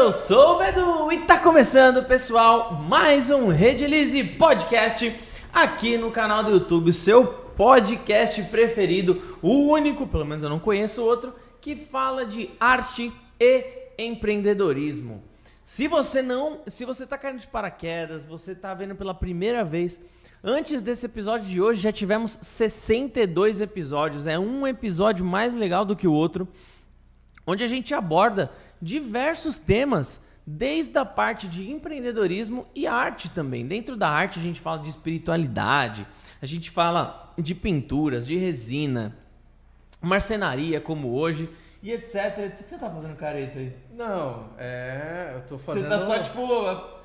eu sou o Bedu e tá começando, pessoal, mais um Redilize Podcast aqui no canal do YouTube, seu podcast preferido, o único, pelo menos eu não conheço outro, que fala de arte e empreendedorismo. Se você não, se você tá caindo de paraquedas, você tá vendo pela primeira vez, antes desse episódio de hoje já tivemos 62 episódios, é um episódio mais legal do que o outro, onde a gente aborda diversos temas, desde a parte de empreendedorismo e arte também. Dentro da arte a gente fala de espiritualidade, a gente fala de pinturas, de resina, marcenaria como hoje e etc. O que você tá fazendo careta aí? Não, é. Eu tô fazendo. Você tá só tipo.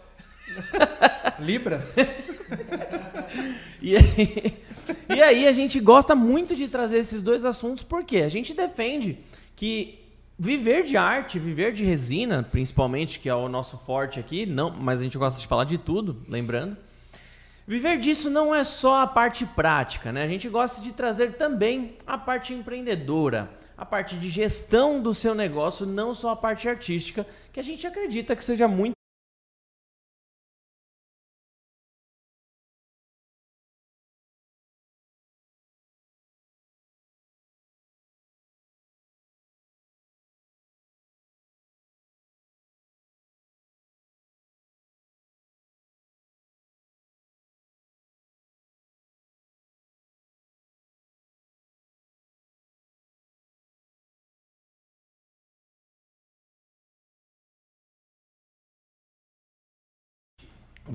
Libras? e, aí, e aí a gente gosta muito de trazer esses dois assuntos porque a gente defende que Viver de arte, viver de resina, principalmente, que é o nosso forte aqui, não, mas a gente gosta de falar de tudo, lembrando. Viver disso não é só a parte prática, né? A gente gosta de trazer também a parte empreendedora, a parte de gestão do seu negócio, não só a parte artística, que a gente acredita que seja muito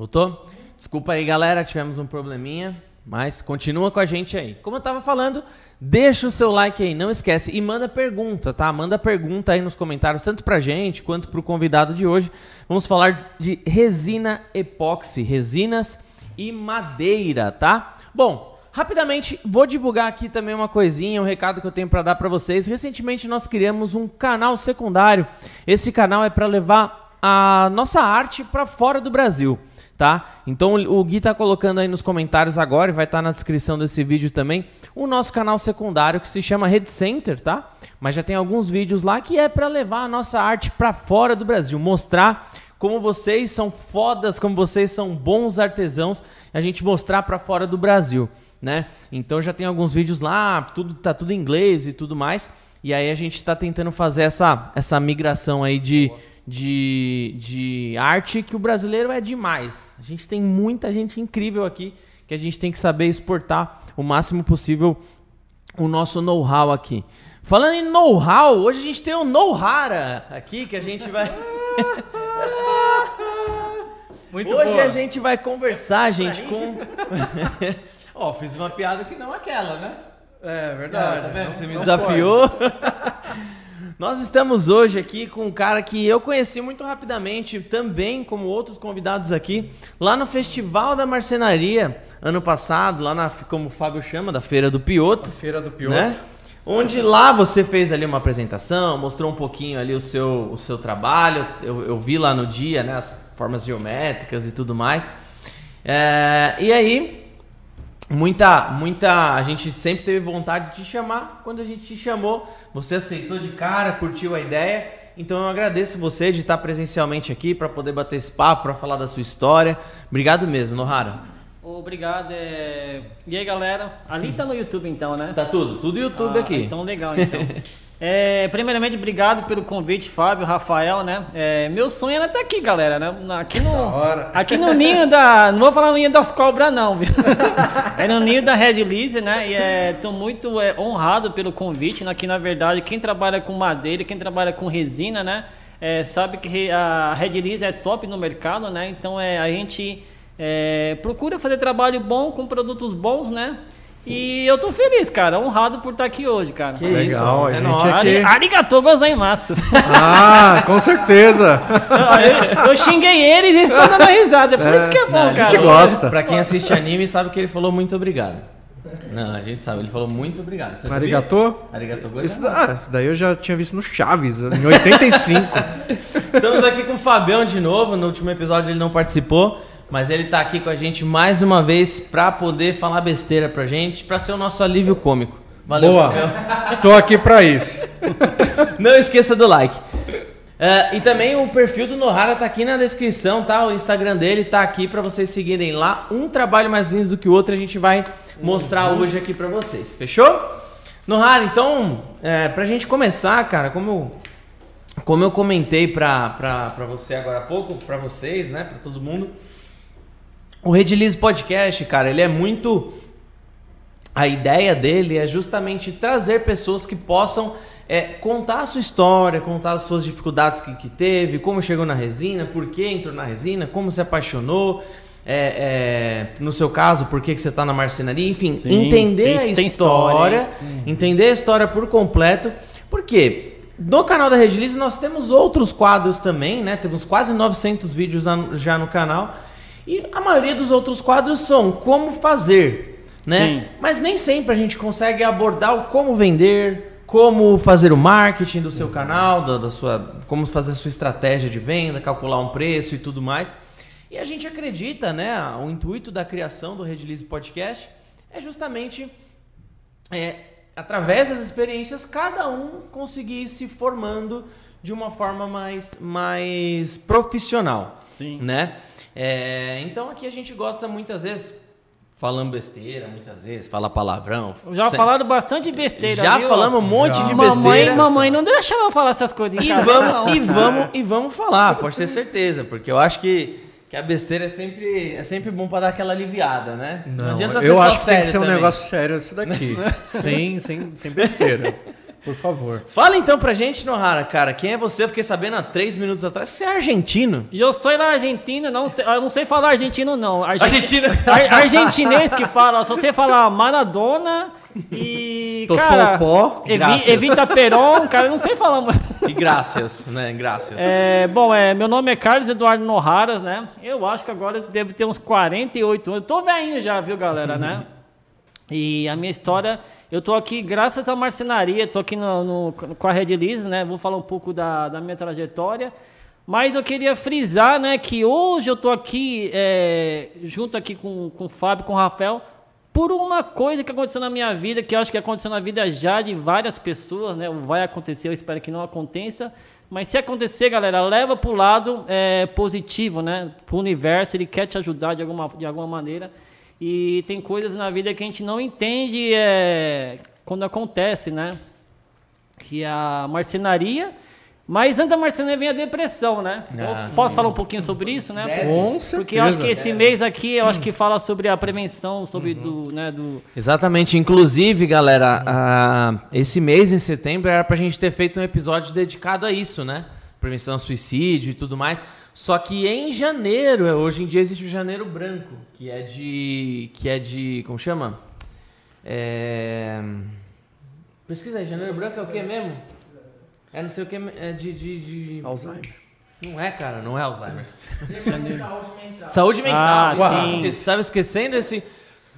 Voltou? Desculpa aí, galera, tivemos um probleminha, mas continua com a gente aí. Como eu tava falando, deixa o seu like aí, não esquece e manda pergunta, tá? Manda pergunta aí nos comentários, tanto pra gente quanto pro convidado de hoje. Vamos falar de resina epóxi, resinas e madeira, tá? Bom, rapidamente vou divulgar aqui também uma coisinha, um recado que eu tenho para dar para vocês. Recentemente nós criamos um canal secundário. Esse canal é para levar a nossa arte para fora do Brasil tá? Então o Gui tá colocando aí nos comentários agora e vai estar tá na descrição desse vídeo também o nosso canal secundário que se chama Red Center, tá? Mas já tem alguns vídeos lá que é para levar a nossa arte para fora do Brasil, mostrar como vocês são fodas, como vocês são bons artesãos, a gente mostrar para fora do Brasil, né? Então já tem alguns vídeos lá, tudo tá tudo em inglês e tudo mais. E aí a gente está tentando fazer essa, essa migração aí de, Boa de, de arte que o brasileiro é demais. A gente tem muita gente incrível aqui que a gente tem que saber exportar o máximo possível o nosso know-how aqui. Falando em know-how, hoje a gente tem o Know-Hara aqui que a gente vai. Muito hoje boa. a gente vai conversar, gente, com. Ó, oh, fiz uma piada que não aquela, né? É verdade. Ah, tá vendo? Não, Você me desafiou. Nós estamos hoje aqui com um cara que eu conheci muito rapidamente, também como outros convidados aqui, lá no Festival da Marcenaria, ano passado, lá na, como o Fábio chama, da Feira do Pioto. A Feira do Pioto. Né? Onde lá você fez ali uma apresentação, mostrou um pouquinho ali o seu, o seu trabalho. Eu, eu vi lá no dia, né, as formas geométricas e tudo mais. É, e aí, muita, muita. A gente sempre teve vontade de te chamar. Quando a gente te chamou, você aceitou de cara, curtiu a ideia. Então eu agradeço você de estar presencialmente aqui para poder bater esse papo, para falar da sua história. Obrigado mesmo, Nohara. Obrigado. É... E aí, galera? Ali tá no YouTube então, né? Tá tudo, tudo YouTube ah, aqui. Então legal, então. É, primeiramente, obrigado pelo convite, Fábio, Rafael, né? É, meu sonho era estar aqui, galera, né? Aqui no, aqui no ninho da. Não vou falar no ninho das cobras, não, viu? É no ninho da Red Lead, né? E estou é, muito é, honrado pelo convite. Né? Aqui, na verdade, quem trabalha com madeira, quem trabalha com resina, né? É, sabe que a Red Lead é top no mercado, né? Então é, a gente é, procura fazer trabalho bom com produtos bons, né? E eu tô feliz, cara, honrado por estar aqui hoje, cara. Que Legal, isso, a é gente aqui... Arigatou gozaimasu. Ah, com certeza. eu, eu, xinguei eles e estão dando risada, por é, isso que é bom, não, cara. A gente gosta. Pra quem assiste anime sabe que ele falou muito obrigado. Não, a gente sabe, ele falou muito obrigado. Você Arigatô? Arigatô isso, ah, isso daí eu já tinha visto no Chaves, em 85. Estamos aqui com o Fabião de novo, no último episódio ele não participou. Mas ele está aqui com a gente mais uma vez para poder falar besteira pra gente, para ser o nosso alívio cômico. Valeu, Boa. Estou aqui para isso. Não esqueça do like. Uh, e também o perfil do Nohara tá aqui na descrição, tá? O Instagram dele tá aqui para vocês seguirem lá. Um trabalho mais lindo do que o outro a gente vai mostrar uhum. hoje aqui para vocês. Fechou? Nohara, então, é, pra gente começar, cara, como eu, como eu comentei pra, pra, pra você agora há pouco, pra vocês, né, pra todo mundo, o Redilize Podcast, cara, ele é muito... A ideia dele é justamente trazer pessoas que possam é, contar a sua história, contar as suas dificuldades que, que teve, como chegou na resina, por que entrou na resina, como se apaixonou. É, é, no seu caso, por que, que você está na marcenaria, enfim, Sim, entender tem, a história, história entender a história por completo, porque no canal da Redilize nós temos outros quadros também, né? Temos quase 900 vídeos já no canal e a maioria dos outros quadros são como fazer, né? Sim. Mas nem sempre a gente consegue abordar o como vender, como fazer o marketing do seu canal, da, da, sua, como fazer a sua estratégia de venda, calcular um preço e tudo mais. E a gente acredita, né? O intuito da criação do Redilize Podcast é justamente é, através das experiências cada um conseguir se formando de uma forma mais, mais profissional, Sim. né? É, então aqui a gente gosta muitas vezes falando besteira muitas vezes, fala palavrão. Já falaram bastante besteira. Já viu? falamos um monte Já. de besteira. Mamãe, mamãe não deixava eu falar essas coisas. E vamos, não, e vamos e vamos falar, pode ter certeza, porque eu acho que que a besteira é sempre, é sempre bom para dar aquela aliviada, né? Não, não adianta ser Eu acho que tem que ser um negócio sério isso daqui. sem, sem, sem besteira. Por favor. Fala então pra gente, Nohara, cara, quem é você? Eu fiquei sabendo há três minutos atrás que você é argentino. E eu sou da Argentina, não sei, eu não sei falar argentino, não. Argenti... Argentina. Ar argentinês que fala, só sei falar Maradona e. Tô cara, pó. Evi, Evita Peron, cara, eu não sei falar. E graças, né? Graças. É, bom, é, meu nome é Carlos Eduardo Nohara, né? Eu acho que agora deve ter uns 48 anos. Tô velhinho já, viu, galera, uhum. né? E a minha história eu tô aqui graças à marcenaria, tô aqui no, no, com a Red Liz, né? Vou falar um pouco da, da minha trajetória. Mas eu queria frisar, né, que hoje eu tô aqui, é, junto aqui com, com o Fábio, com o Rafael, por uma coisa que aconteceu na minha vida, que eu acho que aconteceu na vida já de várias pessoas, né? Vai acontecer, eu espero que não aconteça. Mas se acontecer, galera, leva pro lado é, positivo, né? Pro universo, ele quer te ajudar de alguma, de alguma maneira. E tem coisas na vida que a gente não entende é, quando acontece, né? Que a marcenaria. Mas antes da marcenaria vem a depressão, né? Então, ah, posso sim. falar um pouquinho sobre isso, né? Deve. Com certeza. Porque eu acho que esse mês aqui, eu acho que fala sobre a prevenção, sobre uhum. do, né, do... Exatamente. Inclusive, galera, uh, esse mês, em setembro, era pra gente ter feito um episódio dedicado a isso, né? Prevenção ao suicídio e tudo mais. Só que em janeiro, é, hoje em dia existe o janeiro branco, que é de. que é de. como chama? É. Pesquisa aí, janeiro branco é o que mesmo? É não sei o que, é de, de, de... Alzheimer. Não é, cara, não é Alzheimer. Saúde mental. Saúde mental. Ah, sim. Estava esquecendo esse.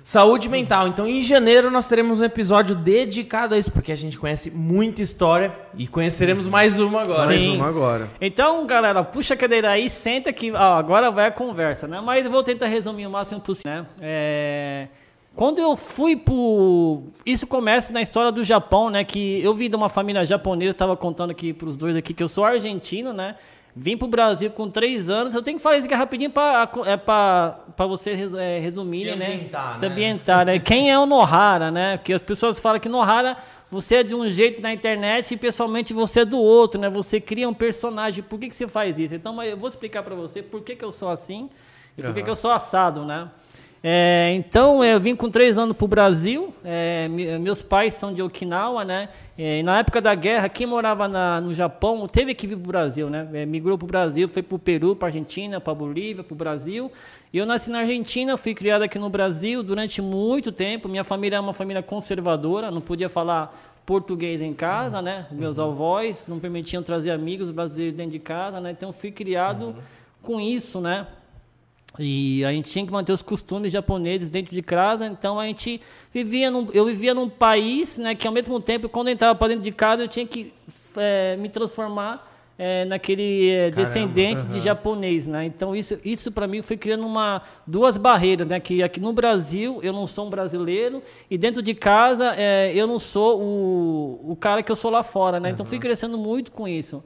Saúde mental. Então, em janeiro, nós teremos um episódio dedicado a isso, porque a gente conhece muita história e conheceremos mais uma agora. Mais uma agora. Então, galera, puxa a cadeira aí, senta que ó, agora vai a conversa, né? Mas eu vou tentar resumir o máximo possível, né? É... Quando eu fui pro. Isso começa na história do Japão, né? Que eu vim de uma família japonesa, estava contando aqui para os dois aqui que eu sou argentino, né? Vim pro Brasil com três anos. Eu tenho que falar isso aqui rapidinho para é pra, pra vocês é, resumirem, né? né? Se ambientar, né? Quem é o Nohara, né? Porque as pessoas falam que Nohara, você é de um jeito na internet e pessoalmente você é do outro, né? Você cria um personagem. Por que, que você faz isso? Então, eu vou explicar para você por que, que eu sou assim e por uhum. que, que eu sou assado, né? É, então eu vim com três anos para o Brasil. É, meus pais são de Okinawa, né? É, na época da guerra, quem morava na, no Japão teve que vir para o Brasil, né? É, migrou para o Brasil, foi para o Peru, para Argentina, para Bolívia, para o Brasil. E eu nasci na Argentina, fui criado aqui no Brasil durante muito tempo. Minha família é uma família conservadora, não podia falar português em casa, né? Meus uhum. avós não permitiam trazer amigos brasileiros dentro de casa, né? Então fui criado uhum. com isso, né? E a gente tinha que manter os costumes japoneses dentro de casa, então a gente vivia num, eu vivia num país, né, que ao mesmo tempo quando eu entrava para dentro de casa eu tinha que é, me transformar é, naquele é, descendente de japonês, né? Então isso, isso para mim foi criando uma duas barreiras, né? Que aqui no Brasil eu não sou um brasileiro e dentro de casa é, eu não sou o, o cara que eu sou lá fora, né? Então fui crescendo muito com isso.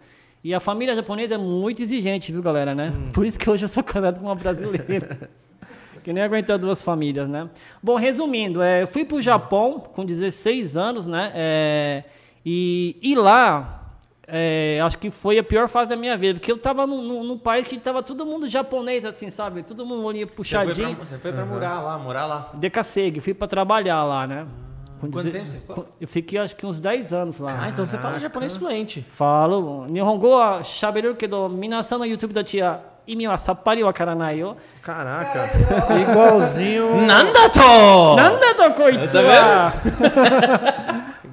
E a família japonesa é muito exigente, viu, galera, né? Hum. Por isso que hoje eu sou casado com uma brasileira. que nem aguenta duas famílias, né? Bom, resumindo, é, eu fui pro Japão com 16 anos, né? É, e, e lá, é, acho que foi a pior fase da minha vida, porque eu tava num, num país que tava todo mundo japonês, assim, sabe? Todo mundo olhinho puxadinho. Você foi pra, você foi pra uhum. morar lá, morar lá? Decassegue, fui pra trabalhar lá, né? Com Quanto tempo você ficou? Eu fiquei acho que uns 10 anos lá. Ah, então você fala japonês fluente. Falo. Nihongo wa shaberu kedo minasan no YouTube da tia imi wa sappari wa karanai yo. Caraca. Igualzinho. Nandato! Nandato koitsu wa.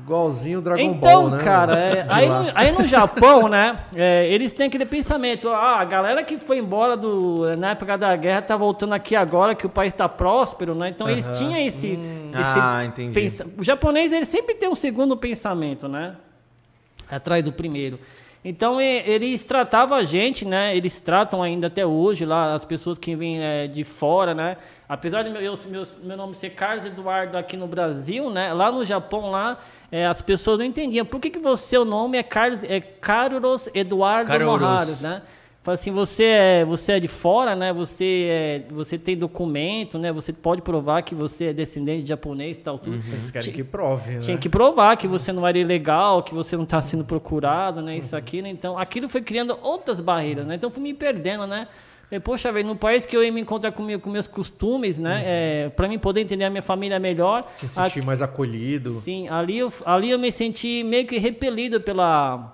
Igualzinho o Dragon então, Ball, né? Cara, é, aí, no, aí, no, Japão, né, é, eles têm aquele pensamento, ah, a galera que foi embora do, na época da guerra tá voltando aqui agora, que o país tá próspero, né? Então, eles tinham esse... Hum, esse ah, entendi. Pensa, o japonês, ele sempre tem um segundo pensamento, né? Atrás do primeiro. Então eles tratavam a gente, né? Eles tratam ainda até hoje lá as pessoas que vêm é, de fora, né? Apesar de meu, eu, meu, meu nome ser Carlos Eduardo aqui no Brasil, né? Lá no Japão, lá é, as pessoas não entendiam por que, que você, seu nome é Carlos, é Carlos Eduardo Moraes, né? Fala assim, você é, você é de fora, né? Você, é, você tem documento, né? Você pode provar que você é descendente de japonês e tal, tudo. Uhum. Eles querem que prove, né? Tinha que provar que você não era ilegal, que você não está sendo procurado, né? Isso, uhum. aquilo. Então, aquilo foi criando outras barreiras, né? Então, fui me perdendo, né? E, poxa, velho, no país que eu ia me encontrar com, meu, com meus costumes, né? Uhum. É, para mim poder entender a minha família melhor. Se sentir aqui, mais acolhido. Sim, ali eu, ali eu me senti meio que repelido pela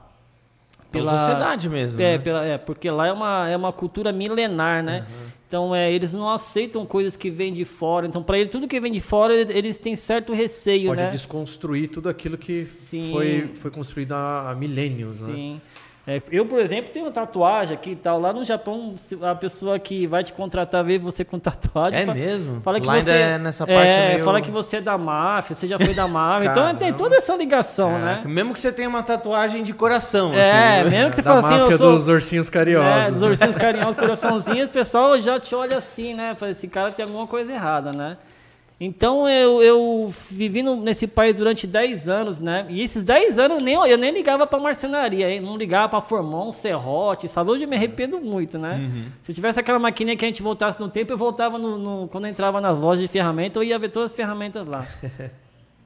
pela, sociedade mesmo. É, né? pela, é, porque lá é uma, é uma cultura milenar, né? Uhum. Então, é, eles não aceitam coisas que vêm de fora. Então, para eles, tudo que vem de fora, eles têm certo receio, Pode né? desconstruir tudo aquilo que foi, foi construído há, há milênios, né? Sim. É, eu, por exemplo, tenho uma tatuagem aqui e tal. Lá no Japão, a pessoa que vai te contratar vê você com tatuagem. É fala, mesmo? Fala que Lá você, é nessa parte é, meio... fala que você é da máfia, você já foi da máfia. então tem toda essa ligação, né? Mesmo que você tenha uma tatuagem de coração. É, assim, mesmo que você fale assim, eu sou... dos ursinhos carinhosos. É, dos ursinhos carinhosos, coraçãozinhos, o pessoal já te olha assim, né? Fala, esse cara tem alguma coisa errada, né? Então eu, eu vivi no, nesse país durante 10 anos, né? E esses 10 anos nem, eu nem ligava para marcenaria, hein? não ligava para Formão, Serrote, sabe? Hoje eu me arrependo muito, né? Uhum. Se tivesse aquela maquininha que a gente voltasse no tempo, eu voltava no, no, quando eu entrava nas lojas de ferramenta, eu ia ver todas as ferramentas lá.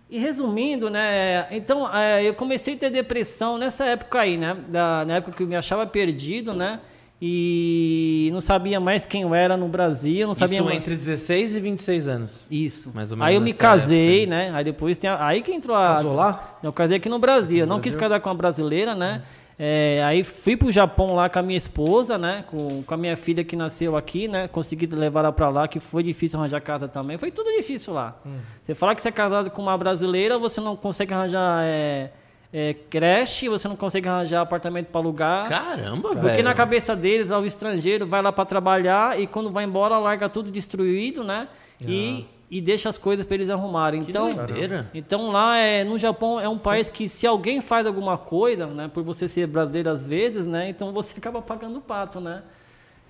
e resumindo, né? Então é, eu comecei a ter depressão nessa época aí, né? Da, na época que eu me achava perdido, né? E não sabia mais quem eu era no Brasil, não sabia Isso mais... entre 16 e 26 anos. Isso. Mais ou menos aí eu me casei, época. né? Aí depois tem a... aí que entrou a Casou lá? Eu casei aqui no Brasil. No eu não Brasil? quis casar com uma brasileira, né? É, aí fui pro Japão lá com a minha esposa, né? Com, com a minha filha que nasceu aqui, né? Consegui levar ela pra lá, que foi difícil arranjar casa também. Foi tudo difícil lá. Hum. Você falar que você é casado com uma brasileira, você não consegue arranjar é, é, creche, você não consegue arranjar apartamento para alugar. Caramba, Porque velho. na cabeça deles, o estrangeiro vai lá para trabalhar e quando vai embora larga tudo destruído, né? E, ah. e deixa as coisas para eles arrumarem. Que então, doideira. então lá é, no Japão é um país que se alguém faz alguma coisa, né, por você ser brasileiro às vezes, né, então você acaba pagando o pato, né?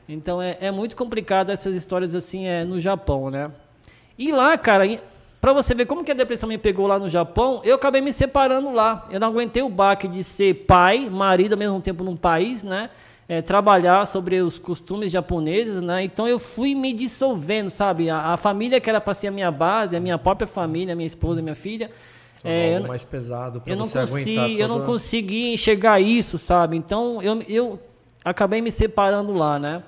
Então é, é muito complicado essas histórias assim é, no Japão, né? E lá, cara, Pra você ver como que a depressão me pegou lá no Japão, eu acabei me separando lá. Eu não aguentei o baque de ser pai, marido ao mesmo tempo num país, né? É, trabalhar sobre os costumes japoneses, né? Então eu fui me dissolvendo, sabe? A, a família que era para ser a minha base, a minha própria família, minha esposa, minha filha. É, algo mais pesado para você consegui, aguentar. Toda... Eu não consegui enxergar isso, sabe? Então eu, eu acabei me separando lá, né?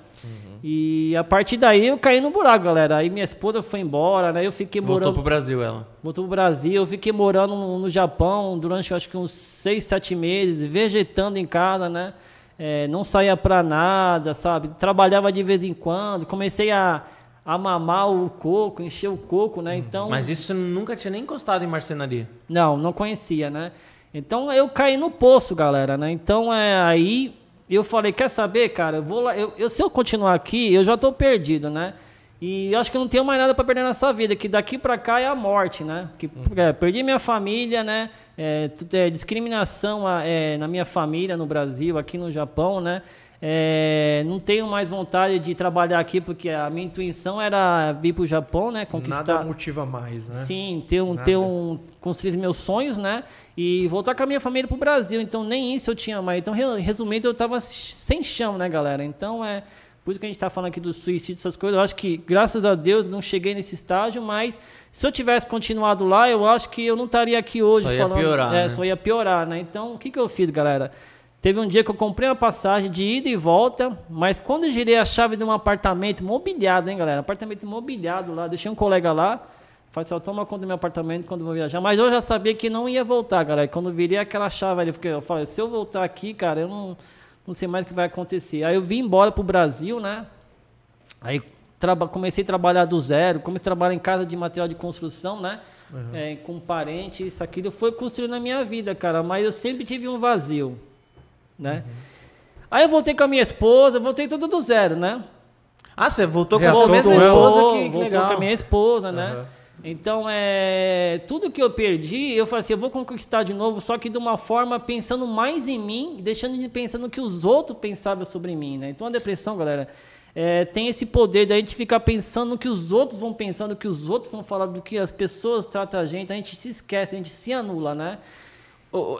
E a partir daí eu caí no buraco, galera. Aí minha esposa foi embora, né? Eu fiquei morando. Voltou pro Brasil ela. Voltou pro Brasil. Eu fiquei morando no, Japão durante acho que uns seis, sete meses, vegetando em casa, né? É, não saía pra nada, sabe? Trabalhava de vez em quando. Comecei a, a mamar o coco, encher o coco, né? Então. Mas isso nunca tinha nem encostado em marcenaria? Não, não conhecia, né? Então eu caí no poço, galera, né? Então é aí e eu falei, quer saber, cara, eu vou lá, eu, eu, se eu continuar aqui, eu já estou perdido, né? E acho que eu não tenho mais nada para perder nessa vida, que daqui para cá é a morte, né? Que, é, perdi minha família, né? É, é, discriminação é, na minha família no Brasil, aqui no Japão, né? É, não tenho mais vontade de trabalhar aqui porque a minha intuição era vir para o Japão, né? Conquistar. Nada motiva mais, né? Sim, ter um, ter um, construir meus sonhos, né? E voltar com a minha família para o Brasil. Então nem isso eu tinha mais. Então resumindo, eu estava sem chão, né, galera? Então é por isso que a gente está falando aqui do suicídio, essas coisas. Eu acho que graças a Deus não cheguei nesse estágio, mas se eu tivesse continuado lá, eu acho que eu não estaria aqui hoje só falando. Ia piorar, é, né? só ia piorar, né? Então o que que eu fiz, galera? Teve um dia que eu comprei uma passagem de ida e volta, mas quando eu girei a chave de um apartamento mobiliado, hein, galera? Apartamento mobiliado lá, deixei um colega lá, falei assim, toma conta do meu apartamento quando eu vou viajar. Mas eu já sabia que não ia voltar, galera. Quando eu virei aquela chave ali, eu falei, se eu voltar aqui, cara, eu não, não sei mais o que vai acontecer. Aí eu vim embora pro Brasil, né? Aí comecei a trabalhar do zero, comecei a trabalhar em casa de material de construção, né? Uhum. É, com parente, isso aqui, eu fui construindo na minha vida, cara. Mas eu sempre tive um vazio né? Uhum. Aí eu voltei com a minha esposa, voltei tudo do zero, né? Ah, você voltou com a mesma esposa que, que voltou legal. com a minha esposa, né? Uhum. Então, é, tudo que eu perdi, eu falei assim, eu vou conquistar de novo, só que de uma forma pensando mais em mim, deixando de pensar no que os outros pensavam sobre mim, né? Então, a depressão, galera, é, tem esse poder da gente ficar pensando no que os outros vão pensar, no que os outros vão falar, do que as pessoas tratam a gente, a gente se esquece, a gente se anula, né?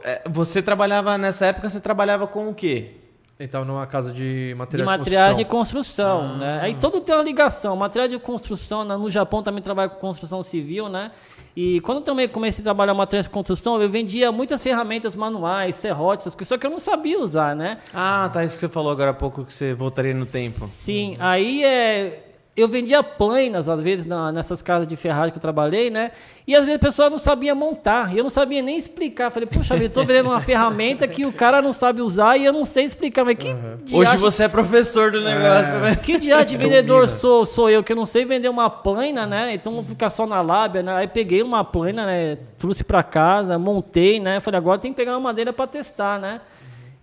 É, você trabalhava nessa época, você trabalhava com o quê? Então, numa casa de materiais de, materiais de construção. De construção ah. né? Aí todo tem uma ligação. Material de construção, no Japão também trabalho com construção civil, né? E quando eu também comecei a trabalhar materiais de construção, eu vendia muitas ferramentas manuais, serrotes, só que eu não sabia usar, né? Ah, tá. Isso que você falou agora há pouco, que você voltaria no tempo. Sim, uhum. aí é eu vendia planas, às vezes, na, nessas casas de ferragem que eu trabalhei, né? E às vezes a pessoa não sabia montar. E eu não sabia nem explicar. Falei, poxa vida, tô vendendo uma ferramenta que o cara não sabe usar e eu não sei explicar. Mas que uhum. Hoje você é professor do negócio, é. né? Que dia de vendedor sou, sou eu, que eu não sei vender uma plana, né? Então vou ficar só na lábia, né? Aí peguei uma plana, né? Trouxe para casa, montei, né? Falei, agora tem que pegar uma madeira para testar, né?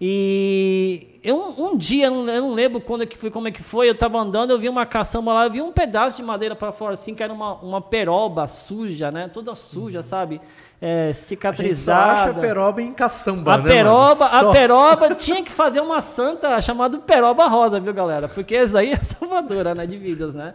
E eu, um dia, eu não, lembro quando é que foi, como é que foi, eu estava andando, eu vi uma caçamba lá, eu vi um pedaço de madeira para fora, assim, que era uma, uma peroba suja, né? Toda suja, uhum. sabe? É, cicatrizada. A acha peroba em caçamba, a né, Peroba, a peroba tinha que fazer uma santa chamada peroba rosa, viu, galera? Porque essa aí é salvadora, né, de vidas, né?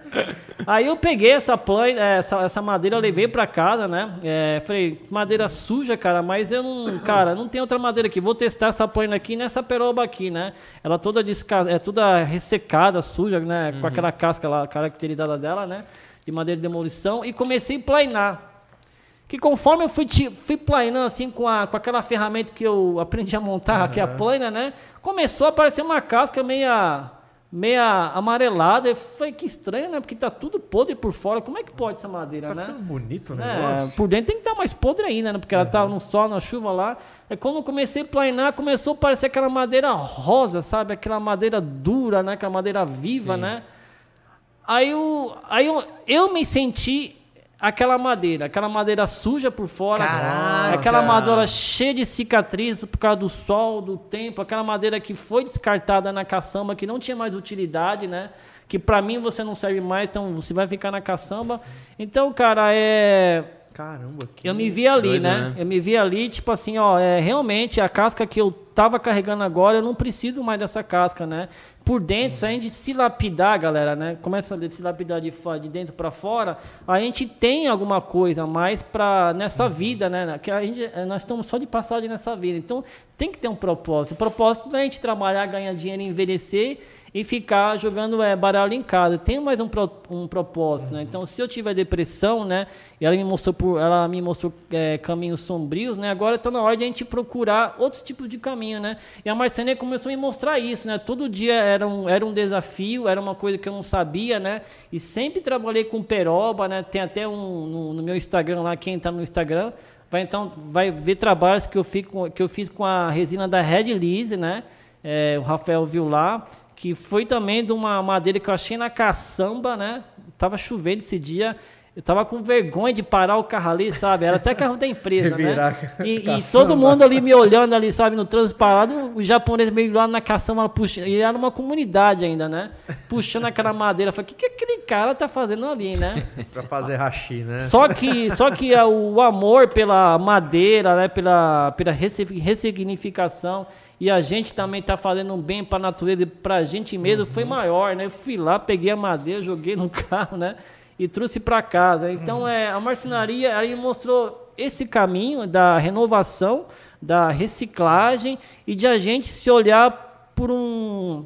Aí eu peguei essa plana, essa, essa madeira, levei para casa, né? É, falei, madeira suja, cara, mas eu não, cara, não tem outra madeira aqui. Vou testar essa plana aqui nessa peroba aqui, né? Ela toda é toda ressecada, suja, né? Com uhum. aquela casca lá, caracterizada dela, né? De madeira de demolição. E comecei a planar que conforme eu fui, fui planando assim com, a, com aquela ferramenta que eu aprendi a montar, uhum. que é a plana, né? Começou a aparecer uma casca meia, meia amarelada. Eu falei, que estranho, né? Porque tá tudo podre por fora. Como é que pode essa madeira, tá né? Tá bonito o é, negócio. É, por dentro tem que estar tá mais podre ainda, né? Porque uhum. ela tava no sol, na chuva lá. Aí quando eu comecei a planar, começou a aparecer aquela madeira rosa, sabe? Aquela madeira dura, né? Aquela madeira viva, Sim. né? Aí, eu, aí eu, eu me senti aquela madeira, aquela madeira suja por fora, Caraca. aquela madeira cheia de cicatrizes por causa do sol, do tempo, aquela madeira que foi descartada na caçamba, que não tinha mais utilidade, né? Que para mim você não serve mais, então você vai ficar na caçamba. Então, cara, é Caramba, que Eu me vi ali, doido, né? né? Eu me vi ali, tipo assim, ó, é, realmente a casca que eu tava carregando agora, eu não preciso mais dessa casca, né? Por dentro, se a gente se lapidar, galera, né? Começa a se lapidar de, de dentro para fora, a gente tem alguma coisa mais para nessa uhum. vida, né? Que a gente, é, nós estamos só de passagem nessa vida. Então, tem que ter um propósito. O propósito é a gente trabalhar, ganhar dinheiro e envelhecer e ficar jogando é, baralho em casa. Tem mais um, pro, um propósito, né? Então, se eu tiver depressão, né? E ela me mostrou, por, ela me mostrou é, caminhos sombrios, né? Agora está na hora de a gente procurar outros tipos de caminho, né? E a Marcene começou a me mostrar isso, né? Todo dia era um, era um desafio, era uma coisa que eu não sabia, né? E sempre trabalhei com peroba, né? Tem até um no, no meu Instagram lá, quem está no Instagram, vai então vai ver trabalhos que eu, fico, que eu fiz com a resina da Red Lise, né? É, o Rafael viu lá que foi também de uma madeira que eu achei na caçamba, né? Tava chovendo esse dia. Eu tava com vergonha de parar o carro ali, sabe? Era até carro da empresa, né? E, e, todo mundo ali me olhando ali, sabe, no trânsito parado, o japonês meio lá na caçamba, puxando, e era uma comunidade ainda, né? Puxando aquela madeira. Eu falei, o que, que aquele cara tá fazendo ali, né? pra fazer hashi, né? Só que, só que o amor pela madeira, né? Pela, pela ressignificação e a gente também tá fazendo um bem para a natureza e para a gente mesmo, uhum. foi maior, né? Eu fui lá, peguei a madeira, joguei no carro, né? e trouxe para casa. Então, uhum. é, a marcenaria aí mostrou esse caminho da renovação, da reciclagem e de a gente se olhar por um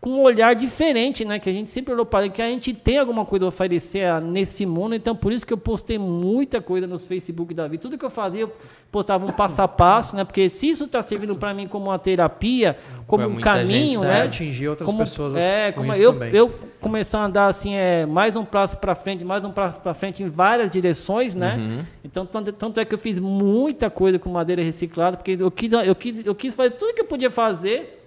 com um olhar diferente, né? Que a gente sempre olhou para que a gente tem alguma coisa a oferecer nesse mundo. Então, por isso que eu postei muita coisa nos Facebook da vida. Tudo que eu fazia, eu postava um passo a passo, né? Porque se isso está servindo para mim como uma terapia, como um caminho, né? Atingir outras como, pessoas é, como eu, também. eu começar a andar assim, é, mais um passo para frente, mais um passo para frente em várias direções, né? Uhum. Então, tanto, tanto, é que eu fiz muita coisa com madeira reciclada, porque eu quis, eu quis, eu quis fazer tudo que eu podia fazer.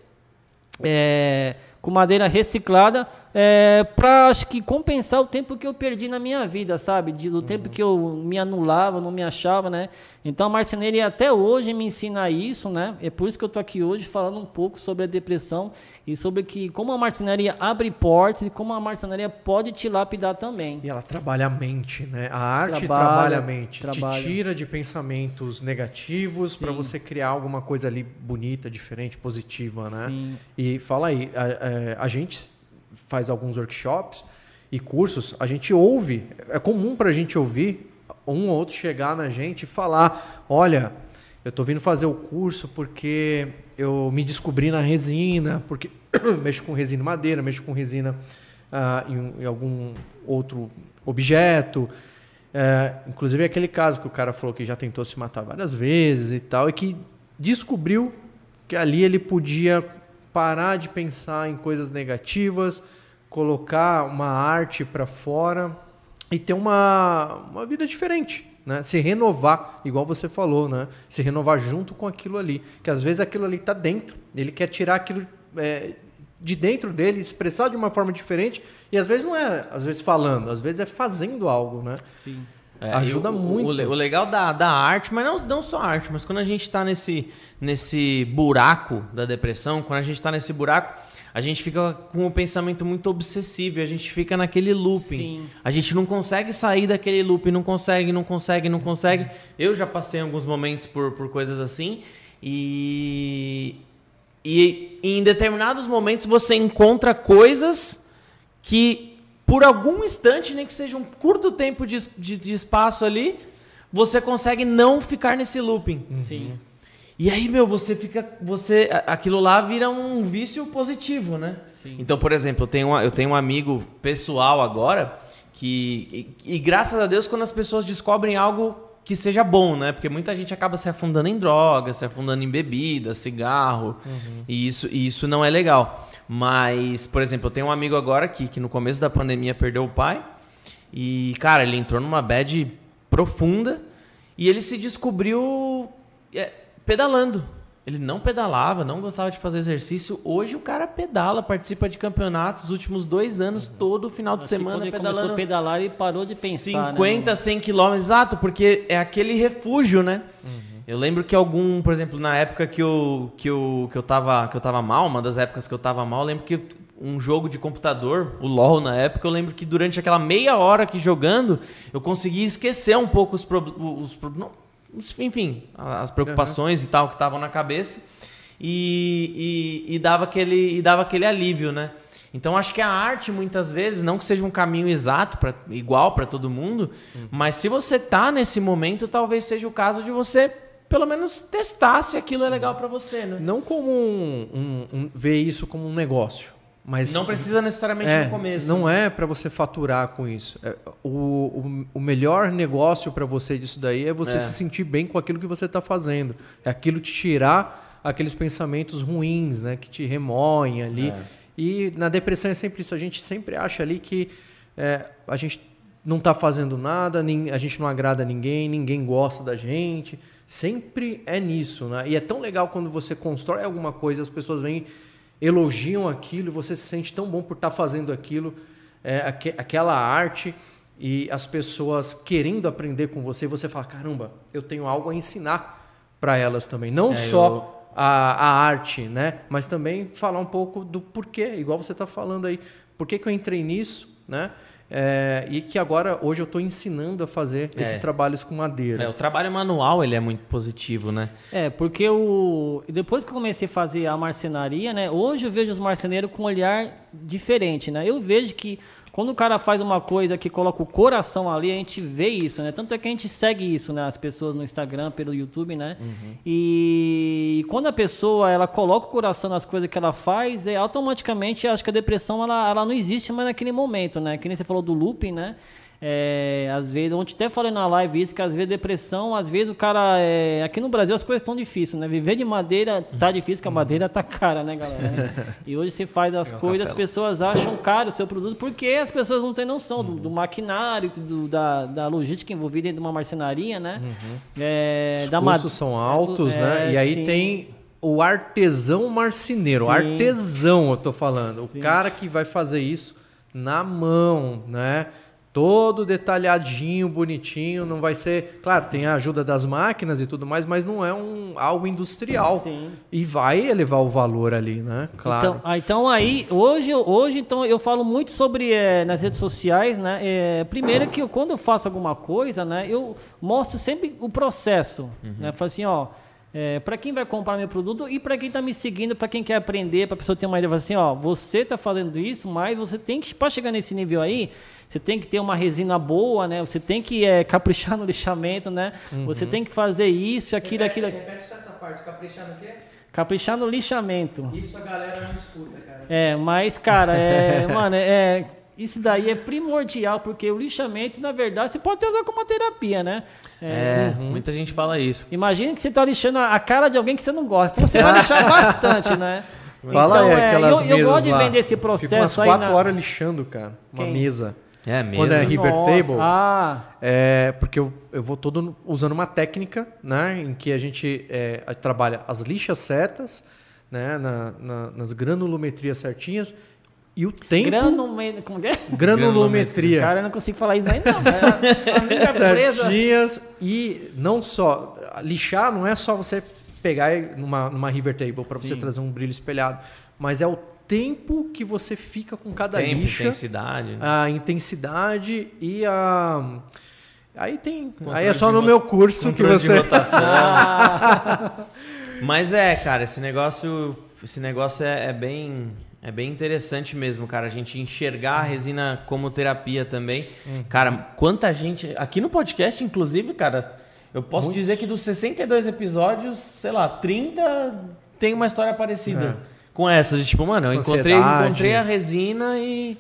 É, com madeira reciclada é, para acho que compensar o tempo que eu perdi na minha vida, sabe? De, do uhum. tempo que eu me anulava, não me achava, né? Então a marcenaria até hoje me ensina isso, né? É por isso que eu tô aqui hoje falando um pouco sobre a depressão e sobre que como a marcenaria abre portas e como a marcenaria pode te lapidar também. E ela trabalha a mente, né? A arte trabalha, trabalha a mente, trabalha. te tira de pensamentos negativos para você criar alguma coisa ali bonita, diferente, positiva, né? Sim. E fala aí, a, a, é, a gente faz alguns workshops e cursos, a gente ouve, é comum para a gente ouvir um ou outro chegar na gente e falar: olha, eu estou vindo fazer o curso porque eu me descobri na resina, porque mexo com resina madeira, mexo com resina uh, em, em, algum outro objeto. Uh, inclusive aquele caso que o cara falou que já tentou se matar várias vezes e tal, e que descobriu que ali ele podia parar de pensar em coisas negativas, colocar uma arte para fora e ter uma, uma vida diferente. Né? Se renovar, igual você falou, né? Se renovar junto com aquilo ali. Que às vezes aquilo ali está dentro. Ele quer tirar aquilo é, de dentro dele, expressar de uma forma diferente. E às vezes não é, às vezes falando, às vezes é fazendo algo, né? Sim. É, Ajuda o, muito. O, o, legal da, da arte, mas não, não só arte, mas quando a gente está nesse, nesse buraco da depressão, quando a gente está nesse buraco, a gente fica com um pensamento muito obsessivo, a gente fica naquele looping. Sim. A gente não consegue sair daquele looping, não consegue, não consegue, não consegue. Eu já passei alguns momentos por, por coisas assim e, e em determinados momentos você encontra coisas que por algum instante, nem que seja um curto tempo de, de, de espaço ali, você consegue não ficar nesse looping. Uhum. Sim. E aí, meu, você fica. você Aquilo lá vira um vício positivo, né? Sim. Então, por exemplo, eu tenho, uma, eu tenho um amigo pessoal agora que. E, e graças a Deus, quando as pessoas descobrem algo que seja bom, né? Porque muita gente acaba se afundando em drogas, se afundando em bebida, cigarro, uhum. e, isso, e isso não é legal. Mas, por exemplo, eu tenho um amigo agora aqui que no começo da pandemia perdeu o pai, e, cara, ele entrou numa bad profunda e ele se descobriu é, pedalando. Ele não pedalava, não gostava de fazer exercício. Hoje o cara pedala, participa de campeonatos. Os últimos dois anos, uhum. todo final de Acho semana quando pedalando. Ele começou a pedalar e parou de pensar. 50, né, 100 quilômetros, exato, porque é aquele refúgio, né? Uhum. Eu lembro que algum, por exemplo, na época que eu, que eu, que eu, tava, que eu tava mal, uma das épocas que eu tava mal, eu lembro que um jogo de computador, o LoL na época, eu lembro que durante aquela meia hora que jogando, eu consegui esquecer um pouco os, pro, os, enfim, as preocupações uhum. e tal que estavam na cabeça e, e, e, dava aquele, e dava aquele alívio, né? Então acho que a arte muitas vezes não que seja um caminho exato para igual para todo mundo, uhum. mas se você tá nesse momento, talvez seja o caso de você pelo menos testar se aquilo é legal para você, né? Não como um, um, um, ver isso como um negócio, mas não precisa necessariamente é, no começo. Não é para você faturar com isso. É, o, o, o, melhor negócio para você disso daí é você é. se sentir bem com aquilo que você está fazendo. É aquilo te tirar aqueles pensamentos ruins, né, que te remoem ali. É. E na depressão é sempre isso. A gente sempre acha ali que é, a gente não está fazendo nada, nem, a gente não agrada ninguém, ninguém gosta da gente. Sempre é nisso, né? E é tão legal quando você constrói alguma coisa, as pessoas vêm elogiam aquilo, você se sente tão bom por estar tá fazendo aquilo, é, aqu aquela arte. e as pessoas querendo aprender com você, você fala: caramba, eu tenho algo a ensinar para elas também. Não é, só eu... a, a arte, né? Mas também falar um pouco do porquê, igual você está falando aí. Por que, que eu entrei nisso, né? É, e que agora, hoje, eu estou ensinando a fazer é. esses trabalhos com madeira. É, o trabalho manual, ele é muito positivo, né? É, porque o... depois que eu comecei a fazer a marcenaria, né? Hoje eu vejo os marceneiros com um olhar diferente, né? Eu vejo que quando o cara faz uma coisa que coloca o coração ali, a gente vê isso, né? Tanto é que a gente segue isso, né? As pessoas no Instagram, pelo YouTube, né? Uhum. E quando a pessoa ela coloca o coração nas coisas que ela faz, é automaticamente acho que a depressão ela, ela não existe mais naquele momento, né? Que nem você falou do looping, né? É, às vezes, ontem até falei na live isso, que às vezes depressão, às vezes o cara. É, aqui no Brasil as coisas estão difíceis, né? Viver de madeira tá difícil, porque a madeira tá cara, né, galera? e hoje você faz as coisas, as pessoas acham caro o seu produto, porque as pessoas não têm noção do, do maquinário, do, da, da logística envolvida dentro de uma marcenaria, né? Uhum. É, Os custos são altos, né? É, e aí sim. tem o artesão marceneiro, sim. artesão eu tô falando, sim. o cara que vai fazer isso na mão, né? Todo detalhadinho, bonitinho, não vai ser, claro, tem a ajuda das máquinas e tudo mais, mas não é um algo industrial. Sim. E vai elevar o valor ali, né? Claro. Então, ah, então aí, hoje, hoje então eu falo muito sobre é, nas redes sociais, né? É, primeiro que eu, quando eu faço alguma coisa, né, eu mostro sempre o processo, uhum. né? Falo assim, ó, é, para quem vai comprar meu produto e para quem está me seguindo, para quem quer aprender, para a pessoa ter uma ideia, assim, ó, você está fazendo isso, mas você tem que, para chegar nesse nível aí, você tem que ter uma resina boa, né? Você tem que é, caprichar no lixamento, né? Uhum. Você tem que fazer isso, aquilo, repete, aquilo. Repete essa parte, caprichar no quê? Caprichar no lixamento. Isso a galera não escuta, cara. É, mas, cara, é, mano, é, isso daí é primordial, porque o lixamento, na verdade, você pode usar como uma terapia, né? É, é uhum. muita gente fala isso. Imagina que você está lixando a cara de alguém que você não gosta. Então você vai lixar bastante, né? Fala então, aí, é, aquelas eu, eu gosto de vender esse processo Fico umas aí. quatro na... horas lixando, cara. Uma Quem? mesa. É mesmo? Quando é River Nossa. Table. Ah. É, porque eu, eu vou todo usando uma técnica, né? Em que a gente é, trabalha as lixas certas, né? Na, na, nas granulometrias certinhas. E o tempo. Granume... Como é? Granulometria. Cara, eu não consigo falar isso aí, não. É certinhas. E não só. Lixar não é só você pegar numa, numa River Table para você trazer um brilho espelhado. Mas é o tempo que você fica com cada tempo, lixa. intensidade. Né? A intensidade e a... Aí tem... Controle aí é só no meu curso que você... Mas é, cara, esse negócio, esse negócio é, é, bem... É bem interessante mesmo, cara, a gente enxergar a resina como terapia também. Uhum. Cara, quanta gente. Aqui no podcast, inclusive, cara, eu posso Muitos. dizer que dos 62 episódios, sei lá, 30 tem uma história parecida. É com essa, de tipo, mano, eu encontrei, encontrei a resina e,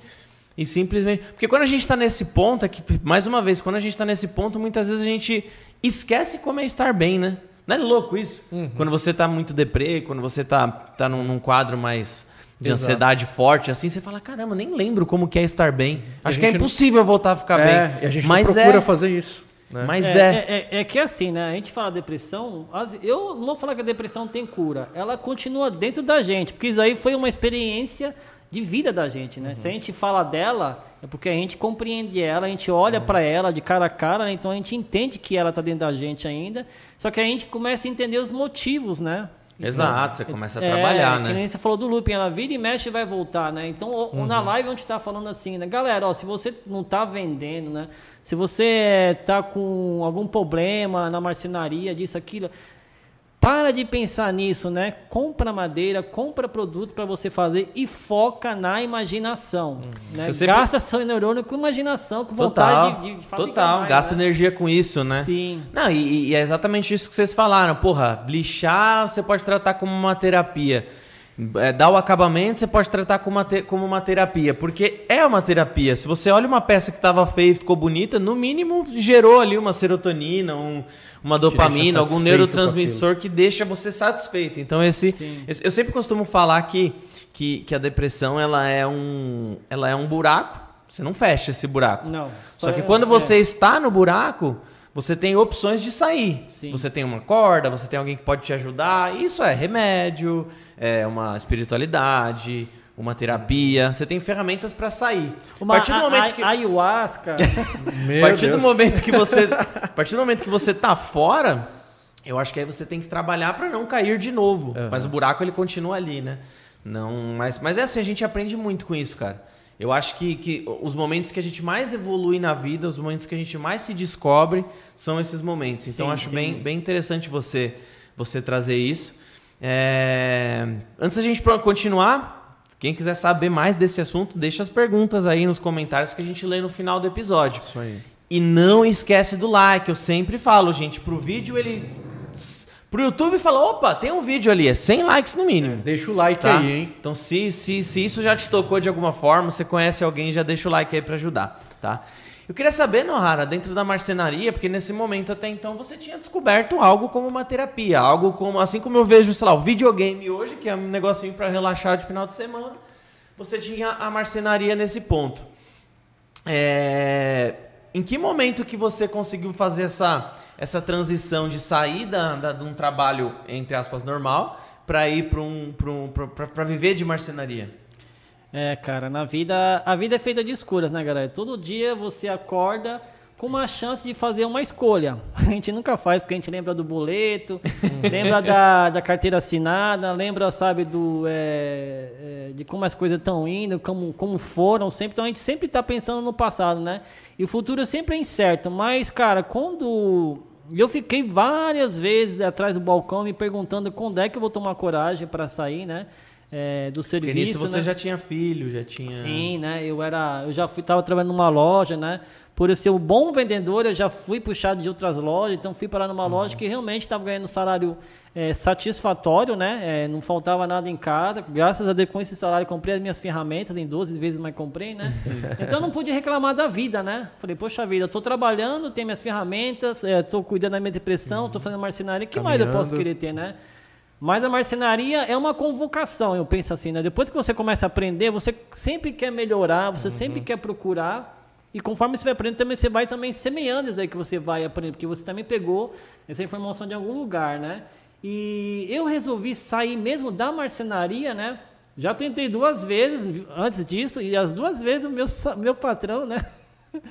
e simplesmente. Porque quando a gente tá nesse ponto, aqui, mais uma vez, quando a gente tá nesse ponto, muitas vezes a gente esquece como é estar bem, né? Não é louco isso? Uhum. Quando você tá muito deprê, quando você tá, tá num, num quadro mais de Exato. ansiedade forte, assim, você fala, caramba, nem lembro como que é estar bem. Acho que é impossível não... voltar a ficar é, bem. E a gente Mas não procura é... fazer isso. Né? Mas é, é. É, é. que assim, né? A gente fala depressão, eu não vou falar que a depressão tem cura, ela continua dentro da gente, porque isso aí foi uma experiência de vida da gente, né? Uhum. Se a gente fala dela, é porque a gente compreende ela, a gente olha uhum. para ela de cara a cara, né? então a gente entende que ela está dentro da gente ainda, só que a gente começa a entender os motivos, né? Exato, você começa a é, trabalhar, né? Que nem você falou do looping, ela vira e mexe e vai voltar, né? Então, uhum. na live a gente está falando assim, né? Galera, ó, se você não está vendendo, né? Se você está com algum problema na marcenaria, disso, aquilo, para de pensar nisso, né? Compra madeira, compra produto para você fazer e foca na imaginação. Hum. Né? Sempre... Gasta seu neurônio com imaginação, com vontade de, de Total, mais, gasta né? energia com isso, né? Sim. Não, e, e, é exatamente isso que vocês falaram. Porra, lixar você pode tratar como uma terapia. É, dar o acabamento você pode tratar como uma, como uma terapia, porque é uma terapia. Se você olha uma peça que estava feia e ficou bonita, no mínimo gerou ali uma serotonina, um uma dopamina, algum neurotransmissor que deixa você satisfeito. Então esse, esse, eu sempre costumo falar que, que, que a depressão ela é um ela é um buraco. Você não fecha esse buraco. Não. Só que é, quando você é. está no buraco, você tem opções de sair. Sim. Você tem uma corda, você tem alguém que pode te ajudar. Isso é remédio, é uma espiritualidade, uma terapia, você tem ferramentas para sair. Uma, a partir do momento a, que ayahuasca. a partir do momento que você, a partir do momento que você tá fora, eu acho que aí você tem que trabalhar para não cair de novo. Uhum. Mas o buraco ele continua ali, né? Não, mas, mas é assim, a gente aprende muito com isso, cara. Eu acho que, que os momentos que a gente mais evolui na vida, os momentos que a gente mais se descobre, são esses momentos. Então, sim, acho sim. Bem, bem interessante você, você trazer isso. É... Antes da gente continuar, quem quiser saber mais desse assunto, deixa as perguntas aí nos comentários que a gente lê no final do episódio. Isso aí. E não esquece do like, eu sempre falo, gente, pro vídeo ele pro YouTube fala, opa, tem um vídeo ali, é 100 likes no mínimo. Deixa o like tá? aí, hein? Então se, se, se isso já te tocou de alguma forma, você conhece alguém, já deixa o like aí para ajudar, tá? Eu queria saber, Nohara, dentro da marcenaria, porque nesse momento até então você tinha descoberto algo como uma terapia, algo como, assim como eu vejo, sei lá, o videogame hoje, que é um negocinho para relaxar de final de semana, você tinha a marcenaria nesse ponto. É... Em que momento que você conseguiu fazer essa essa transição de sair da, da, de um trabalho, entre aspas, normal, para ir para um, um, para viver de marcenaria? É, cara, na vida, a vida é feita de escolhas, né, galera? Todo dia você acorda com uma chance de fazer uma escolha. A gente nunca faz porque a gente lembra do boleto, lembra da, da carteira assinada, lembra, sabe, do é, é, de como as coisas estão indo, como, como foram sempre. Então a gente sempre está pensando no passado, né? E o futuro sempre é incerto. Mas, cara, quando eu fiquei várias vezes atrás do balcão me perguntando quando é que eu vou tomar coragem para sair, né? É, do serviço. Porque nisso você né? já tinha filho, já tinha. Sim, né? Eu era, eu já fui, tava trabalhando numa loja, né? Por eu ser um bom vendedor, eu já fui puxado de outras lojas, então fui parar numa uhum. loja que realmente estava ganhando salário é, satisfatório, né? É, não faltava nada em casa. Graças a Deus, com esse salário, comprei as minhas ferramentas, em 12 vezes mais comprei, né? então não pude reclamar da vida, né? Falei, poxa vida, eu estou trabalhando, tenho minhas ferramentas, estou é, cuidando da minha depressão, estou uhum. fazendo marcenaria, que Caminhando. mais eu posso querer ter, né? Mas a marcenaria é uma convocação, eu penso assim, né? Depois que você começa a aprender, você sempre quer melhorar, você uhum. sempre quer procurar e conforme você vai aprendendo, também você vai também semeando isso aí que você vai aprender, porque você também pegou essa informação de algum lugar, né? E eu resolvi sair mesmo da marcenaria, né? Já tentei duas vezes antes disso, e as duas vezes o meu, meu patrão, né?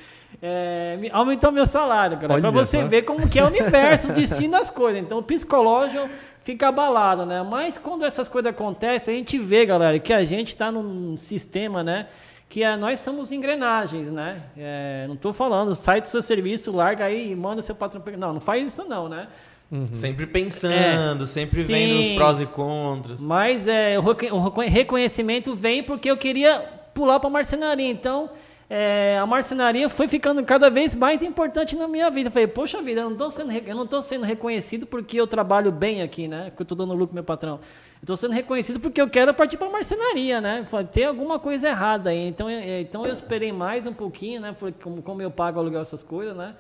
É, aumentou meu salário, cara. Para você só. ver como que é o universo, o destino das coisas. Então o psicológico fica abalado, né? Mas quando essas coisas acontecem, a gente vê, galera, que a gente está num sistema, né? que é, nós somos engrenagens, né? É, não estou falando, sai do seu serviço, larga aí e manda seu patrão pegar. Não, não faz isso não, né? Uhum. Sempre pensando, é, sempre sim, vendo os prós e contras. Mas é, o reconhecimento vem porque eu queria pular para a marcenaria. Então, é, a marcenaria foi ficando cada vez mais importante na minha vida. Eu falei, poxa vida, eu não estou sendo, eu não tô sendo reconhecido porque eu trabalho bem aqui, né? Que eu estou dando lucro meu patrão. Eu estou sendo reconhecido porque eu quero partir para a marcenaria, né? Falei, tem alguma coisa errada aí. Então, é, então eu esperei mais um pouquinho, né? Falei, como, como eu pago aluguel essas coisas, né?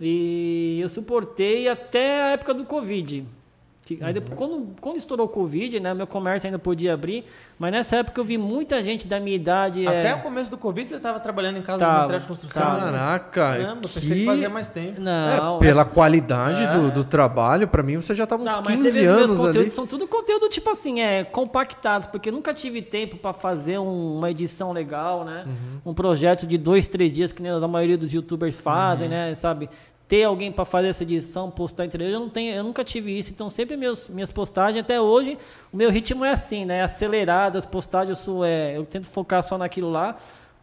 E eu suportei até a época do Covid. Aí depois, quando, quando estourou o Covid, né? Meu comércio ainda podia abrir, mas nessa época eu vi muita gente da minha idade. Até é... o começo do Covid você estava trabalhando em casa tava, de material de construção. Caraca! Caramba, que... pensei que fazia mais tempo. Não, é, pela qualidade é. do, do, trabalho, para mim você já estava uns não, 15 anos ali. São tudo conteúdo tipo assim, é compactados, porque eu nunca tive tempo para fazer um, uma edição legal, né? Uhum. Um projeto de dois, três dias que nem a maioria dos YouTubers fazem, uhum. né? Sabe? Ter alguém para fazer essa edição, postar entrevista, eu não tenho, eu nunca tive isso, então sempre meus, minhas postagens até hoje, o meu ritmo é assim, né, acelerado, as postagens eu sou é, eu tento focar só naquilo lá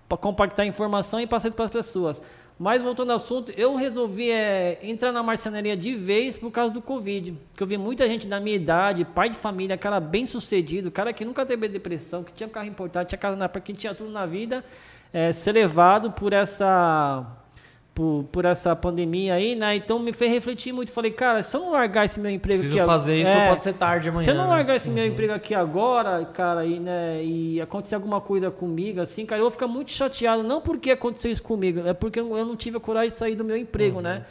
para compactar informação e passar para as pessoas. Mas voltando ao assunto, eu resolvi é, entrar na marcenaria de vez por causa do Covid. Que eu vi muita gente da minha idade, pai de família, cara bem sucedido, cara que nunca teve depressão, que tinha um carro importado, tinha casa na que tinha tudo na vida, é, ser levado por essa por, por essa pandemia aí, né? Então me fez refletir muito. Falei, cara, se eu não largar esse meu emprego Preciso aqui fazer isso, é, pode ser tarde amanhã. Se eu não né? largar esse uhum. meu emprego aqui agora, cara, e, né, e acontecer alguma coisa comigo, assim, cara, eu vou ficar muito chateado. Não porque aconteceu isso comigo, é porque eu não tive a coragem de sair do meu emprego, né? uhum. né?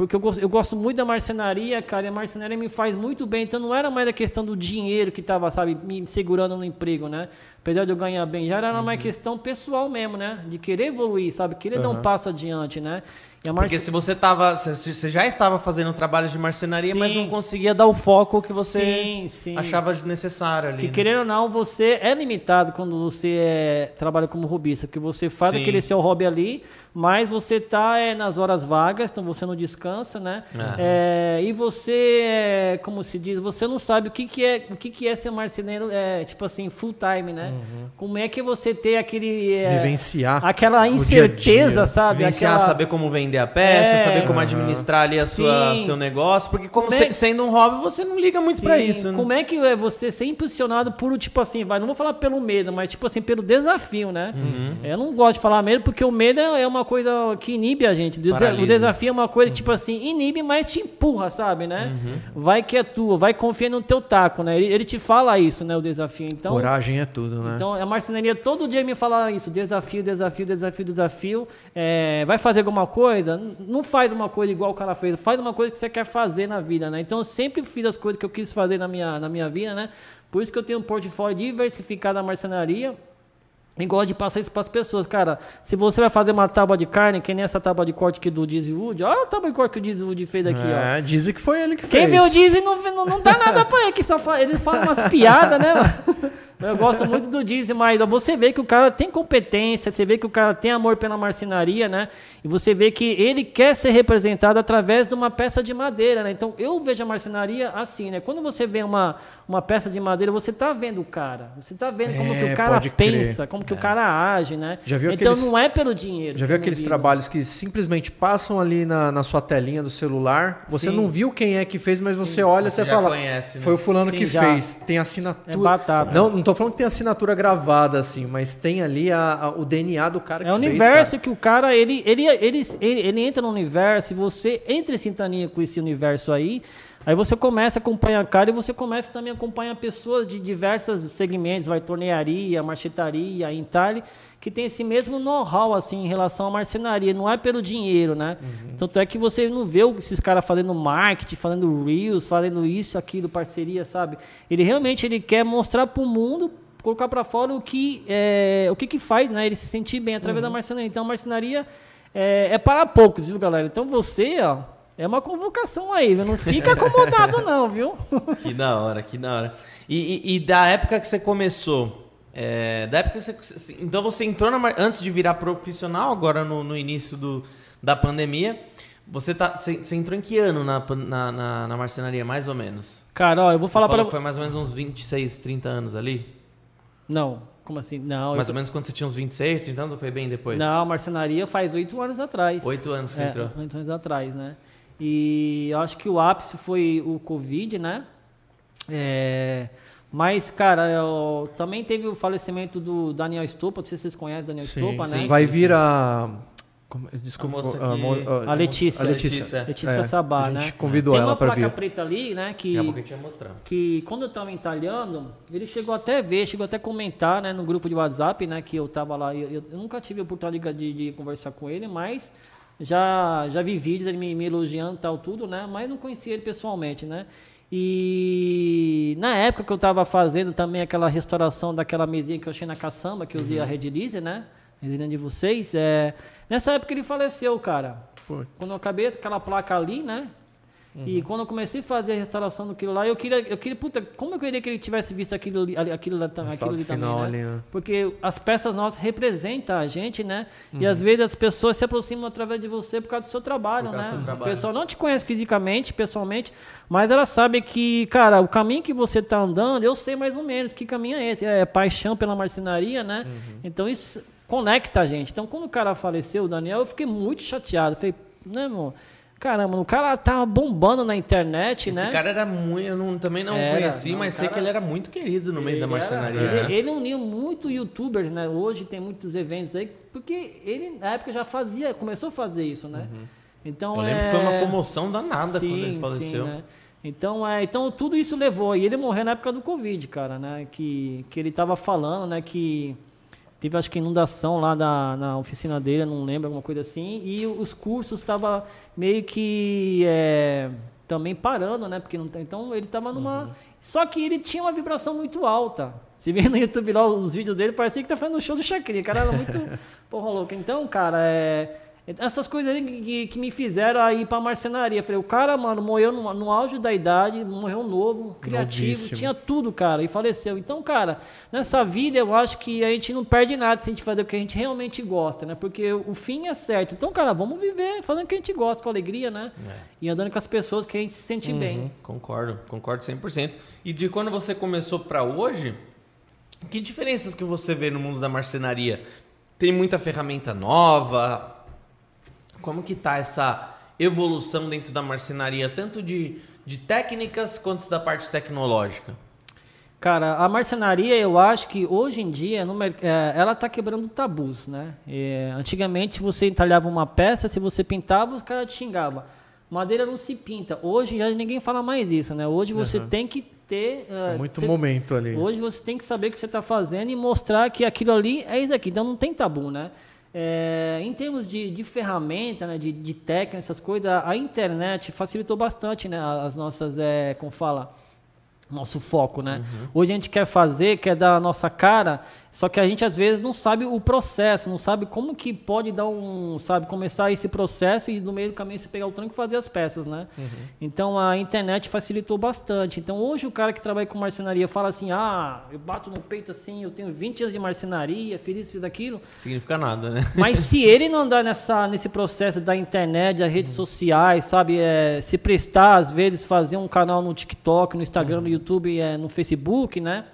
Porque eu gosto, eu gosto muito da marcenaria, cara, e a marcenaria me faz muito bem. Então não era mais a questão do dinheiro que estava, sabe, me segurando no emprego, né? apesar de eu ganhar bem, já era uhum. uma questão pessoal mesmo, né? De querer evoluir, sabe? Querer uhum. dar um passo adiante, né? Porque se você tava, você já estava fazendo trabalhos de marcenaria, sim. mas não conseguia dar o foco que você sim, sim. achava necessário ali. Que né? querendo ou não, você é limitado quando você é, trabalha como robista, porque você faz aquele seu hobby ali, mas você está é, nas horas vagas, então você não descansa, né? É, e você, é, como se diz, você não sabe o que, que é o que, que é ser marceneiro, é, tipo assim, full time, né? Uhum. Como é que você tem aquele é, vivenciar aquela incerteza, dia -dia. sabe? Vivenciar, aquela... saber como vender a peça, é, saber como administrar ali a sua seu negócio, porque como, como é... sendo um hobby você não liga muito para isso. Né? Como é que é você ser impulsionado por tipo assim, vai, não vou falar pelo medo, mas tipo assim pelo desafio, né? Uhum. Eu não gosto de falar medo porque o medo é uma uma coisa que inibe a gente. Paralisa. O desafio é uma coisa, uhum. tipo assim, inibe, mas te empurra, sabe, né? Uhum. Vai que é tua, vai confiar no teu taco, né? Ele, ele, te fala isso, né? O desafio. Então, Coragem é tudo, né? Então, a marcenaria todo dia me fala isso: desafio, desafio, desafio, desafio. É, vai fazer alguma coisa? Não faz uma coisa igual o cara fez, faz uma coisa que você quer fazer na vida, né? Então, eu sempre fiz as coisas que eu quis fazer na minha, na minha vida, né? Por isso que eu tenho um portfólio diversificado na marcenaria. E gosto de passar isso para as pessoas. Cara, se você vai fazer uma tábua de carne, que nem essa tábua de corte aqui do Dizzy Wood, olha a tábua de corte que o Dizzy Wood fez aqui, é, ó. Dizzy que foi ele que Quem fez. Quem vê o Dizzy não, não, não dá nada para ele, que só fala, ele fala umas piadas, né? Eu gosto muito do Dizzy, mas você vê que o cara tem competência, você vê que o cara tem amor pela marcenaria, né? E você vê que ele quer ser representado através de uma peça de madeira, né? Então eu vejo a marcenaria assim, né? Quando você vê uma, uma peça de madeira, você tá vendo o cara. Você tá vendo como é, que o é, cara pensa, como que é. o cara age, né? Já viu então aqueles, não é pelo dinheiro. Já viu aqueles trabalhos que simplesmente passam ali na, na sua telinha do celular? Você Sim. não viu quem é que fez, mas você Sim. olha e você, fala. Conhece, né? Foi o fulano Sim, que já. fez. Tem assinatura. É batata. Não, não tô falando que tem assinatura gravada, assim, mas tem ali a, a, o DNA do cara é que fez. É o universo que o cara, ele, ele, ele, ele, ele entra no universo e você entra em sintonia com esse universo aí. Aí você começa a acompanhar a cara e você começa também a acompanhar pessoas de diversos segmentos, vai tornearia, marchetaria, entalhe, que tem esse mesmo know-how assim em relação à marcenaria, não é pelo dinheiro, né? Uhum. Tanto é que você não vê esses caras fazendo marketing, fazendo reels, fazendo isso, aquilo, parceria, sabe? Ele realmente ele quer mostrar para o mundo colocar para fora o que é, o que, que faz, né? Ele se sentir bem através uhum. da marcenaria. Então, a marcenaria é, é, para poucos, viu, galera? Então, você, ó, é uma convocação aí, viu? Não fica acomodado, não, viu? que da hora, que da hora. E, e, e da época que você começou, é, da época que você, então você entrou na, antes de virar profissional, agora no, no início do, da pandemia. Você, tá, você, você, entrou em que ano na, na, na, na marcenaria, mais ou menos? Cara, ó, eu vou você falar para. Foi mais ou menos uns 26, 30 anos ali? Não, como assim? Não. Mais ou menos quando você tinha uns 26, 30 anos ou foi bem depois? Não, marcenaria faz oito anos atrás. Oito anos você é, entrou? Oito anos atrás, né? E eu acho que o ápice foi o Covid, né? É, mas, cara, eu, também teve o falecimento do Daniel Estopa, não sei se vocês conhecem o Daniel sim, Estopa, sim, né? Vai vir a Desculpa, a, que... a, a, Letícia. A Letícia, Letícia é, Sabá, a né? gente convidou ela para vir. Tem uma placa preta ali, né? Que, que quando eu estava entalhando, ele chegou até a ver, chegou até a comentar, né? No grupo de WhatsApp, né? Que eu estava lá. Eu, eu, nunca tive a oportunidade de, de, conversar com ele, mas já, já vi vídeos ele me, me elogiando tal, tudo, né? Mas não conhecia ele pessoalmente, né? E na época que eu estava fazendo também aquela restauração daquela mesinha que eu achei na caçamba, que eu usei uhum. a Red Lise, né? Residência de vocês, é Nessa época ele faleceu, cara. Puts. Quando eu acabei aquela placa ali, né? Uhum. E quando eu comecei a fazer a restauração daquilo lá, eu queria, eu queria, puta, como eu queria que ele tivesse visto aquilo, aquilo, aquilo, aquilo ali também, né? Ali, né? Porque as peças nossas representam a gente, né? Uhum. E às vezes as pessoas se aproximam através de você por causa do seu trabalho, né? Seu trabalho. O pessoal não te conhece fisicamente, pessoalmente, mas ela sabe que, cara, o caminho que você está andando, eu sei mais ou menos que caminho é esse. É paixão pela marcenaria, né? Uhum. Então isso conecta a gente. Então, quando o cara faleceu, o Daniel, eu fiquei muito chateado. Falei, né, irmão? Caramba, o cara tava bombando na internet, Esse né? Esse cara era muito, eu não, também não era, conheci, não, mas cara, sei que ele era muito querido no meio da marcenaria. Era, ele, ele uniu muito youtubers, né? Hoje tem muitos eventos aí, porque ele na época já fazia, começou a fazer isso, né? Uhum. Então, eu lembro é... que foi uma comoção danada sim, quando ele faleceu. Sim, né? Então, é, então tudo isso levou. E ele morreu na época do Covid, cara, né? Que, que ele tava falando, né? Que Teve, acho que, inundação lá da, na oficina dele, não lembro, alguma coisa assim. E os cursos estavam meio que. É, também parando, né? Porque não tem, então ele tava numa. Uhum. Só que ele tinha uma vibração muito alta. Se vê no YouTube lá os vídeos dele, parecia que tá fazendo um show do Chacrinha. O cara era muito porra louca. Então, cara, é. Essas coisas aí que, que me fizeram aí pra marcenaria. Falei, o cara, mano, morreu no, no auge da idade, morreu novo, criativo, Novíssimo. tinha tudo, cara, e faleceu. Então, cara, nessa vida eu acho que a gente não perde nada se a gente fazer o que a gente realmente gosta, né? Porque o fim é certo. Então, cara, vamos viver fazendo o que a gente gosta, com alegria, né? É. E andando com as pessoas que a gente se sente uhum, bem. Concordo, concordo 100%. E de quando você começou para hoje, que diferenças que você vê no mundo da marcenaria? Tem muita ferramenta nova, como que tá essa evolução dentro da marcenaria, tanto de, de técnicas quanto da parte tecnológica? Cara, a marcenaria, eu acho que hoje em dia, no, é, ela está quebrando tabus, né? E, antigamente, você entalhava uma peça, se você pintava, o cara te xingava. Madeira não se pinta. Hoje já ninguém fala mais isso, né? Hoje você uhum. tem que ter... Uh, Muito você, momento ali. Hoje você tem que saber o que você está fazendo e mostrar que aquilo ali é isso aqui. Então não tem tabu, né? É, em termos de, de ferramenta, né, de, de técnica, essas coisas, a internet facilitou bastante né, as nossas, é, como fala, nosso foco, né? Uhum. Hoje a gente quer fazer, quer dar a nossa cara, só que a gente às vezes não sabe o processo, não sabe como que pode dar um, sabe, começar esse processo e no meio do caminho você pegar o tranco e fazer as peças, né? Uhum. Então a internet facilitou bastante. Então hoje o cara que trabalha com marcenaria fala assim: "Ah, eu bato no peito assim, eu tenho 20 anos de marcenaria, fiz isso, fiz aquilo". Significa nada, né? Mas se ele não andar nessa nesse processo da internet, das redes uhum. sociais, sabe, é, se prestar às vezes fazer um canal no TikTok, no Instagram, no uhum. YouTube, é, no Facebook, né?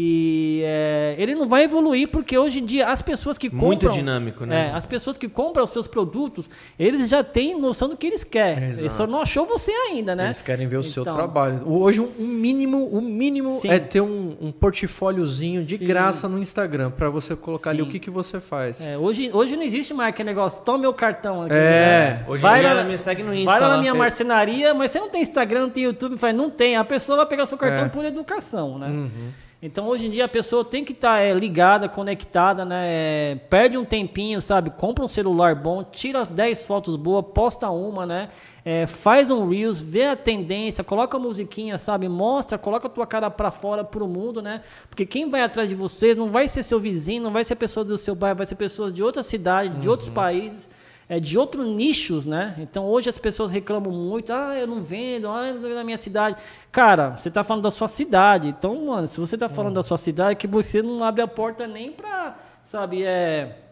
E é, ele não vai evoluir porque hoje em dia as pessoas que compram. Muito dinâmico, né? É, as pessoas que compram os seus produtos, eles já têm noção do que eles querem. É, ele só não achou você ainda, né? Eles querem ver o então, seu trabalho. Hoje, um mínimo, o mínimo sim. é ter um, um portfóliozinho de sim. graça no Instagram para você colocar sim. ali o que, que você faz. É, hoje, hoje não existe mais aquele negócio, toma meu cartão aqui. É, hoje vai lá, me segue no Insta. Vai lá na minha marcenaria, mas você não tem Instagram, não tem YouTube, faz, não tem. A pessoa vai pegar seu cartão é. por educação, né? Uhum. Então hoje em dia a pessoa tem que estar tá, é, ligada, conectada, né? É, perde um tempinho, sabe? Compra um celular bom, tira 10 fotos boas, posta uma, né? É, faz um Reels, vê a tendência, coloca a musiquinha, sabe? Mostra, coloca a tua cara para fora pro mundo, né? Porque quem vai atrás de vocês não vai ser seu vizinho, não vai ser pessoa do seu bairro, vai ser pessoas de outra cidade, de uhum. outros países é, de outros nichos, né? Então hoje as pessoas reclamam muito, ah, eu não vendo, ah, eu não vendo na minha cidade. Cara, você está falando da sua cidade. Então, mano, se você está falando hum. da sua cidade, é que você não abre a porta nem para, sabe, é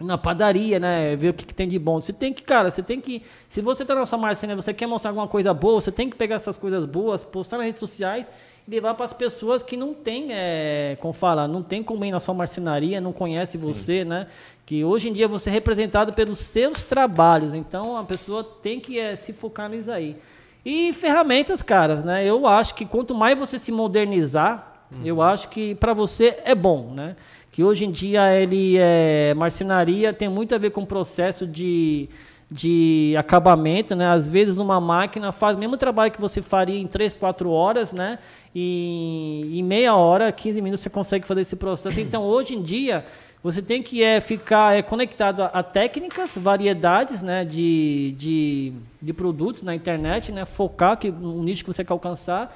na padaria, né? Ver o que, que, tem de bom. Você tem que, cara, você tem que. Se você tá na sua marcenaria, você quer mostrar alguma coisa boa, você tem que pegar essas coisas boas, postar nas redes sociais e levar para as pessoas que não tem, é, como fala, não tem como ir na sua marcenaria, não conhece Sim. você, né? Que hoje em dia você é representado pelos seus trabalhos. Então a pessoa tem que é, se focar nisso aí. E ferramentas, caras, né? Eu acho que quanto mais você se modernizar, uhum. eu acho que para você é bom, né? Que hoje em dia ele é marcenaria tem muito a ver com o processo de de acabamento, né? Às vezes uma máquina faz o mesmo trabalho que você faria em 3, 4 horas, né? E em meia hora, 15 minutos você consegue fazer esse processo. Então, hoje em dia, você tem que é, ficar é, conectado a, a, técnicas, variedades né, de, de, de produtos na internet, né, focar que, no nicho que você quer alcançar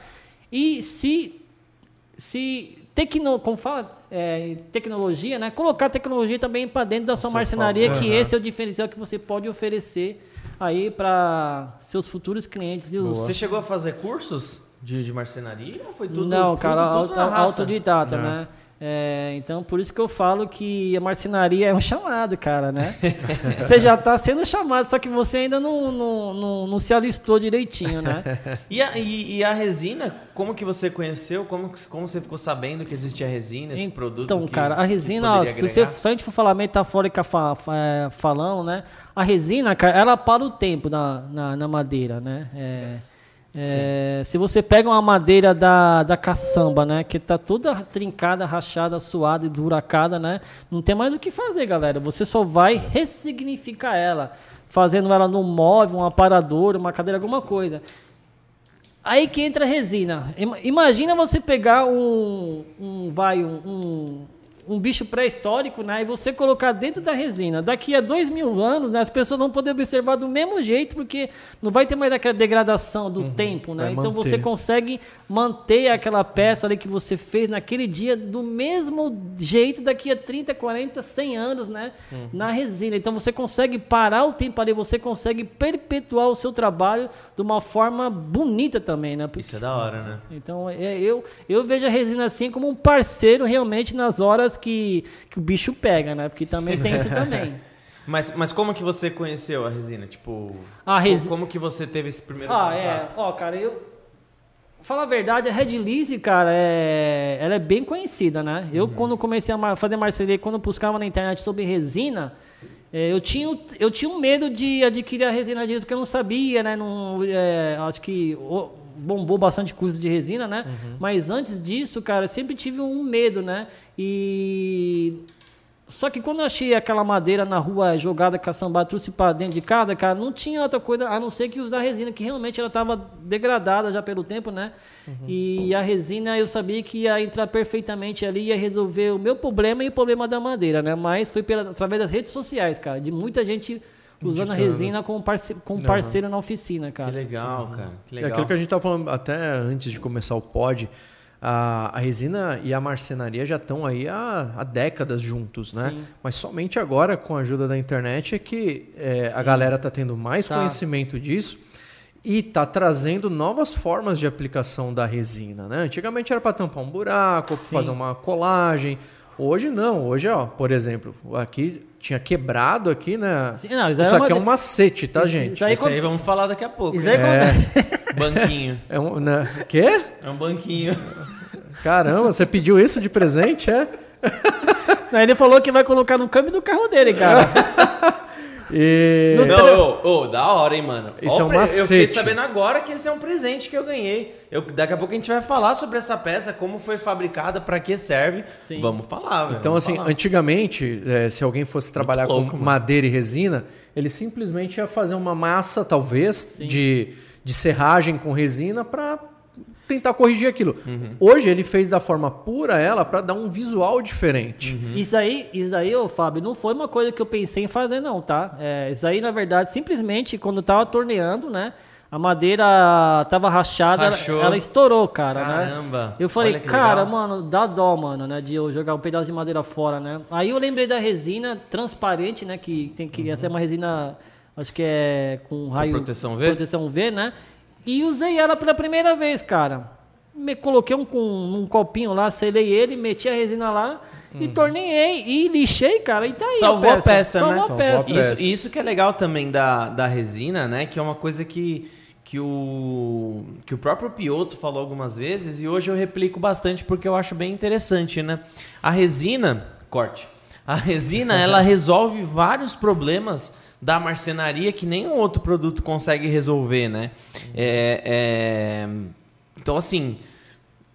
e se, se tecno, como fala, é, tecnologia, né? Colocar tecnologia também para dentro da sua marcenaria, que uhum. esse é o diferencial que você pode oferecer aí para seus futuros clientes. Você chegou a fazer cursos de, de marcenaria ou foi tudo? Não, cara, tudo, tudo autodidata, né? É, então, por isso que eu falo que a marcenaria é um chamado, cara, né? você já está sendo chamado, só que você ainda não, não, não, não se alistou direitinho, né? e, a, e, e, a resina, como que você conheceu? Como, como você ficou sabendo que existia resina, esse então, produto? Então, cara, a resina, ó, se, você, se a gente for falar metafórica fa, fa, falando, né? A resina, cara, ela para o tempo na, na, na madeira, né? É, é, se você pega uma madeira da, da caçamba, né, que tá toda trincada, rachada, suada e buracada, né, não tem mais o que fazer, galera. Você só vai ressignificar ela, fazendo ela num móvel, um aparador, uma cadeira, alguma coisa. Aí que entra a resina. Imagina você pegar um, um vai, um, um bicho pré-histórico, né? E você colocar dentro da resina. Daqui a dois mil anos, né, as pessoas vão poder observar do mesmo jeito, porque não vai ter mais aquela degradação do uhum, tempo, né? Então manter. você consegue manter aquela peça ali que você fez naquele dia do mesmo jeito daqui a 30, 40, 100 anos, né? Uhum. Na resina. Então você consegue parar o tempo ali, você consegue perpetuar o seu trabalho de uma forma bonita também, né? Porque, Isso é da hora, né? Então é, eu, eu vejo a resina assim como um parceiro realmente nas horas que, que o bicho pega, né? Porque também tem isso também. Mas, mas como que você conheceu a resina? Tipo, a resina... como que você teve esse primeiro ah, contato? é. Ó, cara, eu... Fala a verdade, a Red Lise, cara, é... ela é bem conhecida, né? Eu, uhum. quando comecei a fazer marcenaria, quando buscava na internet sobre resina, é, eu, tinha, eu tinha um medo de adquirir a resina disso, porque eu não sabia, né? Não, é, acho que bombou bastante curso de resina, né? Uhum. Mas antes disso, cara, sempre tive um medo, né? E só que quando eu achei aquela madeira na rua jogada caçambada, trouxe para dentro de casa, cara, não tinha outra coisa a não ser que usar resina, que realmente ela estava degradada já pelo tempo, né? Uhum. E a resina eu sabia que ia entrar perfeitamente ali, ia resolver o meu problema e o problema da madeira, né? Mas foi pela, através das redes sociais, cara, de muita gente usando Indicando. a resina como, parce como parceiro uhum. na oficina, cara. Que legal, cara. Que legal. É aquilo que a gente estava falando até antes de começar o pod a, a resina e a marcenaria já estão aí há, há décadas juntos, né? Sim. Mas somente agora, com a ajuda da internet, é que é, a galera está tendo mais tá. conhecimento disso e está trazendo novas formas de aplicação da resina, né? Antigamente era para tampar um buraco, fazer uma colagem. Hoje não, hoje, ó, por exemplo, aqui tinha quebrado aqui, né? Sim, não, isso, isso é aqui é um macete, tá, gente? Isso aí, isso aí vamos falar daqui a pouco. Isso aí é... Banquinho. É um, né? Quê? É um banquinho. Caramba, você pediu isso de presente, é? Aí ele falou que vai colocar no câmbio do carro dele, cara. E... Não, ô, ô, da hora, hein, mano. Isso é um macete. Eu fiquei sabendo agora que esse é um presente que eu ganhei. Eu, daqui a pouco a gente vai falar sobre essa peça, como foi fabricada, para que serve. Sim. Vamos falar, velho. Então, assim, falar. antigamente, é, se alguém fosse trabalhar louco, com mano. madeira e resina, ele simplesmente ia fazer uma massa, talvez, de, de serragem com resina para tentar corrigir aquilo. Uhum. Hoje ele fez da forma pura ela para dar um visual diferente. Uhum. Isso aí, isso aí, ô, Fábio, não foi uma coisa que eu pensei em fazer não, tá? É, isso aí, na verdade, simplesmente quando eu tava torneando, né? A madeira tava rachada, ela, ela, estourou, cara, né? Caramba. Né? Eu falei, cara, legal. mano, dá dó, mano, né? De eu jogar um pedaço de madeira fora, né? Aí eu lembrei da resina transparente, né? Que tem que uhum. ser uma resina, acho que é com raio. Com proteção V? Proteção V, né? E usei ela pela primeira vez, cara. Me coloquei um, um, um copinho lá, selei ele, meti a resina lá uhum. e tornei e lixei, cara. E tá aí. Salvou a peça, a peça Salvou né? A peça. Salvou a peça. Isso, isso que é legal também da, da resina, né? Que é uma coisa que, que, o, que o próprio Pioto falou algumas vezes e hoje eu replico bastante porque eu acho bem interessante, né? A resina, corte. A resina, ela resolve vários problemas da marcenaria que nenhum outro produto consegue resolver, né? É, é... Então, assim,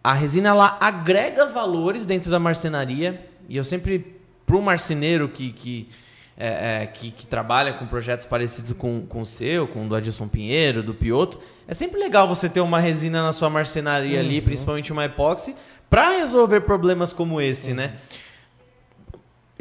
a resina ela agrega valores dentro da marcenaria e eu sempre, para o marceneiro que, que, é, é, que, que, trabalha com projetos parecidos com, com o seu, com o do Adilson Pinheiro, do Pioto, é sempre legal você ter uma resina na sua marcenaria uhum. ali, principalmente uma epóxi, para resolver problemas como esse, uhum. né?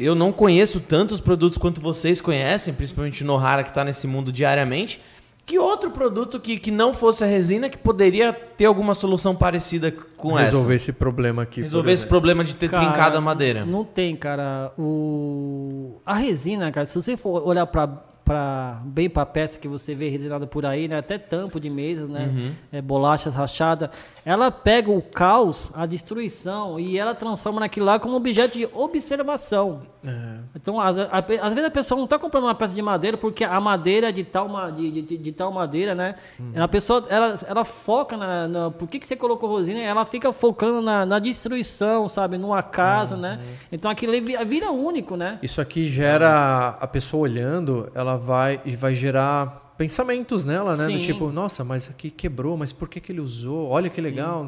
Eu não conheço tantos produtos quanto vocês conhecem, principalmente no Nohara que está nesse mundo diariamente. Que outro produto que, que não fosse a resina que poderia ter alguma solução parecida com Resolver essa? Resolver esse problema aqui. Resolver esse problema de ter cara, trincado a madeira. Não tem, cara. O... A resina, cara, se você for olhar para para bem para peça que você vê resinada por aí, né? Até tampo de mesa, né? Uhum. É, bolachas rachadas. Ela pega o caos, a destruição e ela transforma naquilo lá como objeto de observação. É. Então, às, vezes a pessoa não está comprando uma peça de madeira porque a madeira é de tal, de, de, de tal madeira, né? Uhum. A pessoa, ela, ela foca na, na, Por que, que você colocou rosina? Ela fica focando na, na destruição, sabe? No acaso, uhum. né? Então aquilo vira único, né? Isso aqui gera a pessoa olhando, ela vai e vai gerar pensamentos nela, né? Sim. Do tipo, nossa, mas aqui quebrou, mas por que, que ele usou? Olha que legal.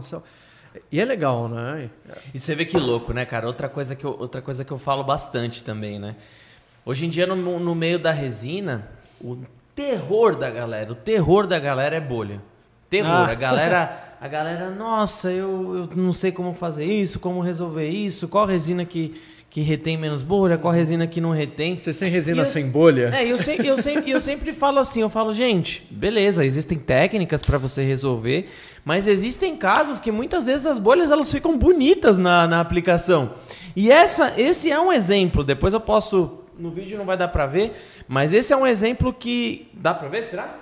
E é legal, né? E você vê que louco, né, cara? Outra coisa que eu, outra coisa que eu falo bastante também, né? Hoje em dia, no, no meio da resina, o terror da galera, o terror da galera é bolha. Terror. Ah. A galera, a galera, nossa, eu, eu não sei como fazer isso, como resolver isso, qual resina que, que retém menos bolha, qual resina que não retém. Vocês têm resina eu, sem bolha? É, eu sempre, eu, sempre, eu sempre falo assim, eu falo, gente, beleza, existem técnicas para você resolver, mas existem casos que muitas vezes as bolhas elas ficam bonitas na, na aplicação. E essa, esse é um exemplo, depois eu posso, no vídeo não vai dar para ver, mas esse é um exemplo que... Dá para ver, será?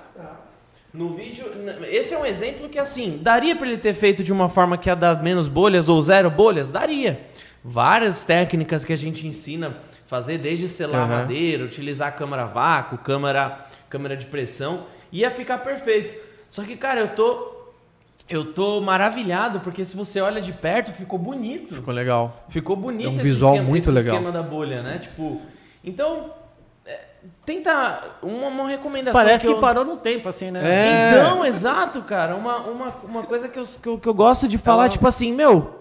No vídeo, esse é um exemplo que assim, daria para ele ter feito de uma forma que ia dar menos bolhas ou zero bolhas? Daria várias técnicas que a gente ensina fazer, desde selar uhum. madeira, utilizar câmara vácuo, câmara, câmara de pressão, ia ficar perfeito. Só que, cara, eu tô eu tô maravilhado porque se você olha de perto, ficou bonito. Ficou legal. Ficou bonito. É um visual esquema, muito legal. esquema da bolha, né? Tipo, então é, tenta uma, uma recomendação. Parece que, eu... que, parou no tempo, assim, né? É. Então, exato, cara. Uma, uma, uma coisa que eu, que eu, que eu gosto de falar, Ela... tipo assim, meu,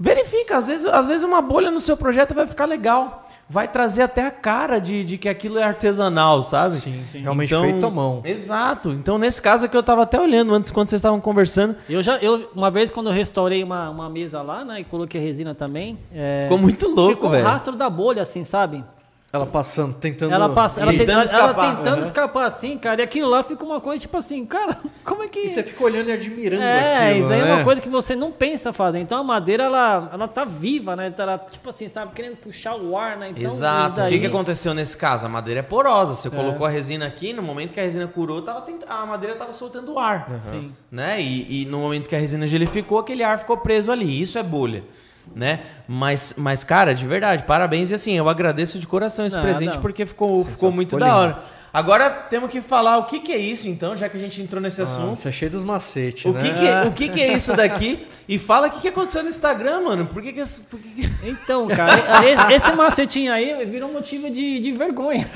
Verifica, às vezes, às vezes uma bolha no seu projeto vai ficar legal. Vai trazer até a cara de, de que aquilo é artesanal, sabe? Sim, sim. realmente então, feito à mão. Exato. Então, nesse caso aqui, eu estava até olhando antes, quando vocês estavam conversando. Eu já, eu, uma vez, quando eu restaurei uma, uma mesa lá, né, e coloquei resina também. É, ficou muito louco, velho. Ficou o rastro da bolha, assim, sabe? Ela passando, tentando. Ela, passa, ela, tentando, escapar. ela tentando uhum. escapar assim, cara. E aquilo lá fica uma coisa tipo assim, cara, como é que. E você fica olhando e admirando é, aquilo. É, isso aí né? é uma coisa que você não pensa fazer. Então a madeira, ela, ela tá viva, né? Ela, tipo assim, sabe, querendo puxar o ar, né? Então, Exato. Daí... O que, que aconteceu nesse caso? A madeira é porosa. Você é. colocou a resina aqui, no momento que a resina curou, tava tent... a madeira tava soltando ar. Uhum. Sim. Né? E, e no momento que a resina gelificou, aquele ar ficou preso ali. Isso é bolha né? Mas, mas, cara, de verdade, parabéns. E assim, eu agradeço de coração esse presente porque ficou, ficou muito da hora. Agora temos que falar o que, que é isso, então, já que a gente entrou nesse ah, assunto. Você é cheio dos macetes, o né? Que que é, o que, que é isso daqui? E fala o que, que aconteceu no Instagram, mano. Por que, que, por que, que... Então, cara, esse macetinho aí virou motivo de, de vergonha.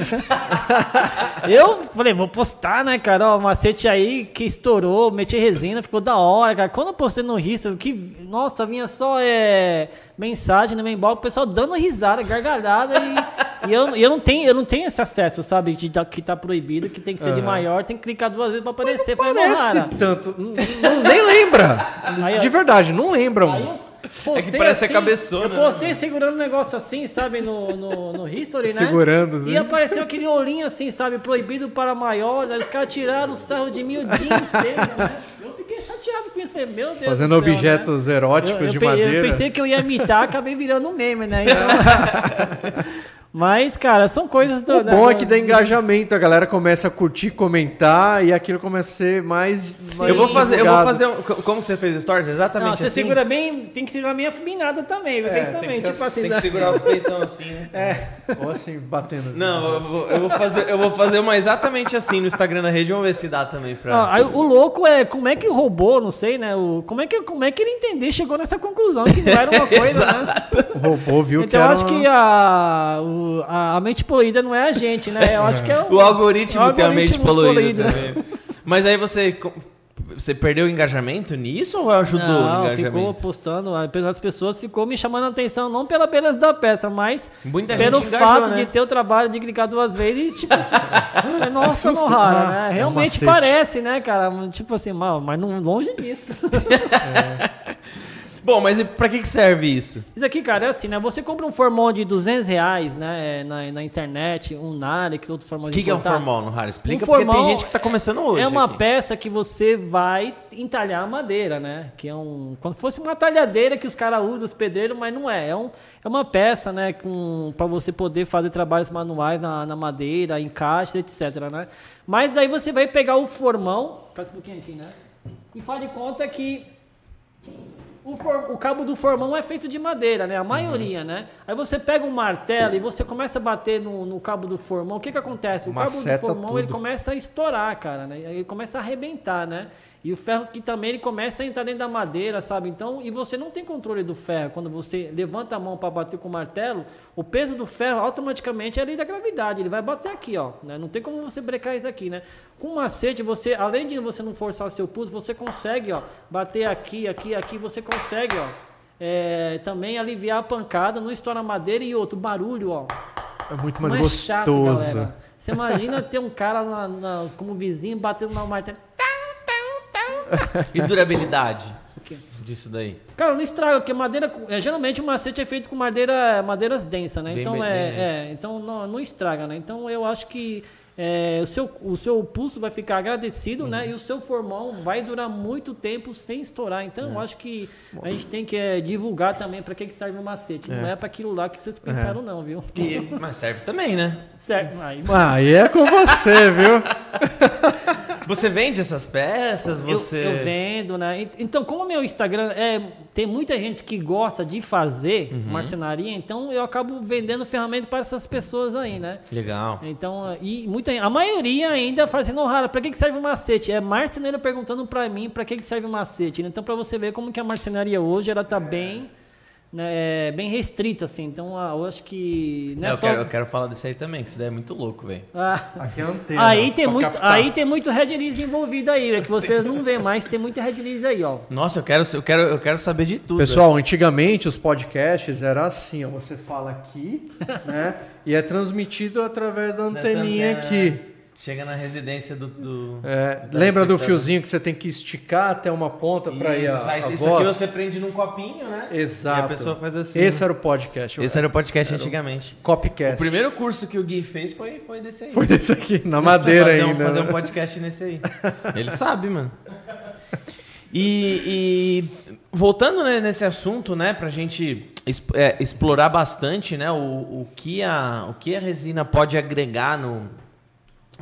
Eu falei, vou postar, né, cara? Ó, o macete aí que estourou, meti resina, ficou da hora, cara. Quando eu postei no History, que, nossa, vinha só é, mensagem no meu inbox, o pessoal dando risada, gargalhada e, e eu, eu, não tenho, eu não tenho esse acesso, sabe? De, de, que tá proibido, que tem que ser uhum. de maior, tem que clicar duas vezes pra aparecer. Não parece tanto. Não, nem lembra. Aí, de verdade, não lembram. Postei é que parece assim, cabeçona. Eu postei né? segurando um negócio assim, sabe, no, no, no History, né? Segurando, sim. E apareceu aquele olhinho assim, sabe, proibido para maiores. Aí os caras tiraram o sarro de mim o dia inteiro, né? Eu fiquei chateado com isso. Falei, meu Deus Fazendo do céu, objetos né? eróticos eu, eu, de madeira. Eu pensei que eu ia imitar, acabei virando um meme, né? Então... Mas, cara, são coisas do. O bom é que dá engajamento, a galera começa a curtir, comentar e aquilo começa a ser mais. mais eu vou fazer, eu vou fazer. Um, como você fez stories? Exatamente Não, você assim? segura bem, tem que segurar meio afinada também, é, tem, que, tipo assim, tem que segurar os peitão assim, né? É. Ou assim, batendo assim. Não, eu vou, eu vou, fazer, eu vou fazer uma exatamente assim no Instagram da rede, vamos ver se dá também pra. Ah, aí, o louco é como é que o robô, não sei, né? O, como, é que, como é que ele entender chegou nessa conclusão que não era uma coisa, né? O robô viu então, que era. Então eu acho uma... que a, o, a, a mente poluída não é a gente, né? Eu acho que é o, o algoritmo, o tem a mente poluída, poluída. Mas aí você você perdeu o engajamento nisso ou ajudou não, no engajamento? ficou postando, apesar das pessoas ficou me chamando a atenção não pela beleza da peça, mas Muita pelo engajou, fato né? de ter o trabalho de clicar duas vezes e tipo assim, nossa, Assusta, rara, né? É Realmente é parece, né, cara? Tipo assim, mas não longe disso. É. Bom, mas e pra que, que serve isso? Isso aqui, cara, é assim, né? Você compra um formol de 200 reais, né? Na, na internet, um Narex, outros formol de O que, que é um formol, no Rara? Explica, um porque tem gente que tá começando hoje. É uma aqui. peça que você vai entalhar a madeira, né? Que é um... Como se fosse uma talhadeira que os caras usam, os pedreiros, mas não é. É, um, é uma peça, né? Com, pra você poder fazer trabalhos manuais na, na madeira, encaixes, etc, né? Mas aí você vai pegar o formão... Faz um pouquinho aqui, né? E faz de conta que o, for, o, cabo do formão é feito de madeira, né? A maioria, uhum. né? Aí você pega um martelo e você começa a bater no, no cabo do formão. O que que acontece? O cabo do formão tudo. ele começa a estourar, cara, né? Ele começa a arrebentar, né? E o ferro que também ele começa a entrar dentro da madeira, sabe? Então, e você não tem controle do ferro. Quando você levanta a mão para bater com o martelo, o peso do ferro automaticamente é ali da gravidade. Ele vai bater aqui, ó. Né? Não tem como você brecar isso aqui, né? Com macete, você, além de você não forçar o seu pulso, você consegue, ó, bater aqui, aqui, aqui. Você consegue, ó, é, também aliviar a pancada, não estoura a madeira e outro barulho, ó. É muito mais é gostoso. Chato, você imagina ter um cara na, na, como vizinho batendo na martelo. E durabilidade? disso daí? Cara, não estraga, porque madeira. É, geralmente o macete é feito com madeira, madeiras densas, né? Bem, então é, é, Então não, não estraga, né? Então eu acho que é, o, seu, o seu pulso vai ficar agradecido, né? uhum. né? E o seu formão vai durar muito tempo sem estourar. Então, é. eu acho que a gente tem que é, divulgar também para que, que serve o macete. É. Não é para aquilo lá que vocês pensaram, é. não, viu? E, mas serve também, né? Serve. Aí, aí é com você, viu? Você vende essas peças? Você... Eu, eu, vendo, né? Então, como o meu Instagram é, tem muita gente que gosta de fazer uhum. marcenaria, então eu acabo vendendo ferramenta para essas pessoas aí, né? Legal. Então, e muita, a maioria ainda fala assim, não, Rara, para que, que serve o macete? É marceneiro perguntando para mim para que, que serve o macete. Então, para você ver como que a marcenaria hoje, ela tá bem né, é bem restrita, assim. Então, ah, eu acho que. Não é, eu, só... quero, eu quero falar desse aí também, que isso daí é muito louco, velho. Ah, Aqui é antena. Aí tem, muito, aí tem muito Red Release envolvido aí, é que vocês não vê mais, tem muito Red Release aí, ó. Nossa, eu quero, eu quero, eu quero saber de tudo. Pessoal, antigamente os podcasts era assim, ó, você fala aqui, né? e é transmitido através da anteninha antena, aqui. Né? Chega na residência do. do é, lembra do fiozinho que você tem que esticar até uma ponta para ir a, a Isso voz? aqui você prende num copinho, né? Exato. E a pessoa faz assim. Esse né? era o podcast. Esse era o podcast era antigamente. O copcast. O primeiro curso que o Gui fez foi, foi desse aí. Foi desse aqui, na madeira fazer ainda. Um, fazer um né? podcast nesse aí. Ele sabe, mano. E, e voltando né, nesse assunto, né, pra gente é, explorar bastante, né, o, o, que a, o que a resina pode agregar no,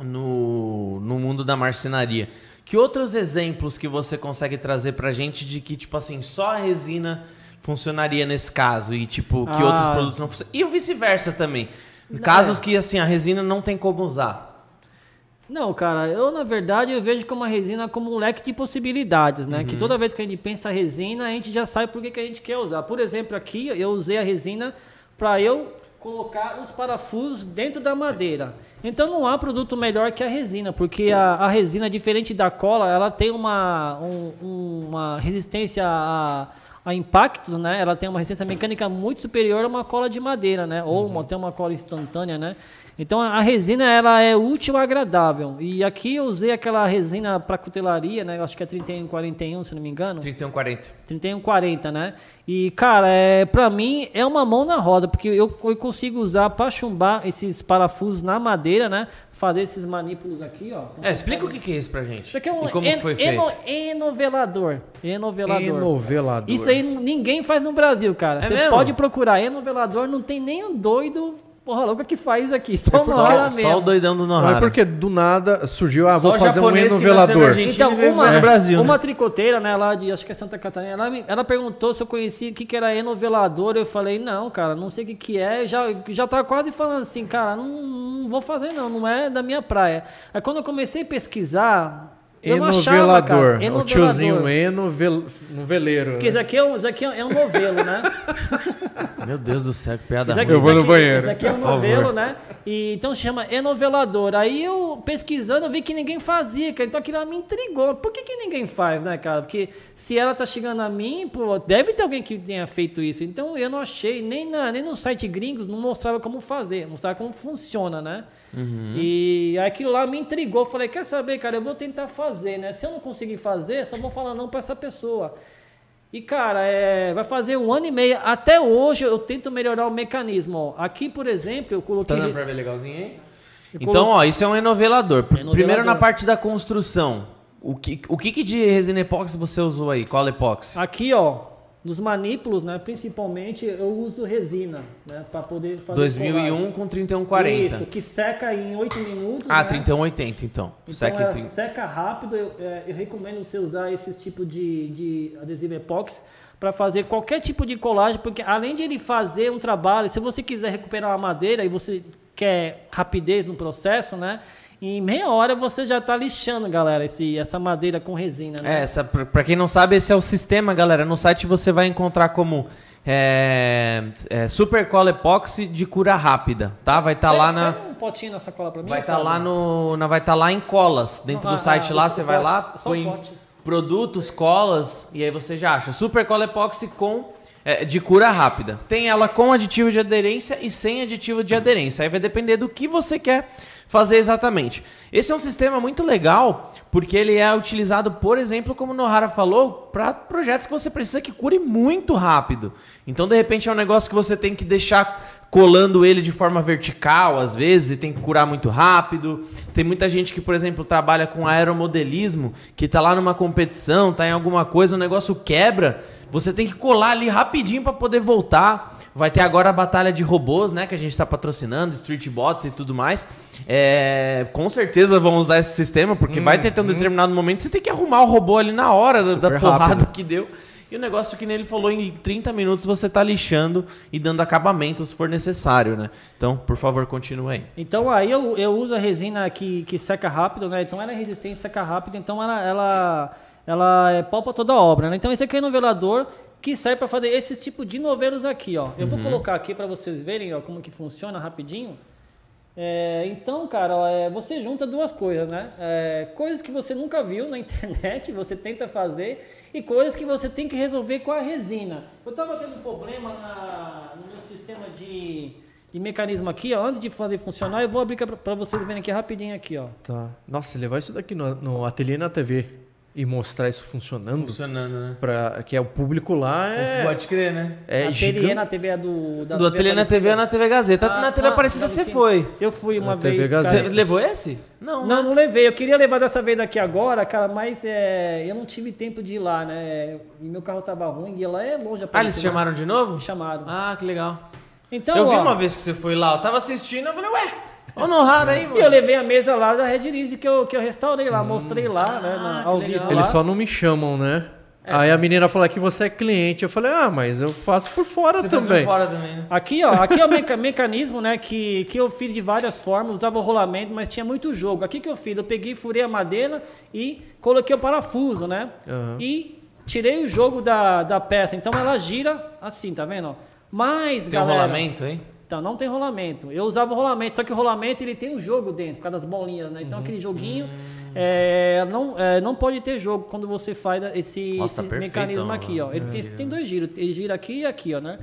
no, no mundo da marcenaria. Que outros exemplos que você consegue trazer pra gente de que, tipo assim, só a resina funcionaria nesse caso e, tipo, que ah. outros produtos não funcionam? E o vice-versa também. Casos é. que, assim, a resina não tem como usar. Não, cara, eu na verdade eu vejo como a resina como um leque de possibilidades, né? Uhum. Que toda vez que a gente pensa resina, a gente já sabe por que, que a gente quer usar. Por exemplo, aqui eu usei a resina para eu colocar os parafusos dentro da madeira. Então não há produto melhor que a resina, porque a, a resina, diferente da cola, ela tem uma, um, uma resistência a, a impactos, né? Ela tem uma resistência mecânica muito superior a uma cola de madeira, né? Ou uhum. até uma cola instantânea, né? Então a resina ela é útil e agradável. E aqui eu usei aquela resina para cutelaria, né? Acho que é 3141, se não me engano. 3140. 3140, né? E cara, é para mim é uma mão na roda, porque eu, eu consigo usar para chumbar esses parafusos na madeira, né? Fazer esses manípulos aqui, ó. Então, é, explica o que, que é isso pra gente. Isso aqui é um e como en, foi feito? enovelador. Enovelador. Enovelador. Isso aí ninguém faz no Brasil, cara. É Você pode procurar enovelador, não tem nem um doido porra louca que faz aqui. Só, é só, só o doidão do Nohara. Não é porque do nada surgiu, ah, vou fazer um enovelador. Então, uma, no Brasil, né? uma né? tricoteira, né, lá de, acho que é Santa Catarina, ela, ela perguntou se eu conhecia o que, que era enovelador. Eu falei, não, cara, não sei o que, que é. Já, já tá quase falando assim, cara, não, não vou fazer não, não é da minha praia. Aí quando eu comecei a pesquisar, Enovelador. O tiozinho enoveleiro. Porque isso aqui, é um, isso aqui é um novelo, né? Meu Deus do céu, que piada aqui, Eu vou no banheiro. Isso aqui é um novelo, né? E, então chama enovelador. Aí eu, pesquisando, eu vi que ninguém fazia, cara. Então aquilo me intrigou. Por que, que ninguém faz, né, cara? Porque se ela tá chegando a mim, pô, deve ter alguém que tenha feito isso. Então eu não achei, nem, na, nem no site gringos, não mostrava como fazer, mostrava como funciona, né? Uhum. E aquilo lá me intrigou. Falei, quer saber, cara, eu vou tentar fazer, né? Se eu não conseguir fazer, só vou falar não para essa pessoa. E, cara, é, vai fazer um ano e meio. Até hoje eu tento melhorar o mecanismo. Ó. Aqui, por exemplo, eu coloquei. Tá dando pra ver legalzinho aí? Então, ó, isso é um enovelador. enovelador. Primeiro na parte da construção. O que, o que, que de resina epóxi você usou aí? Qual epóxi? Aqui, ó. Nos manípulos, né, principalmente, eu uso resina, né, para poder fazer 2001 colagem. com 3140. Isso, que seca em 8 minutos. Ah, né? 3180 então. Então seca, é, 30... seca rápido. Eu, é, eu, recomendo você usar esse tipo de, de adesivo epóxi para fazer qualquer tipo de colagem, porque além de ele fazer um trabalho, se você quiser recuperar uma madeira e você quer rapidez no processo, né? Em meia hora você já está lixando, galera, esse, essa madeira com resina. Né? É, essa, para quem não sabe, esse é o sistema, galera. No site você vai encontrar como é, é, super cola epóxi de cura rápida, tá? Vai estar tá lá na. um potinho nessa cola para mim. Vai estar tá lá no, na, vai estar tá lá em colas dentro não, do site ah, lá. Você vai lá, põe produtos, colas e aí você já acha super cola epóxi com é, de cura rápida. Tem ela com aditivo de aderência e sem aditivo de aderência. Aí vai depender do que você quer fazer exatamente. Esse é um sistema muito legal, porque ele é utilizado, por exemplo, como o Nohara falou, para projetos que você precisa que cure muito rápido. Então, de repente, é um negócio que você tem que deixar colando ele de forma vertical, às vezes, e tem que curar muito rápido. Tem muita gente que, por exemplo, trabalha com aeromodelismo, que está lá numa competição, está em alguma coisa, o negócio quebra, você tem que colar ali rapidinho para poder voltar. Vai ter agora a batalha de robôs, né? Que a gente está patrocinando, Street Bots e tudo mais. É, com certeza vão usar esse sistema, porque hum, vai ter um hum. determinado momento você tem que arrumar o robô ali na hora da, da porrada rápido. que deu. E o negócio que nele falou, em 30 minutos você está lixando e dando acabamento se for necessário, né? Então, por favor, continue aí. Então, aí eu, eu uso a resina que, que seca rápido, né? Então, ela é resistente, seca rápido, então ela, ela, ela é pau para toda a obra, né? Então, esse aqui é um nivelador que serve para fazer esse tipo de novelos aqui, ó. Eu uhum. vou colocar aqui para vocês verem, ó, como que funciona rapidinho. É, então, cara, é, você junta duas coisas, né? É, coisas que você nunca viu na internet, você tenta fazer, e coisas que você tem que resolver com a resina. Eu estava tendo um problema na, no meu sistema de, de mecanismo aqui, ó, antes de fazer funcionar, eu vou abrir para vocês verem aqui rapidinho aqui, ó. Tá. Nossa, levar isso daqui no, no ateliê na TV e mostrar isso funcionando. Funcionando, né? Pra, que é o público lá é. Pode crer, né? É ateliê na TV é do. Da do TV ateliê na TV é na TV Gazeta. Ah, na TV ah, Aparecida você foi. Eu fui uma na vez. Você levou esse? Não. Não, né? não levei. Eu queria levar dessa vez daqui agora, cara, mas é, eu não tive tempo de ir lá, né? E meu carro tava ruim e lá é longe. Ah, eles chamaram de novo? chamaram. Ah, que legal. Então, eu ó, vi uma vez que você foi lá, eu tava assistindo, eu falei, ué. Honoraram aí, mano. E eu levei a mesa lá da Red Lease que eu, que eu restaurei lá, hum. mostrei lá, né, na, ah, ao vivo. Eles só não me chamam, né? É. Aí a menina falou que você é cliente. Eu falei, ah, mas eu faço por fora você também. Por fora também né? Aqui, ó, aqui é o meca mecanismo, né, que, que eu fiz de várias formas, usava o rolamento, mas tinha muito jogo. Aqui que eu fiz, eu peguei, furei a madeira e coloquei o parafuso, né? Uhum. E tirei o jogo da, da peça. Então ela gira assim, tá vendo? Mas, Tem galera... um rolamento, hein? Então não tem rolamento. Eu usava o rolamento, só que o rolamento ele tem um jogo dentro, por causa das bolinhas, né? Então uhum. aquele joguinho é, não, é, não pode ter jogo quando você faz esse, Nossa, esse perfeito, mecanismo aqui, ó. Ele tem, tem, dois giros, ele gira aqui e aqui, ó, né?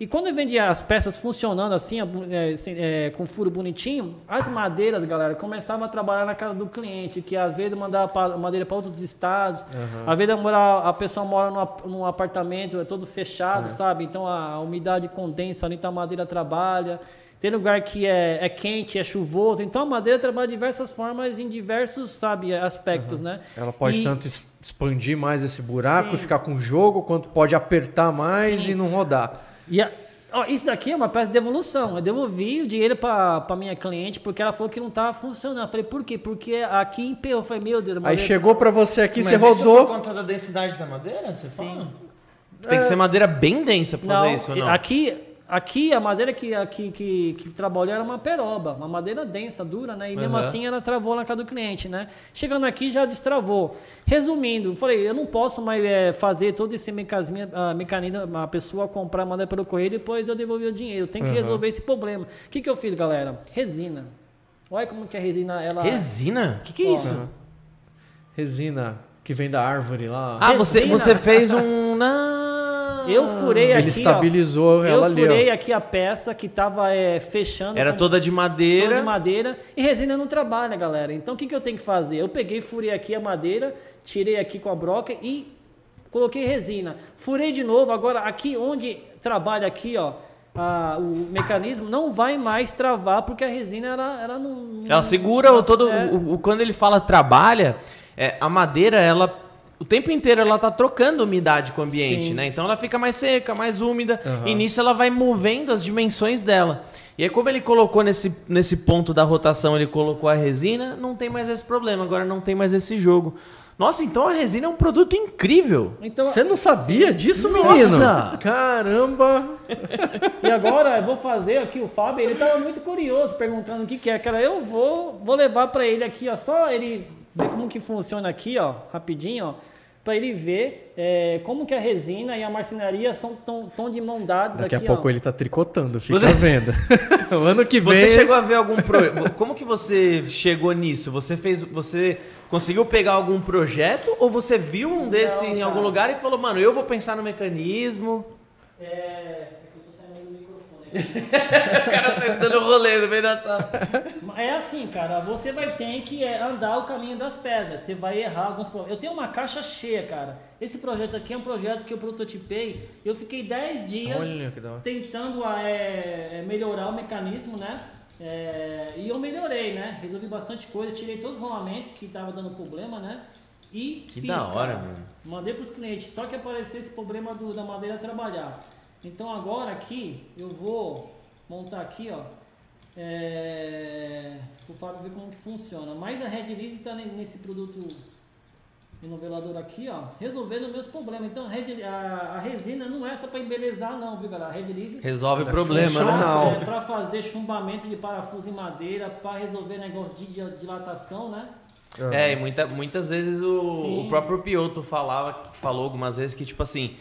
E quando eu vendia as peças funcionando assim, é, é, com furo bonitinho, as madeiras, galera, começavam a trabalhar na casa do cliente, que às vezes mandava madeira para outros estados, uhum. às vezes a, a pessoa mora num, num apartamento é todo fechado, uhum. sabe? Então a, a, umidade condensa ali, então a madeira trabalha. Tem lugar que é, é quente, é chuvoso, então a madeira trabalha de diversas formas, em diversos, sabe, aspectos, uhum. né? Ela pode e... tanto expandir mais esse buraco Sim. e ficar com jogo, quanto pode apertar mais Sim. e não rodar. E a, ó, isso daqui é uma peça de devolução. Eu devolvi o dinheiro para minha cliente porque ela falou que não estava funcionando. Eu falei, por quê? Porque aqui emperrou. Eu falei, meu Deus. Aí chegou para você aqui, Mas você rodou. por conta da densidade da madeira? Você Sim. Fala? Tem que ser madeira bem densa para fazer isso, não? Aqui, Aqui, a madeira que, que, que, que, trabalhou era uma peroba, uma madeira densa, dura, né? E mesmo uhum. assim ela travou na casa do cliente, né? Chegando aqui já destravou. Resumindo, falei, eu não posso mais é, fazer todo esse mecanismo, uh, mecanismo, a pessoa comprar madeira pelo correio e depois eu devolver o dinheiro. Tem que uhum. resolver esse problema. O que, que eu fiz, galera? Resina. Olha como que a resina, ela... Resina? O que, que é isso? Resina, que vem da árvore lá. Ah, você, você fez um... Não... Eu furei aqui. Ele estabilizou ó, ela ali. Eu furei aqui a peça que estava é, fechando. Era toda de madeira. Toda de madeira. E resina não trabalha, galera. Então o que, que eu tenho que fazer? Eu peguei, furei aqui a madeira, tirei aqui com a broca e coloquei resina. Furei de novo. Agora aqui onde trabalha aqui, ó. A, o mecanismo não vai mais travar porque a resina ela, ela não. Ela segura ela, todo. É... O, o, quando ele fala trabalha, é, a madeira ela o tempo inteiro ela tá trocando umidade com o ambiente, Sim. né? Então ela fica mais seca, mais úmida, uhum. e nisso ela vai movendo as dimensões dela. E aí, como ele colocou nesse, nesse ponto da rotação, ele colocou a resina, não tem mais esse problema, agora não tem mais esse jogo. Nossa, então a resina é um produto incrível. Então, Você não sabia disso, menino? Nossa! Caramba! E agora eu vou fazer aqui o Fábio, ele estava muito curioso, perguntando o que, que é. Cara, eu vou, vou levar para ele aqui, ó, só ele ver como que funciona aqui, ó, rapidinho, ó para ele ver é, como que a resina e a marcenaria estão tão, tão de mão dadas Daqui aqui, a pouco ó. ele está tricotando, fica você... vendo. o ano que vem... Você chegou a ver algum... Pro... como que você chegou nisso? Você fez... Você conseguiu pegar algum projeto ou você viu um desse Não, em algum lugar e falou, mano, eu vou pensar no mecanismo... É, é que eu tô saindo do microfone. o cara tá dando rolê no meio da sala. É assim, cara, você vai ter que é, andar o caminho das pedras. Você vai errar alguns problemas. Eu tenho uma caixa cheia, cara. Esse projeto aqui é um projeto que eu prototipei. Eu fiquei 10 dias tentando é, melhorar o mecanismo, né? É, e eu melhorei, né? Resolvi bastante coisa, tirei todos os rolamentos que tava dando problema, né? E que fiz, da hora, cara. mano. Mandei pros clientes, só que apareceu esse problema do, da madeira trabalhar. Então agora aqui eu vou montar aqui, ó. É, o Fábio ver como que funciona. Mas a Red Lease está nesse produto inovelador aqui, ó, resolvendo meus problemas. Então a, a, resina não é só para embelezar não, viu galera? A Red Lease resolve o é problema, né? É para fazer chumbamento de parafuso em madeira, para resolver negócio de dilatação, né? Uhum. É, e muita, muitas vezes o, o próprio Piotto falava, falou algumas vezes que, tipo assim,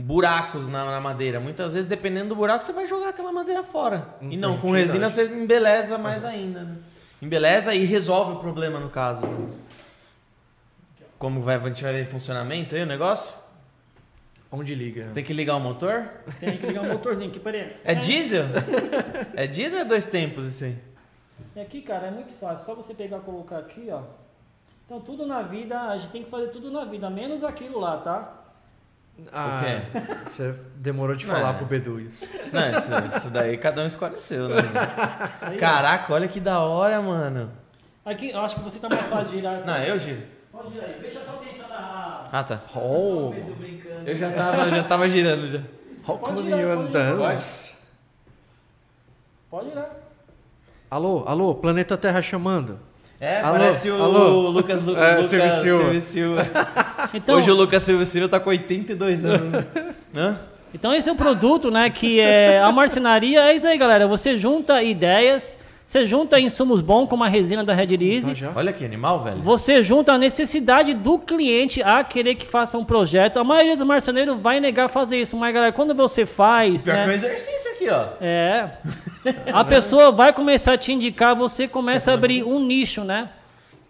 buracos na, na, madeira. Muitas vezes, dependendo do buraco, você vai jogar aquela madeira fora. Entendi, e não, com resina você embeleza mais uhum. ainda. Né? Embeleza e resolve o problema, no caso. Como vai, a gente vai ver funcionamento aí o negócio? Onde liga? Tem que ligar o motor? Tem que ligar o motorzinho aqui, peraí. É diesel? é diesel ou é dois tempos isso aí? E aqui, cara, é muito fácil. Só você pegar e colocar aqui, ó. Então, tudo na vida, a gente tem que fazer tudo na vida, menos aquilo lá, tá? Ah, o? Você demorou de falar é. pro Bedu isso. Não, isso, isso, daí cada um escolhe o seu, né? Aí, Caraca, olha que da hora, mano. Aqui, eu acho que você tá mais fácil de girar. Assim. Não, eu giro. Pode girar aí. Deixa só atenção na... Ah, tá. Oh. Eu já tava, já tava girando já. Olha como ele andando. Pode girar. Alô, alô, Planeta Terra chamando. É, alô, parece o alô. Lucas, Lucas, é, Lucas Silvio Silva. Silvio Silva. Então, Hoje o Lucas Silvio Silva tá com 82 anos. Hã? Então esse é o produto, né, que é a marcenaria, é isso aí, galera. Você junta ideias, você junta insumos bons, como a resina da Red Lease. Então Olha que animal, velho. Você junta a necessidade do cliente a querer que faça um projeto. A maioria dos marceneiros vai negar fazer isso, mas galera, quando você faz. Pior né, que um exercício aqui, ó. É. A pessoa vai começar a te indicar, você começa a abrir um nicho, né?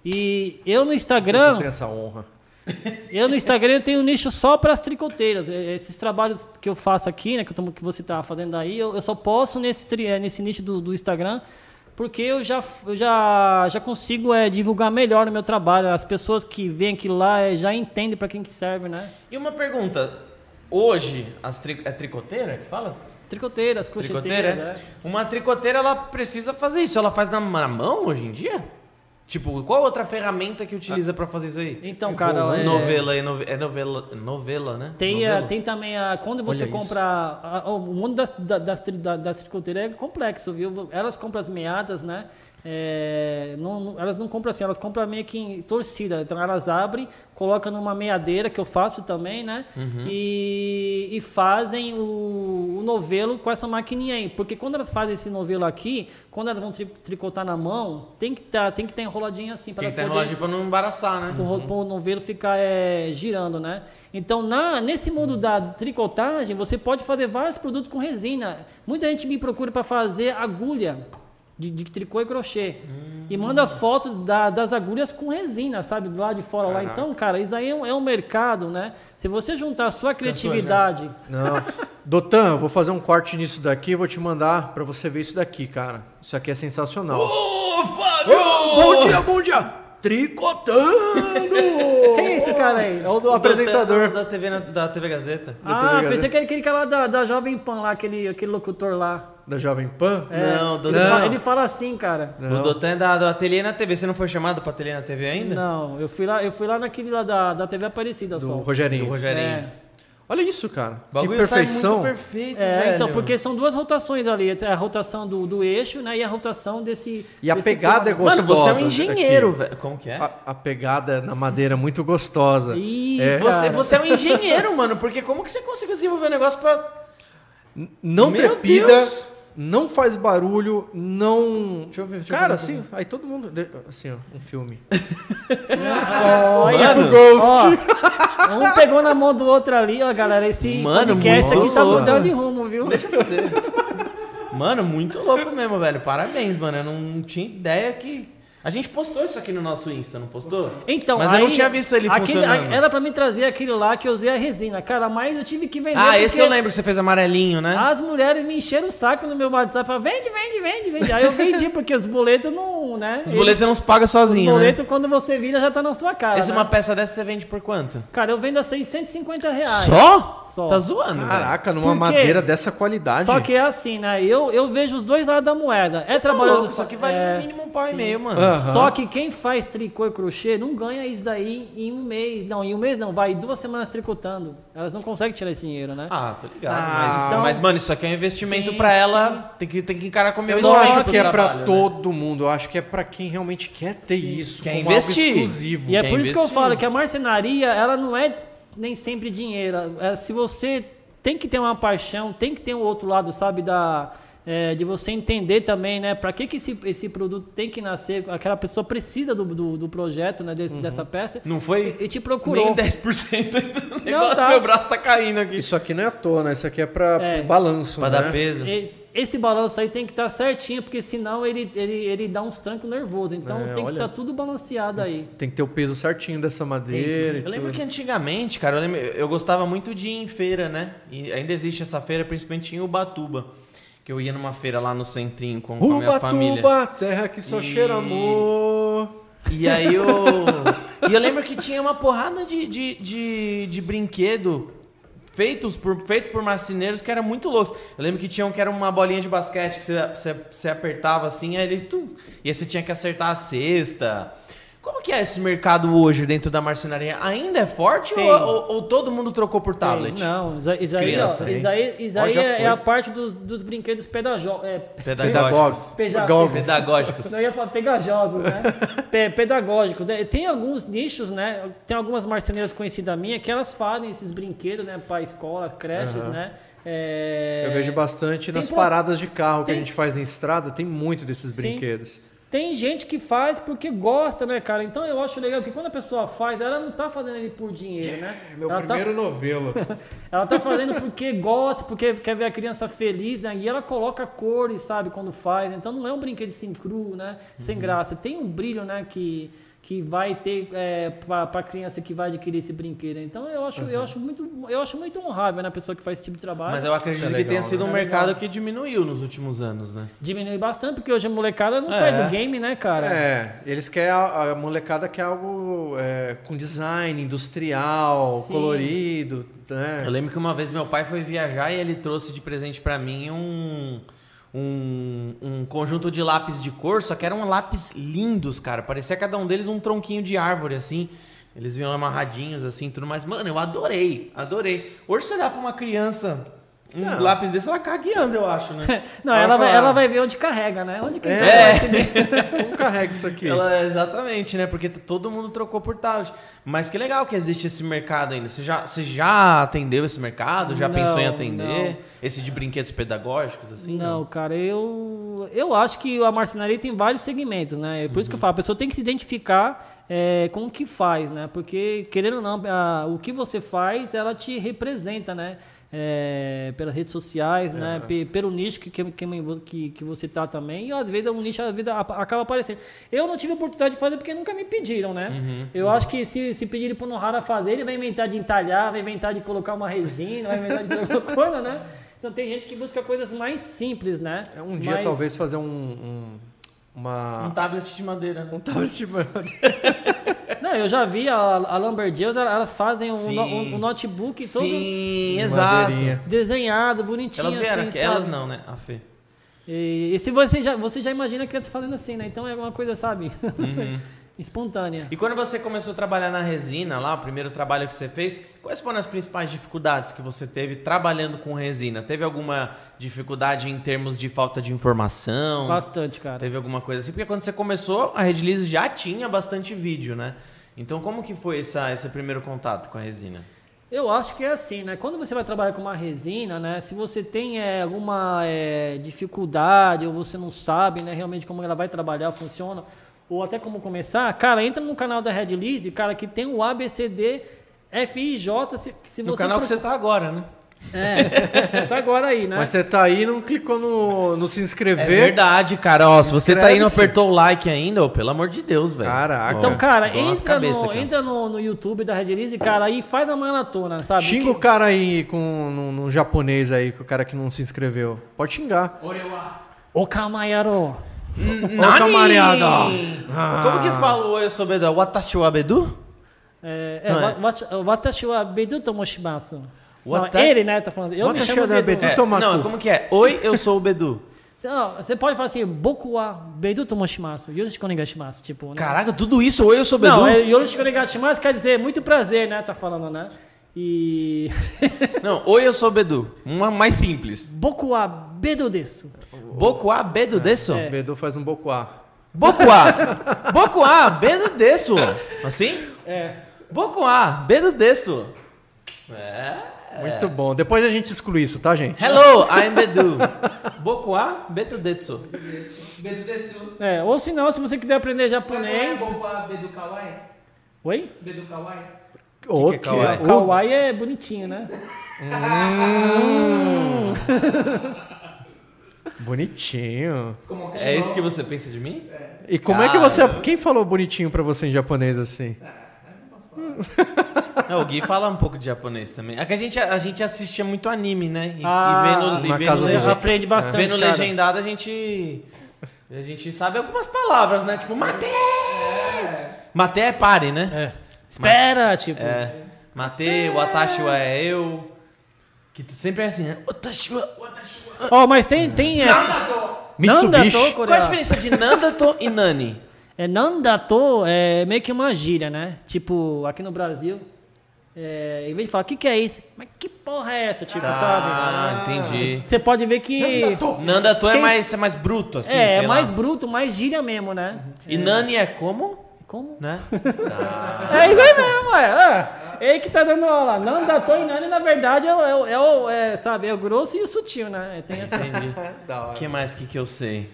E eu no Instagram. Você tem essa honra. Eu no Instagram tenho um nicho só para as tricoteiras. Esses trabalhos que eu faço aqui, né, que, eu, que você está fazendo aí, eu, eu, só posso nesse, nesse nicho do, do Instagram porque eu já, eu já, já consigo é, divulgar melhor o meu trabalho. As pessoas que vêm aqui lá é, já entendem para quem que serve, né? E uma pergunta. Hoje, as tri, é tricoteira que fala? Tricoteiras, Tricoteira, é? Né? Uma tricoteira, ela precisa fazer isso. Ela faz na, na mão hoje em dia? Tipo, qual outra ferramenta que utiliza ah. para fazer isso aí? Então, cara, é... novela é novela, novela, né? Tem, novela. A, tem também a quando você Olha compra a, a, o mundo das das, das, das tricoteiras é complexo, viu? Elas compram as meadas, né? É, não, elas não compram assim, elas compram meio que em torcida. Então elas abrem, colocam numa meadeira, que eu faço também, né? Uhum. E, e, fazem o, o, novelo com essa maquininha aí. Porque quando elas fazem esse novelo aqui, quando elas vão tri, tricotar na mão, tem que tá, tem que ter enroladinho assim. Tem que ter enroladinho para não embaraçar, né? Para uhum. o novelo ficar é, girando, né? Então, na, nesse mundo da tricotagem, você pode fazer vários produtos com resina. Muita gente me procura para fazer agulha de, de tricô e crochê. Hum. E manda as fotos da, das agulhas com resina, sabe? Do lado de fora Caraca. lá. Então, cara, isso aí é um, é um, mercado, né? Se você juntar a sua criatividade. Não. Dotan, eu vou fazer um corte nisso daqui e vou te mandar para você ver isso daqui, cara. Isso aqui é sensacional. Ô, Fábio! Oh, bom dia, bom dia! Tricotando! Quem é esse cara aí? É o do apresentador. Da TV, da TV Gazeta. Ah, TV pensei que era aquele cara lá da, da Jovem Pan lá, aquele, aquele locutor lá. Da Jovem Pan? É. Não, do... não. Ele fala assim, cara. Não. O Dotan é da, do Ateliê na TV. Você não foi chamado para Ateliê na TV ainda? Não, eu fui lá, eu fui lá naquele lá da, da TV Aparecida do só. Rogerinho. Do Rogerinho. É. Olha isso, cara. O que perfeição. perfeito, é, velho. então, porque são duas rotações ali. É a rotação do, do eixo, né? E a rotação desse. E a desse pegada é gostosa. Mano, você é um engenheiro, velho. Como que é? A, a, pegada na madeira é muito gostosa. Ih, é. Você, você é um engenheiro, mano. Porque como que você conseguiu desenvolver um negócio pra. Não Meu trepida. Deus não faz barulho, não. Deixa eu ver. Deixa Cara, eu ver, assim, aí todo mundo. Assim, ó, um filme. oh, tipo Ghost. Ó, um pegou na mão do outro ali, ó, galera. Esse Mano, podcast aqui tá mudando de rumo, viu? Deixa eu fazer. Mano, muito louco mesmo, velho. Parabéns, mano. Eu não tinha ideia que. A gente postou isso aqui no nosso Insta, não postou? Então, Mas aí, eu não tinha visto ele aquele, funcionando. Era pra me trazer aquele lá que eu usei a resina. Cara, mas eu tive que vender. Ah, esse eu lembro que você fez amarelinho, né? As mulheres me encheram o saco no meu WhatsApp. Falaram, vende, vende, vende, vende. Aí eu vendi, porque os boletos não, né? Os boletos não se pagam sozinho, Os boletos, né? quando você vira, já tá na sua cara. Esse né? uma peça dessa você vende por quanto? Cara, eu vendo a 650 reais. Só? Só. Tá zoando. Caraca, numa Porque... madeira dessa qualidade. Só que é assim, né? Eu, eu vejo os dois lados da moeda. Você é tá trabalhando. Só que vale é... no mínimo um pau e meio, mano. Uhum. Só que quem faz tricô e crochê não ganha isso daí em um mês. Não, em um mês não, vai duas semanas tricotando. Elas não conseguem tirar esse dinheiro, né? Ah, tô ligado. Ah, mas, então... mas, mano, isso aqui é um investimento sim, pra ela. Tem que, tem que encarar como investimento. Eu acho que é pra né? todo mundo. Eu acho que é pra quem realmente quer ter sim. isso. Quer investir. exclusivo. E é quer por investir. isso que eu falo que a marcenaria, ela não é nem sempre dinheiro. É, se você tem que ter uma paixão, tem que ter um outro lado, sabe, da é, de você entender também, né, para que, que esse, esse produto tem que nascer, aquela pessoa precisa do, do, do projeto, né, desse, uhum. dessa peça. Não foi e, e te procurou. nem 10% do negócio, não, tá. meu braço tá caindo aqui. Isso aqui não é à toa, né, isso aqui é para é, balanço, Para né? dar peso. E, esse balanço aí tem que estar tá certinho, porque senão ele, ele, ele dá uns trancos nervosos. Então é, tem que estar tá tudo balanceado aí. Tem que ter o peso certinho dessa madeira. Eu lembro que antigamente, cara, eu, lembro, eu gostava muito de ir em feira, né? E ainda existe essa feira, principalmente em Ubatuba que eu ia numa feira lá no centrinho com, com a minha família. Ubatuba, terra que só e... cheira amor. E aí eu. e eu lembro que tinha uma porrada de, de, de, de brinquedo feitos por, feito por marceneiros que era muito loucos. Eu lembro que tinha um que era uma bolinha de basquete que você, você, você apertava assim, aí ele. Tum, e aí você tinha que acertar a cesta. Como que é esse mercado hoje dentro da marcenaria? Ainda é forte ou, ou, ou, todo mundo trocou por tablet? Tem. Não, isso aí, Criança, ó, isso aí, isso aí é, é, a parte dos, dos brinquedos pedagó é, pedagógicos. Pedagógicos. pedagógicos. Não ia falar pegajosos, né? pedagógicos. Né? Tem alguns nichos, né? Tem algumas marceneiras conhecidas minhas que elas fazem esses brinquedos, né? Para escola, creches, uhum. né? É... Eu vejo bastante tem nas paradas de carro tem... que a gente faz em estrada, tem muito desses Sim. brinquedos. Tem gente que faz porque gosta, né, cara? Então eu acho legal que quando a pessoa faz, ela não tá fazendo ele por dinheiro, né? É meu ela tá primeiro tá... novelo. ela tá fazendo porque gosta, porque quer ver a criança feliz, né? E ela coloca cores, sabe, quando faz. Então não é um brinquedo sem cru, né? Sem uhum. graça. Tem um brilho, né, que que vai ter é, para a criança que vai adquirir esse brinquedo. Então eu acho, uhum. eu acho muito, eu acho muito honrável na né, pessoa que faz esse tipo de trabalho. Mas eu acredito é legal, que tenha sido né? um mercado é que diminuiu nos últimos anos, né? Diminui bastante porque hoje a molecada não é. sai do game, né, cara? É, eles querem a, a molecada quer algo é, com design industrial, Sim. colorido. Né? Eu lembro que uma vez meu pai foi viajar e ele trouxe de presente para mim um um, um conjunto de lápis de cor, só que eram lápis lindos, cara. Parecia cada um deles um tronquinho de árvore, assim. Eles vinham amarradinhos, assim, tudo mais. Mano, eu adorei, adorei. Hoje você dá pra uma criança um não. lápis desse, ela cagueando, eu acho, né? não, ela, vai, ela vai ver onde carrega, né? Onde que é. Como carrega isso aqui? Ela, exatamente, né? Porque todo mundo trocou por tablet. Mas que legal que existe esse mercado ainda. Você já, você já atendeu esse mercado? Já não, pensou em atender? Não. Esse de brinquedos pedagógicos, assim? Não, não, cara, eu, eu acho que a marcenaria tem vários segmentos, né? É por uhum. isso que eu uhum. falo, a pessoa tem que se identificar é, com o que faz, né? Porque, querendo ou não, a, o que você faz, ela te representa, né? É, pelas redes sociais, é. né? Pelo nicho que, que, que, que você tá também. E às vezes o nicho às vezes, acaba aparecendo. Eu não tive oportunidade de fazer porque nunca me pediram, né? Uhum, eu uhum. acho que se, se pedirem pro Nohara fazer, ele vai inventar de entalhar, vai inventar de colocar uma resina, vai inventar de alguma coisa, né? Então tem gente que busca coisas mais simples, né? É um dia talvez fazer um, um uma... Um tablet de madeira, né? Um tablet de madeira. Não, eu já vi a, a Lumberjills, elas fazem um, um, um notebook todo Sim, exato. desenhado, bonitinho. Elas vieram assim, aqui, elas não, né? A Fê. E, e, se você já, você já imagina a criança fazendo assim, né? Então é uma coisa, sabe? Uhum. espontânea. E quando você começou a trabalhar na resina, lá, o primeiro trabalho que você fez, quais foram as principais dificuldades que você teve trabalhando com resina? Teve alguma dificuldade em termos de falta de informação? Bastante, cara. Teve alguma coisa assim? Porque quando você começou, a Redlize já tinha bastante vídeo, né? Então, como que foi essa, esse primeiro contato com a resina? Eu acho que é assim, né? Quando você vai trabalhar com uma resina, né? Se você tem é, alguma é, dificuldade ou você não sabe, né? Realmente como ela vai trabalhar, funciona, ou até como começar, cara, entra no canal da Red Lise, cara, que tem o ABCD FIJ. Se, se no canal procura... que você tá agora, né? É, tá agora aí, né? Mas você tá aí e não clicou no, no se inscrever. É verdade, cara. Ó, se você tá aí e não apertou o like ainda, ó, pelo amor de Deus, velho. Caraca. Então, cara, entra, cabeça, no, cara. entra no, no YouTube da Red Release, cara, aí faz a maratona, sabe? Xinga que... o cara aí com no, no, japonês aí, com o cara que não se inscreveu. Pode xingar. O Kamayaro. Ô, camarada. Ah. Como que fala o oi sobre Watashi wa Bedu? É, é, é. Watashi wa Bedu tomoshimasu. Não, ele, né, tá falando. Eu Watashi me chamo Bedu. Bedu é, não, como que é? Oi, eu sou o Bedu. Não, você pode falar assim, Boku wa Bedu tomoshimasu, yoroshiku onegashimasu, tipo... Né? Caraca, tudo isso, oi, eu sou Bedu? Não, é, yoroshiku onegashimasu quer dizer muito prazer, né, tá falando, né? E... não, oi, eu sou Bedu, uma mais simples. Boku wa Bedu desu. Bocuá, Bedo Desso? É. Bedu faz um Bocuá. Bocuá! Bocuá, Bedo Desso. Assim? É. Bocuá, Bedo Desso. É. Muito bom. Depois a gente exclui isso, tá, gente? Hello, I'm Bedu. Bocuá, Bedo Desso. Bedo Desso. É, ou se não, se você quiser aprender japonês... Bocuá, Bedu Kawaii. Oi? Bedu Kawaii. O que, que é kawaii? kawaii é bonitinho, né? Hum. Bonitinho. É isso que você pensa de mim? É. E como Cara. é que você. Quem falou bonitinho pra você em japonês assim? É, não, o Gui fala um pouco de japonês também. É que a gente, a gente assistia muito anime, né? E, ah, e vendo, e vendo casa aprende bastante. Vendo cara. legendado, a gente. A gente sabe algumas palavras, né? Tipo, mate! É. Mate é pare, né? É. Espera, Mate, tipo. É. Mate, o Atashi é eu. Que sempre é assim, né? Otashi wa, Ó, oh, mas tem. tem é... Nandato! Mitsubishi. Nandato, Qual a diferença de Nandato e Nani? É, Nandato é meio que uma gíria, né? Tipo, aqui no Brasil, é, em vez de falar, o que, que é isso? Mas que porra é essa? Tipo, tá, sabe? Ah, entendi. Você pode ver que. Nandato, Nandato é Quem... mais, é mais bruto, assim. É, é mais bruto, mais gíria mesmo, né? E é. Nani é como? Como? Né? Tá. É isso aí mesmo, é. é. Ele que tá dando aula. Não da Toinani, na verdade, é, é, é, o, é, sabe, é o grosso e o sutil, né? Tem essa... Entendi. O que mais que, que eu sei?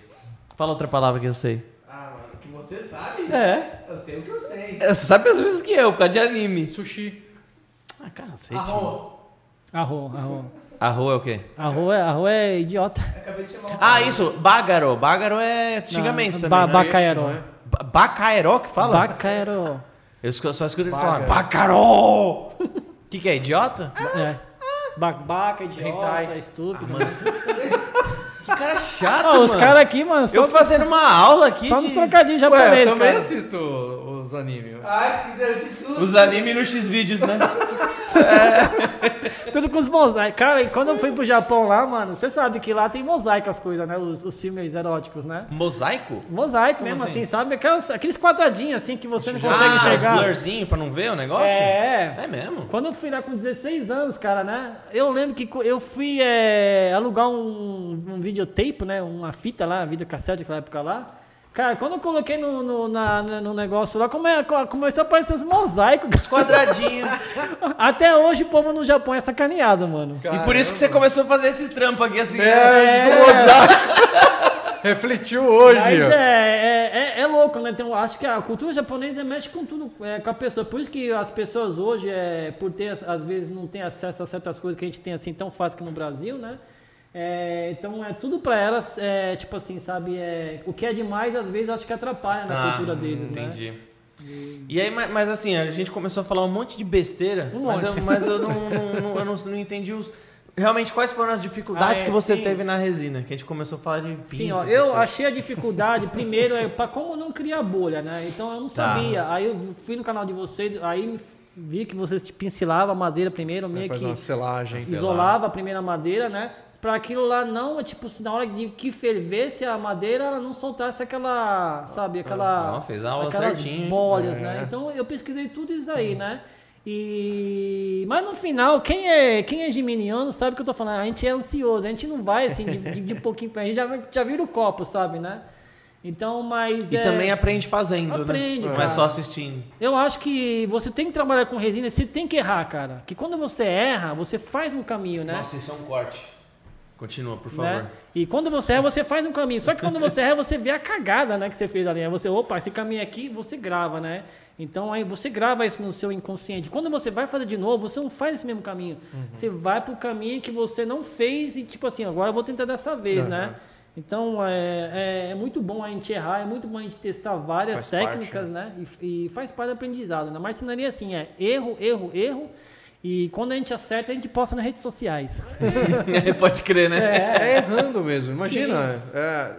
Fala outra palavra que eu sei. Ah, mano, que você sabe? É. Eu sei o que eu sei. Você sabe as coisas que eu, por causa de anime. Sushi. Ah, cacete. Arro. Arro, arro. Arro é o quê? Arro é, arro é idiota. acabei de chamar Ah, isso. Bágaro. Bágaro é xingamento também. Ba né? Bacaeró que fala? Bacaeró. Eu só escuto eles falar Bacaró! O que, que é? Idiota? É. Babaca, idiota, estúpido. Ah, que cara chato, oh, Os caras aqui, mano. Eu fazendo uma aula aqui. Só de... nos trocadilhos japoneses. Ué, eu também cara. assisto os animes. Ai, que, susto. Os animes no X-Vídeos, né? É. Tudo com os mosaicos. Cara, e quando eu fui pro Japão lá, mano, você sabe que lá tem mosaico as coisas, né? Os, os filmes eróticos, né? Mosaico? Mosaico Como mesmo, assim, assim sabe? Aquelas, aqueles quadradinhos assim que você não consegue ah, enxergar. Ah, blurzinho pra não ver o negócio? É. É mesmo? Quando eu fui lá com 16 anos, cara, né? Eu lembro que eu fui é, alugar um, um videotape, né? Uma fita lá, videocassete naquela época lá. Cara, quando eu coloquei no, no, na, no negócio lá, come, começou a aparecer os mosaicos. Os quadradinhos. Até hoje o povo no Japão é sacaneado, mano. Caramba. E por isso que você começou a fazer esses trampos aqui assim. É, é, tipo mosaico. Refletiu hoje. Mas é, é, é, é, louco, né? Então, acho que a cultura japonesa mexe com tudo, é, com a pessoa. Por isso que as pessoas hoje, é, por ter, às vezes, não tem acesso a certas coisas que a gente tem assim tão fácil que no Brasil, né? É, então é tudo para elas, é, tipo assim, sabe? É, o que é demais às vezes acho que atrapalha na ah, cultura deles, né? entendi. né? E... e aí, mas, mas, assim, a gente começou a falar um monte de besteira, um mas, eu, mas eu, não, não, não, eu não, não entendi os. Realmente, quais foram as dificuldades ah, é, que você sim. teve na resina? Que a gente começou a falar de pinto, Sim, ó, eu achei a dificuldade, primeiro, é para como não criar bolha, né? Então eu não tá. sabia. Aí eu fui no canal de vocês, aí vi que vocês pincelavam a madeira primeiro, meio que. uma selagem. Isolava a primeira madeira, né? Para aquilo lá não, é tipo, na hora de que fervesse a madeira, ela não soltasse aquela, sabe, aquela não, fez a aula aquelas certinho. bolhas, né? é. né? Então eu pesquisei tudo isso aí, né? E mas no final, quem é quem é geminiano sabe o que eu tô falando. A gente é ansioso, a gente não vai assim de, de, de pouquinho para a gente já já vira o copo, sabe, né? Então, mas E é... também aprende fazendo, né? aprende, né? Não é só assistindo. Eu acho que você tem que trabalhar com resina, você tem que errar, cara. Que quando você erra, você faz um caminho, né? Nossa, isso é um corte. Continua, por favor. Né? E quando você erra, você faz um caminho. Só que quando você erra, você vê a cagada né, que você fez ali. Aí você, opa, esse caminho aqui, você grava, né? Então aí você grava isso no seu inconsciente. Quando você vai fazer de novo, você não faz esse mesmo caminho. Uhum. Você vai pro caminho que você não fez e tipo assim, agora eu vou tentar dessa vez, uhum. né? Então é, é, é, muito bom a gente errar, é muito bom a gente testar várias faz técnicas, parte, né? né? E, e, faz parte do aprendizado. Na marcenaria, assim, é erro, erro, erro. E quando a gente acerta, a gente posta nas redes sociais. Pode crer, né? É, é errando mesmo. Imagina, é,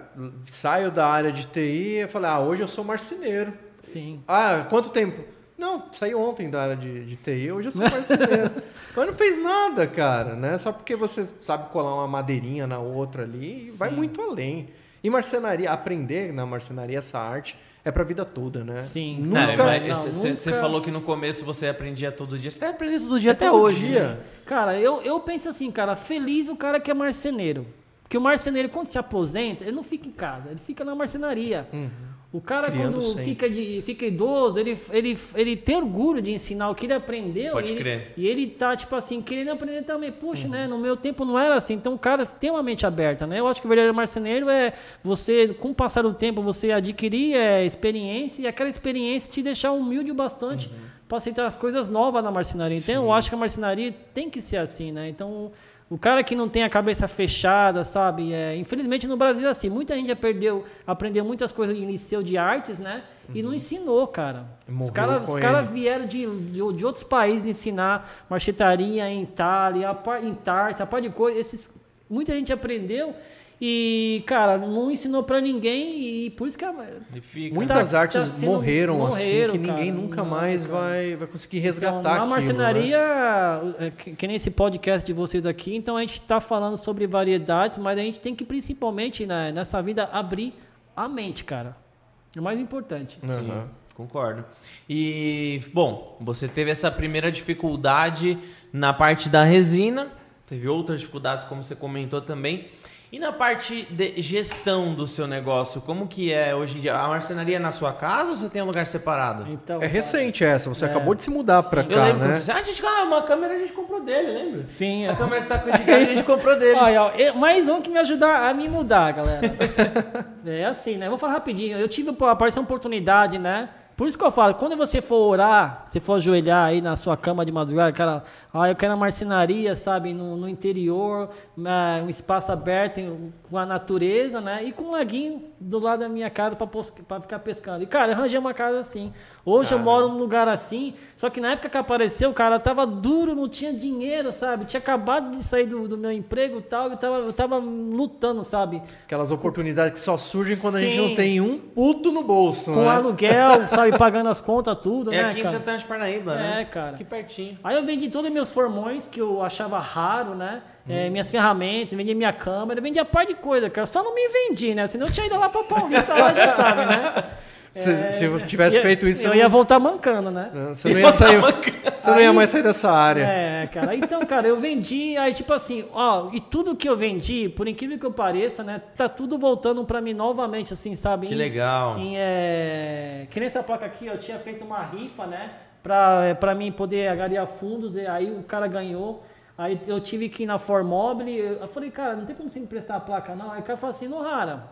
saio da área de TI e falei, ah, hoje eu sou marceneiro. Sim. Ah, quanto tempo? Não, saí ontem da área de, de TI, hoje eu sou marceneiro. Mas não fez nada, cara, né? Só porque você sabe colar uma madeirinha na outra ali, Sim. vai muito além. E marcenaria, aprender na marcenaria essa arte é pra vida toda, né? Sim. Nunca. Você nunca... falou que no começo você aprendia todo dia. Você deve aprender todo dia é até todo hoje. Dia. Né? Cara, eu, eu penso assim, cara, feliz o cara que é marceneiro. Porque o marceneiro, quando se aposenta, ele não fica em casa, ele fica na marcenaria. Uhum. O cara, Criando quando fica, de, fica idoso, ele, ele, ele tem orgulho de ensinar o que ele aprendeu. Pode e crer. Ele, e ele tá, tipo assim, querendo aprender também. Puxa, uhum. né? No meu tempo não era assim. Então o cara tem uma mente aberta, né? Eu acho que o verdadeiro marceneiro é você, com o passar do tempo, você adquirir é, experiência e aquela experiência te deixar humilde o bastante uhum. para aceitar as coisas novas na marcenaria. Então Sim. eu acho que a marcenaria tem que ser assim, né? Então o cara que não tem a cabeça fechada, sabe? É, infelizmente no Brasil é assim. Muita gente já perdeu, aprendeu muitas coisas em liceu de artes, né? Uhum. E não uhum. ensinou, cara. Morreu os caras cara vieram de, de, de, outros países ensinar marchetaria em Itália, em Tarsa, a par de coisa. Esses, muita gente aprendeu e, cara, não ensinou para ninguém e por isso que a, muitas tá, artes tá morreram, morreram, assim que cara, ninguém nunca mais vai, vai conseguir resgatar então, Na marcenaria, né? que, que nem esse podcast de vocês aqui, então a gente está falando sobre variedades, mas a gente tem que principalmente né, nessa vida abrir a mente, cara. É o mais importante. Sim. Uhum. Concordo. E, bom, você teve essa primeira dificuldade na parte da resina, teve outras dificuldades, como você comentou também. E na parte de gestão do seu negócio, como que é hoje em dia? A marcenaria é na sua casa ou você tem um lugar separado? Então, é recente essa, você é. acabou de se mudar para cá, eu lembro né? Você, ah, a gente, ah, uma câmera a gente comprou dele, lembra? Sim. A câmera que tá com o a gente comprou dele. Olha, mais um que me ajudar a me mudar, galera. é assim, né? Vou falar rapidinho. Eu tive, apareceu uma oportunidade, né? Por isso que eu falo, quando você for orar, se for ajoelhar aí na sua cama de madrugada, cara, ah, eu quero uma marcenaria, sabe, no, no interior, um espaço aberto com a natureza, né? E com um laguinho do lado da minha casa para ficar pescando. E, cara, eu arranjei uma casa assim. Hoje cara. eu moro num lugar assim, só que na época que apareceu, o cara tava duro, não tinha dinheiro, sabe? Tinha acabado de sair do, do meu emprego e tal, eu tava, eu tava lutando, sabe? Aquelas oportunidades que só surgem quando Sim. a gente não tem um puto no bolso, Com né? aluguel, sabe? Pagando as contas, tudo, é né, aqui em Santana de Parnaíba, né? É, cara. Aqui pertinho. Aí eu vendi todos os meus formões, que eu achava raro, né? É, minhas ferramentas, vendia minha câmera, vendia par de coisa, cara. Só não me vendi, né? Senão eu tinha ido lá pra Paulista, lá já sabe, né? Se, é, se tivesse ia, feito isso. Eu ia voltar mancando, né? Você não ia, sair, você não ia mais sair dessa área. É, cara. Então, cara, eu vendi, aí tipo assim, ó, e tudo que eu vendi, por incrível que eu pareça, né, tá tudo voltando pra mim novamente, assim, sabe? Que em, legal. Em, é, que nessa placa aqui, eu tinha feito uma rifa, né, pra, é, pra mim poder agariar fundos, e aí o cara ganhou. Aí eu tive que ir na Formobile, eu falei, cara, não tem como você me emprestar a placa não. Aí o cara falou assim, Nohara,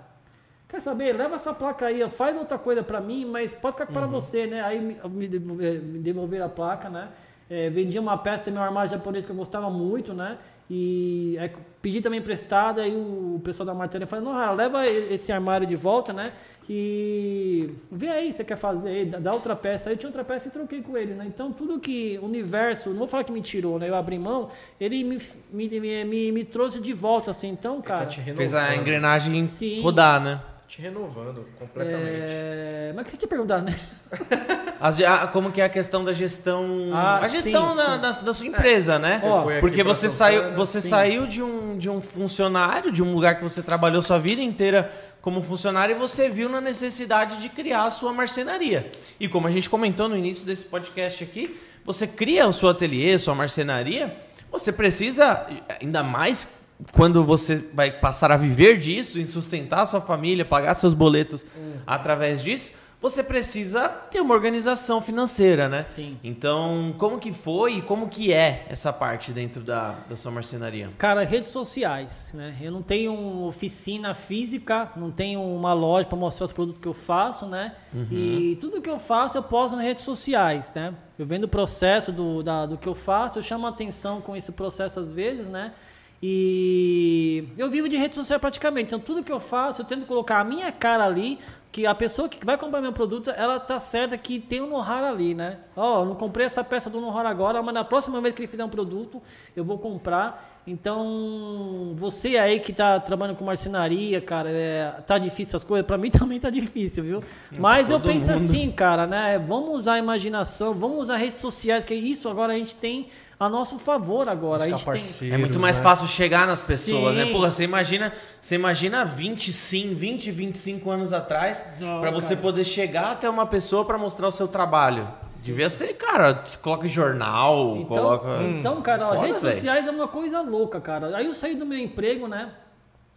quer saber, leva essa placa aí, faz outra coisa para mim, mas pode ficar para uhum. você, né? Aí me, me, me devolveram a placa, né? É, vendi uma peça também, um armário japonês que eu gostava muito, né? E aí, pedi também emprestado, aí o pessoal da matéria falou, Nohara, leva esse armário de volta, né? E vê aí, você quer fazer, dá outra peça. Aí tinha outra peça e troquei com ele, né? Então tudo que o universo, não vou falar que me tirou, né? Eu abri mão, ele me, me, me, me, me trouxe de volta, assim. Então, tá cara. Tá fez a engrenagem Sim. rodar, né? Te renovando completamente. É... Mas o que você tinha perguntado, né? As, a, como que é a questão da gestão. Ah, a gestão sim, da, da, da, sua empresa, é. né? Você Porque você saiu, você saiu de um, de um funcionário, de um lugar que você trabalhou sua vida inteira como funcionário e você viu na necessidade de criar a sua marcenaria. E como a gente comentou no início desse podcast aqui, você cria o seu ateliê, sua marcenaria, você precisa, ainda mais quando você vai passar a viver disso, em sustentar a sua família, pagar seus boletos hum. através disso, você precisa ter uma organização financeira, né? Sim. Então, como que foi e como que é essa parte dentro da, da sua marcenaria? Cara, redes sociais, né? Eu não tenho oficina física, não tenho uma loja para mostrar os produtos que eu faço, né? Uhum. E tudo que eu faço eu posto nas redes sociais, né? Eu vendo o processo do, da, do que eu faço, eu chamo atenção com esse processo às vezes, né? E eu vivo de rede social praticamente. Então, tudo que eu faço, eu tento colocar a minha cara ali, que a pessoa que vai comprar meu produto, ela tá certa que tem um know-how ali, né? Ó, oh, não comprei essa peça do know-how agora, mas na próxima vez que ele fizer um produto, eu vou comprar. Então, você aí que tá trabalhando com marcenaria, cara, é, tá difícil as coisas, para mim também tá difícil, viu? Mas eu penso mundo. assim, cara, né? Vamos usar a imaginação, vamos usar redes sociais, que isso agora a gente tem a nosso favor agora. A gente tem... É muito mais né? fácil chegar nas pessoas, né? Sim. né? Porra, você imagina, você imagina 20, sim, 20, 25 anos atrás para você cara. poder chegar até uma pessoa para mostrar o seu trabalho. Sim. Devia ser, cara, você coloca jornal, então, coloca. Então, cara, Foda, redes véio. sociais é uma coisa louca, cara. Aí eu saí do meu emprego, né?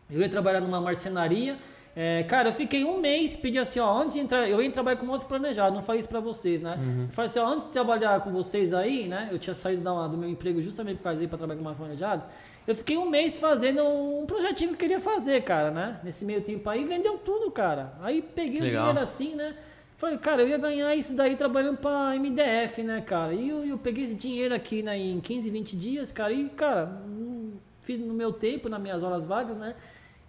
Eu ia trabalhar numa marcenaria. É, cara, eu fiquei um mês, pedi assim, ó, antes de entrar, eu ia trabalhar com motos planejado, não falei isso pra vocês, né? Uhum. falei assim, ó, antes de trabalhar com vocês aí, né? Eu tinha saído da, do meu emprego justamente por causa aí pra trabalhar com motos planejados. Eu fiquei um mês fazendo um projetinho que eu queria fazer, cara, né? Nesse meio tempo aí, vendeu tudo, cara. Aí peguei o dinheiro assim, né? Falei, cara, eu ia ganhar isso daí trabalhando pra MDF, né, cara? E eu, eu peguei esse dinheiro aqui né, em 15, 20 dias, cara, e, cara, fiz no meu tempo, nas minhas horas vagas, né?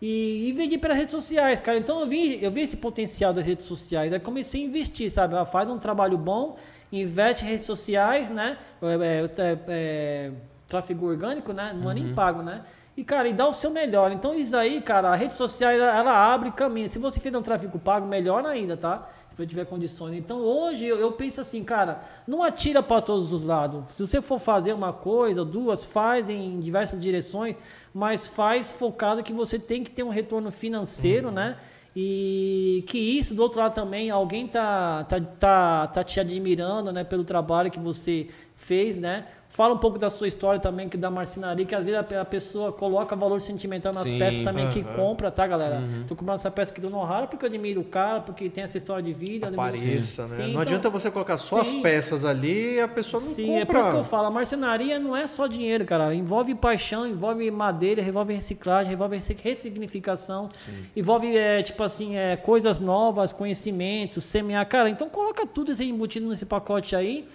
E, e vendi pelas redes sociais, cara. Então eu vi, eu vi esse potencial das redes sociais. Aí comecei a investir, sabe? Ela faz um trabalho bom, investe em redes sociais, né? É, é, é, é tráfego orgânico, né? Não é nem uhum. pago, né? E, cara, e dá o seu melhor. Então, isso aí, cara, a rede social, ela abre caminho. Se você fizer um tráfego pago, melhor ainda, tá? Se você tiver condições. Então, hoje, eu, eu penso assim, cara, não atira para todos os lados. Se você for fazer uma coisa, duas, faz em diversas direções mas faz focado que você tem que ter um retorno financeiro, uhum. né? E que isso, do outro lado também, alguém tá, tá, tá, tá te admirando, né? Pelo trabalho que você fez, né? Fala um pouco da sua história também, que da marcenaria, que às vezes a, pessoa coloca valor sentimental nas Sim, peças também uh -huh. que compra, tá, galera? Uhum. Tô comprando essa peça aqui do Nohara porque eu admiro o cara, porque tem essa história de vida. Apareça, né? Sim, não então, adianta você colocar só sim, as peças ali e a pessoa não sim, compra. Sim, é por isso que eu falo, a marcenaria não é só dinheiro, cara. Envolve paixão, envolve madeira, envolve reciclagem, envolve ressignificação, envolve, é, tipo assim, é, coisas novas, conhecimentos, semear. Cara, então coloca tudo isso embutido nesse pacote aí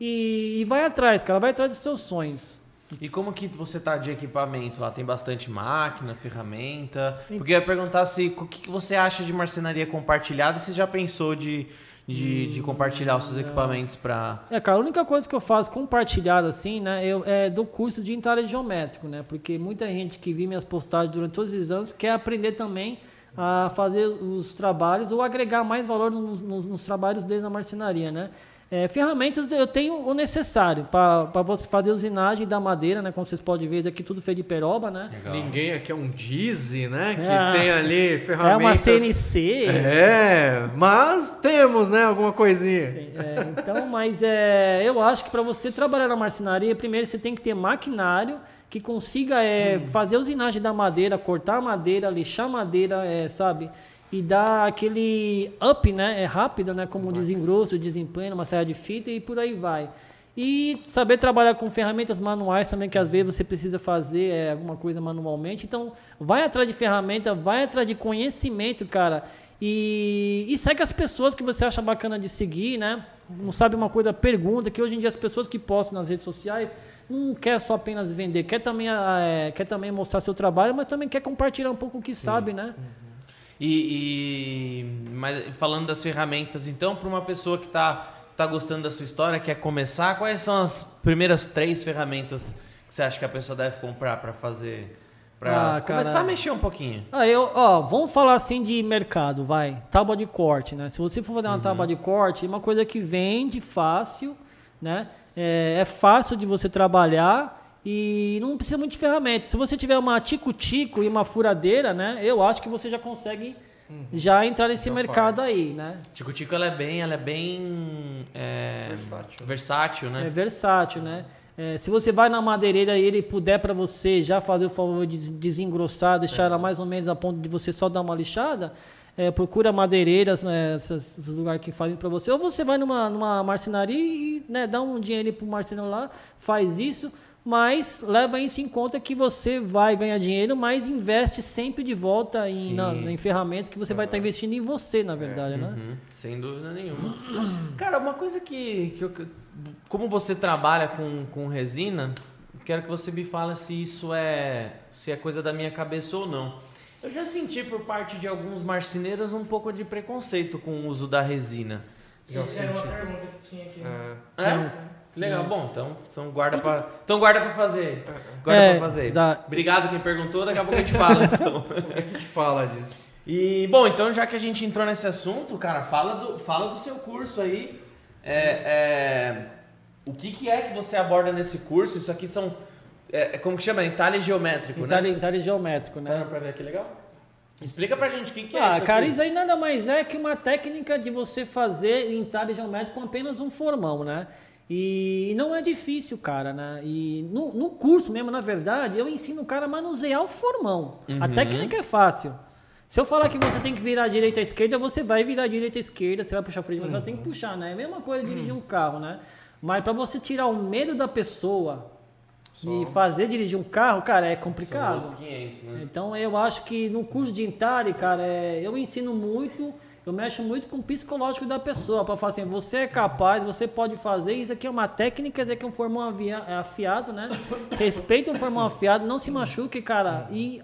e, e vai atrás, cara, vai atrás dos seus sonhos. E como que você tá de equipamento lá? Tem bastante máquina, ferramenta? Porque eu ia perguntar se o que, que você acha de marcenaria compartilhada e você já pensou de, de, de compartilhar os seus hum, equipamentos para. É, cara, a única coisa que eu faço compartilhada assim, né, eu, é do curso de entrada geométrico, né? Porque muita gente que viu minhas postagens durante todos esses anos quer aprender também a fazer os trabalhos ou agregar mais valor nos, nos, nos trabalhos deles na marcenaria, né? É, ferramentas eu tenho o necessário para você fazer usinagem da madeira, né? Como vocês podem ver, aqui tudo feito de peroba, né? Legal. Ninguém aqui é um Dizzy, né? Que é, tem ali ferramentas. É uma CNC. É, mas temos, né? Alguma coisinha. Sim, é, então, mas é, eu acho que para você trabalhar na marcenaria, primeiro você tem que ter maquinário que consiga é, hum. fazer usinagem da madeira, cortar madeira, lixar madeira, é, sabe? E dá aquele up, né? É rápido, né? Como Nossa. desengrosso, desempenho, uma série de fita e por aí vai. E saber trabalhar com ferramentas manuais também, que às vezes você precisa fazer é, alguma coisa manualmente. Então, vai atrás de ferramenta, vai atrás de conhecimento, cara. E, e segue as pessoas que você acha bacana de seguir, né? Não sabe uma coisa, pergunta, que hoje em dia as pessoas que postam nas redes sociais não quer só apenas vender, quer também, é, quer também mostrar seu trabalho, mas também quer compartilhar um pouco o que Sim. sabe, né? Uhum. E, e mas falando das ferramentas, então, para uma pessoa que está tá gostando da sua história, quer começar, quais são as primeiras três ferramentas que você acha que a pessoa deve comprar para fazer? Para ah, começar a mexer um pouquinho. Ah, eu, ó, vamos falar assim de mercado, vai. Tábua de corte, né? Se você for fazer uma uhum. tábua de corte, é uma coisa que vende fácil, né? É, é fácil de você trabalhar e não precisa muito de ferramentas. Se você tiver uma tico-tico e uma furadeira, né? Eu acho que você já consegue uhum. já entrar nesse já mercado faz. aí, né? Tico-tico ela é bem, ela é bem é, versátil. versátil, né? É versátil, né? É, se você vai na madeireira e ele puder para você já fazer o favor de desengrossar, deixar é. ela mais ou menos a ponto de você só dar uma lixada, é, procura madeireiras, né, esses, esses, lugares que fazem para você. Ou você vai numa, numa marcenaria e né, dá um dinheiro para o marceneiro lá, faz isso, mas leva isso em conta que você vai ganhar dinheiro, mas investe sempre de volta em, na, em ferramentas que você uhum. vai estar tá investindo em você, na verdade, é. né? Uhum. Sem dúvida nenhuma. Cara, uma coisa que, que eu, como você trabalha com, com resina, quero que você me fale se isso é se é coisa da minha cabeça ou não. Eu já senti por parte de alguns marceneiros um pouco de preconceito com o uso da resina. Já Isso era uma pergunta que tinha aqui. É? é? Legal, bom, então, então guarda para então guarda para fazer. Guarda é, para fazer. Obrigado quem perguntou, daqui a pouco a gente fala então. a gente fala disso. E bom, então já que a gente entrou nesse assunto, cara, fala do fala do seu curso aí. É, é, o que, que é que você aborda nesse curso? Isso aqui são é, é, como que chama? Entalhe geométrico, entalhe, né? Entalhe geométrico, né? Tá pra ver que legal? Explica pra gente o que, que é ah, isso. Ah, cara, isso aí nada mais é que uma técnica de você fazer entalhe geométrico com apenas um formão, né? E não é difícil, cara, né? E no, no curso mesmo, na verdade, eu ensino o cara a manusear o formão. Uhum. A técnica é fácil. Se eu falar que você tem que virar direita à esquerda, você vai virar direita à esquerda, você vai puxar frente, mas uhum. você vai ter que puxar, né? É a mesma coisa dirigir um carro, né? Mas para você tirar o medo da pessoa só... E fazer dirigir um carro, cara, é complicado. 500, né? Então eu acho que no curso de Intari, cara, é, eu ensino muito, eu mexo muito com o psicológico da pessoa, para falar assim, você é capaz, você pode fazer, isso aqui é uma técnica, isso aqui é um formão é afiado, né? Respeita o formão afiado, não se machuque, cara, e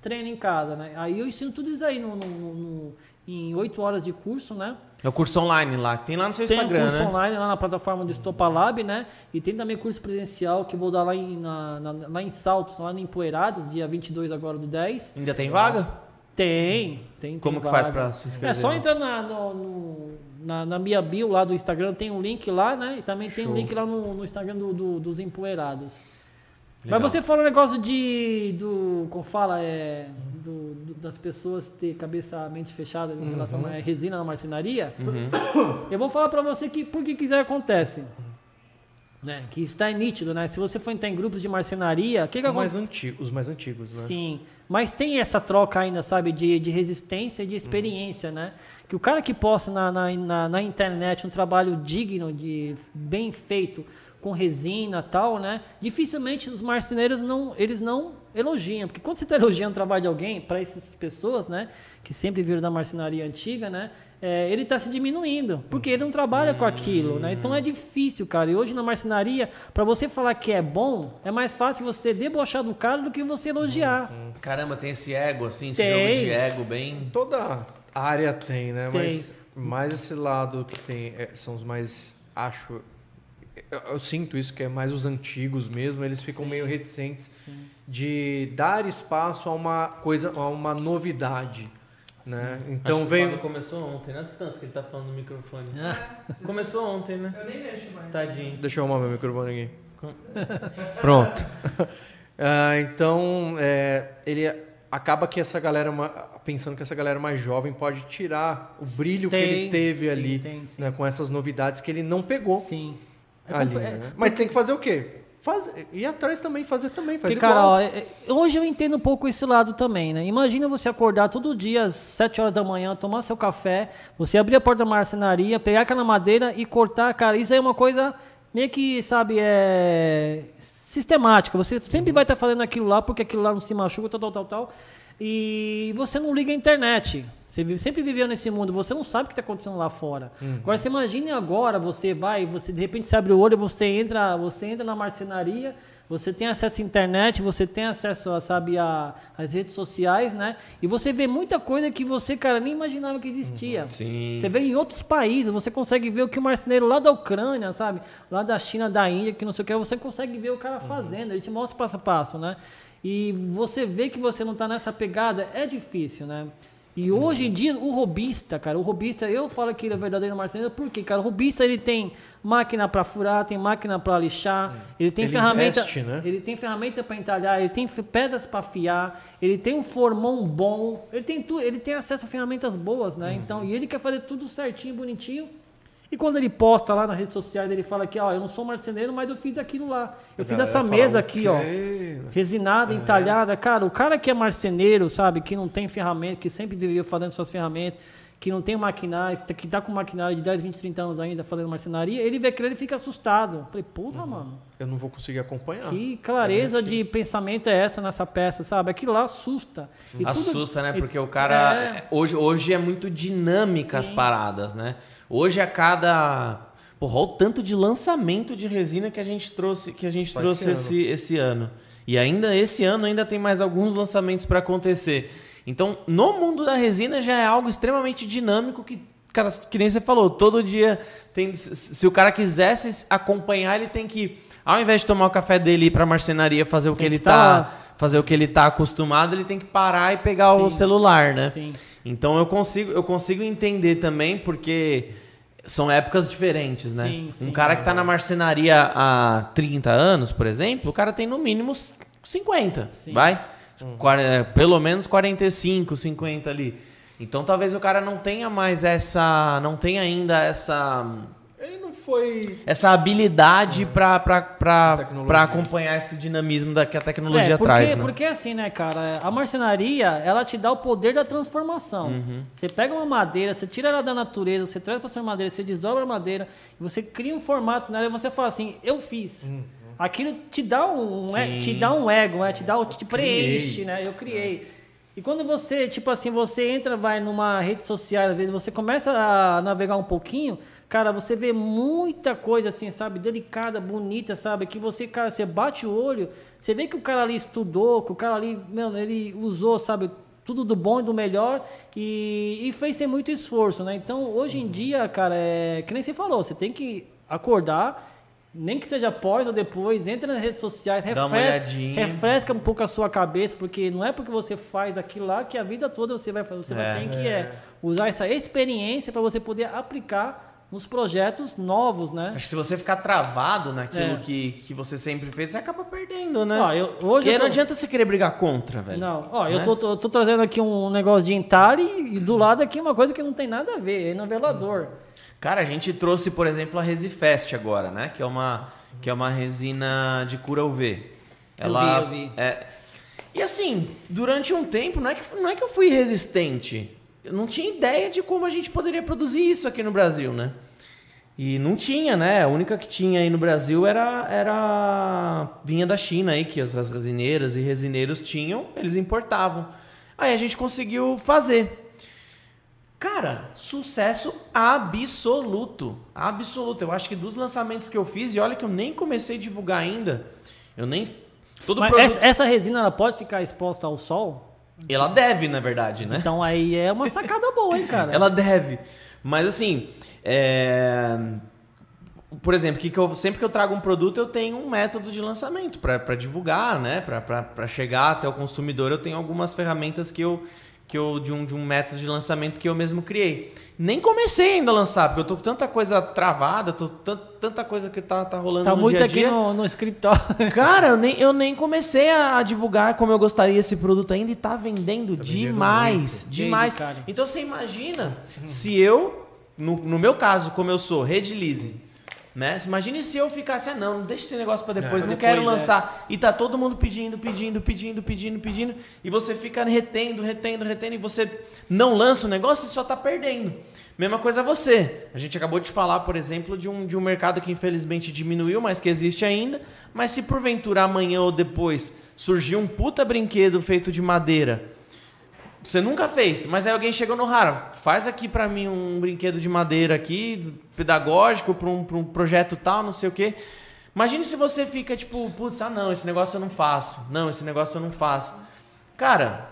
treine em casa, né? Aí eu ensino tudo isso aí no, no, no em oito horas de curso, né? É o curso online lá, tem lá no seu tem Instagram, Tem curso né? online lá na plataforma do Estopa Lab, né? E tem também curso presencial que vou dar lá em, na, na, lá em Saltos, lá em Empoeirados, dia 22 agora do 10. Ainda tem vaga? Tem, tem. Como tem que vaga. faz para se inscrever? É só entrar na, no, no, na, na, minha bio lá do Instagram, tem um link lá, né? E também tem um link lá no, no Instagram do, do, dos Empoeirados. Legal. Mas você fala um negócio de. Do, como fala? É, do, do, das pessoas ter cabeça, mente fechada em uhum. relação à resina na marcenaria. Uhum. Eu vou falar para você que por que quiser acontece. Né? Que está nítido, né? Se você for entrar em grupos de marcenaria, que que mais antigo, os mais antigos, né? Sim, mas tem essa troca ainda, sabe, de, de resistência e de experiência, uhum. né? Que o cara que posta na, na, na, na internet um trabalho digno, de bem feito, com resina tal, né? Dificilmente os marceneiros não, eles não elogiam, porque quando você está elogiando o trabalho de alguém, para essas pessoas, né, que sempre viram da marcenaria antiga, né, é, ele está se diminuindo, porque ele não trabalha com aquilo, né? Então é difícil, cara. E hoje na marcenaria, para você falar que é bom, é mais fácil você debochar do cara do que você elogiar. Caramba, tem esse ego, assim, esse tem. jogo de ego bem. Toda área tem, né? Tem. Mas mais esse lado que tem é, são os mais acho eu, eu, sinto isso, que é mais os antigos mesmo, eles ficam Sim. meio reticentes Sim. de dar espaço a uma coisa, a uma novidade. Né? Então Acho veio. começou ontem, na distância que ele tá falando no microfone. Ah. Começou ontem, né? Eu nem mexo mais. Tadinho. Deixa eu arrumar meu microfone aqui. Pronto. uh, então, é, ele acaba que essa galera, pensando que essa galera mais jovem pode tirar o brilho tem, que ele teve sim, ali tem, né, com essas novidades que ele não pegou. Sim. É ali, é, né? Mas tem que fazer o quê? Faz, ir atrás também, fazer também, fazer Porque, cara, ó, é, hoje eu entendo um pouco esse lado também, né? Imagina você acordar todo dia às 7 horas da manhã, tomar seu café, você abrir a porta da marcenaria, pegar aquela madeira e cortar, cara, isso aí é uma coisa meio que, sabe, é sistemática. Você sempre uhum. vai estar fazendo aquilo lá porque aquilo lá não se machuca, tal, tal, tal, tal. E você não liga a internet. Você sempre viveu nesse mundo, você não sabe o que está acontecendo lá fora. Uhum. Agora você imagine agora, você vai, você de repente se abre o olho, você entra, você entra na marcenaria, você tem acesso à internet, você tem acesso, a, sabe, a, às redes sociais, né? E você vê muita coisa que você, cara, nem imaginava que existia. Uhum. Sim. Você vê em outros países, você consegue ver o que o marceneiro lá da Ucrânia, sabe? Lá da China, da Índia, que não sei o que, você consegue ver o cara uhum. fazendo, ele te mostra passo a passo, né? E você vê que você não está nessa pegada, é difícil, né? E hoje em dia, o robista, cara, o robista, eu falo que ele é verdadeiro marceneiro, porque, cara, o robista ele tem máquina para furar, tem máquina para lixar, ele tem ele ferramenta, investe, né? ele tem ferramenta para entalhar, ele tem pedras para afiar, ele tem um formão bom, ele tem tudo, ele tem acesso a ferramentas boas, né? Uhum. Então, e ele quer fazer tudo certinho, bonitinho. E quando ele posta lá nas redes sociais, ele fala que, ó, eu não sou marceneiro, mas eu fiz aquilo lá. Eu fiz essa mesa aqui, ó, resinada, é. entalhada. Cara, o cara que é marceneiro, sabe, que não tem ferramenta, que sempre viveu fazendo suas ferramentas, que não tem maquinário, que tá com maquinário de 10, 20, 30 anos ainda fazendo marcenaria, ele vê aquilo e fica assustado. falei, puta, uhum. mano. Eu não vou conseguir acompanhar. Que clareza é assim. de pensamento é essa nessa peça, sabe? Aquilo lá assusta. E assusta, tudo... né? Porque o cara. É... Hoje, hoje é muito dinâmica Sim. as paradas, né? Hoje a cada. Porra, o tanto de lançamento de resina que a gente trouxe, que a gente trouxe esse, esse ano. E ainda esse ano ainda tem mais alguns lançamentos para acontecer. Então, no mundo da resina já é algo extremamente dinâmico que, cara, que nem você falou, todo dia tem. Se o cara quisesse acompanhar, ele tem que, ao invés de tomar o café dele e ir pra marcenaria fazer o que, ele tá, tá fazer o que ele tá acostumado, ele tem que parar e pegar Sim. o celular, né? Sim. Então eu consigo, eu consigo entender também, porque são épocas diferentes, né? Sim, um cara que está na marcenaria há 30 anos, por exemplo, o cara tem no mínimo 50, sim. vai? Uhum. Pelo menos 45, 50 ali. Então talvez o cara não tenha mais essa. Não tenha ainda essa. Foi. Essa habilidade uhum. para acompanhar esse dinamismo da, que a tecnologia é, porque, traz. Né? Porque assim, né, cara? A marcenaria, ela te dá o poder da transformação. Uhum. Você pega uma madeira, você tira ela da natureza, você traz para sua madeira, você desdobra a madeira, você cria um formato nela e você fala assim: eu fiz. Uhum aquilo te dá um, é, te dá um ego, é, te dá te preenche, né? Eu criei. E quando você, tipo assim, você entra, vai numa rede social, às vezes você começa a navegar um pouquinho, cara, você vê muita coisa assim, sabe, delicada, bonita, sabe, que você, cara, você bate o olho, você vê que o cara ali estudou, que o cara ali, meu, ele usou, sabe, tudo do bom e do melhor e, e fez sem muito esforço, né? Então, hoje em dia, cara, é que nem você falou, você tem que acordar nem que seja após ou depois, entra nas redes sociais, refresca, refresca um pouco a sua cabeça, porque não é porque você faz aquilo lá que a vida toda você vai fazer. Você é, vai ter que é, usar essa experiência para você poder aplicar nos projetos novos, né? Acho que se você ficar travado naquilo é. que, que você sempre fez, você acaba perdendo, né? Ó, eu, hoje Porque tô... não adianta você querer brigar contra, velho. Não, ó, né? eu tô, tô, tô, trazendo aqui um negócio de entalhe e do lado aqui uma coisa que não tem nada a ver, é novelador. Cara, a gente trouxe, por exemplo, a Resifest agora, né? Que é uma, que é uma resina de cura UV. Ela, eu vi, eu vi. É... E assim, durante um tempo, não é, que, não é que eu fui resistente. Eu não tinha ideia de como a gente poderia produzir isso aqui no Brasil, né? E não tinha, né? A única que tinha aí no Brasil era, era vinha da China aí, que as, as resineiras e resineiros tinham, eles importavam. Aí a gente conseguiu fazer. Cara, sucesso absoluto. Absoluto. Eu acho que dos lançamentos que eu fiz, e olha que eu nem comecei a divulgar ainda, eu nem. Todo Mas produto... essa resina ela pode ficar exposta ao sol? Ela deve, na verdade, né? Então aí é uma sacada boa, hein, cara? ela deve. Mas assim, é... por exemplo, que, que eu, sempre que eu trago um produto, eu tenho um método de lançamento para divulgar, né? Para chegar até o consumidor, eu tenho algumas ferramentas que eu que eu de um, de um método de lançamento que eu mesmo criei. Nem comecei ainda a lançar, porque eu tô com tanta coisa travada, tô tanta coisa que tá, tá rolando tá no muito dia a dia. aqui no, no escritório. Cara, eu nem, eu nem comecei a divulgar como eu gostaria esse produto ainda e tá vendendo tá demais, vendendo demais. então você imagina se eu, no, no meu caso, como eu sou, Redilize, né? Imagine se eu ficasse, ah, não, não deixa esse negócio para depois, não, não depois, quero lançar. É. E tá todo mundo pedindo, pedindo, pedindo, pedindo, pedindo. E você fica retendo, retendo, retendo. E você não lança o negócio e só tá perdendo. Mesma coisa você. A gente acabou de falar, por exemplo, de um, de um mercado que infelizmente diminuiu, mas que existe ainda. Mas se porventura amanhã ou depois surgir um puta brinquedo feito de madeira você nunca fez, mas aí alguém chegou no Rara, faz aqui para mim um brinquedo de madeira aqui, pedagógico, para um, um projeto tal, não sei o quê. Imagine se você fica tipo, putz, ah não, esse negócio eu não faço. Não, esse negócio eu não faço. Cara,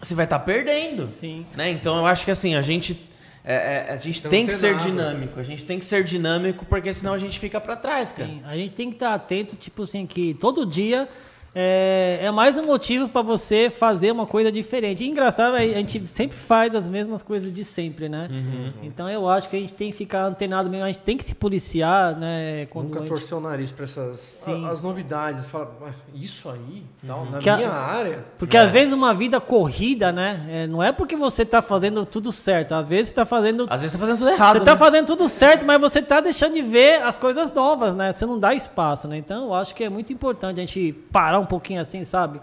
você vai estar tá perdendo. Sim. Né? Então eu acho que assim, a gente. É, é, a gente tem que ser nada. dinâmico. A gente tem que ser dinâmico, porque senão a gente fica para trás, cara. Sim, a gente tem que estar tá atento, tipo assim, que todo dia é, é mais um motivo para você fazer uma coisa diferente. E engraçado, a gente sempre faz as mesmas coisas de sempre, né? Uhum. Então eu acho que a gente tem que ficar antenado mesmo, a gente tem que se policiar, né? Nunca gente... torcer o nariz para essas as novidades, fala, isso aí, não, uhum. na que minha a, área. Porque é. às vezes uma vida corrida, né? É, não é porque você está fazendo tudo certo, às vezes você está fazendo. Às vezes está fazendo tudo errado. Você está né? fazendo tudo certo, mas você está deixando de ver as coisas novas, né? Você não dá espaço, né? Então eu acho que é muito importante a gente parar um pouquinho assim, sabe?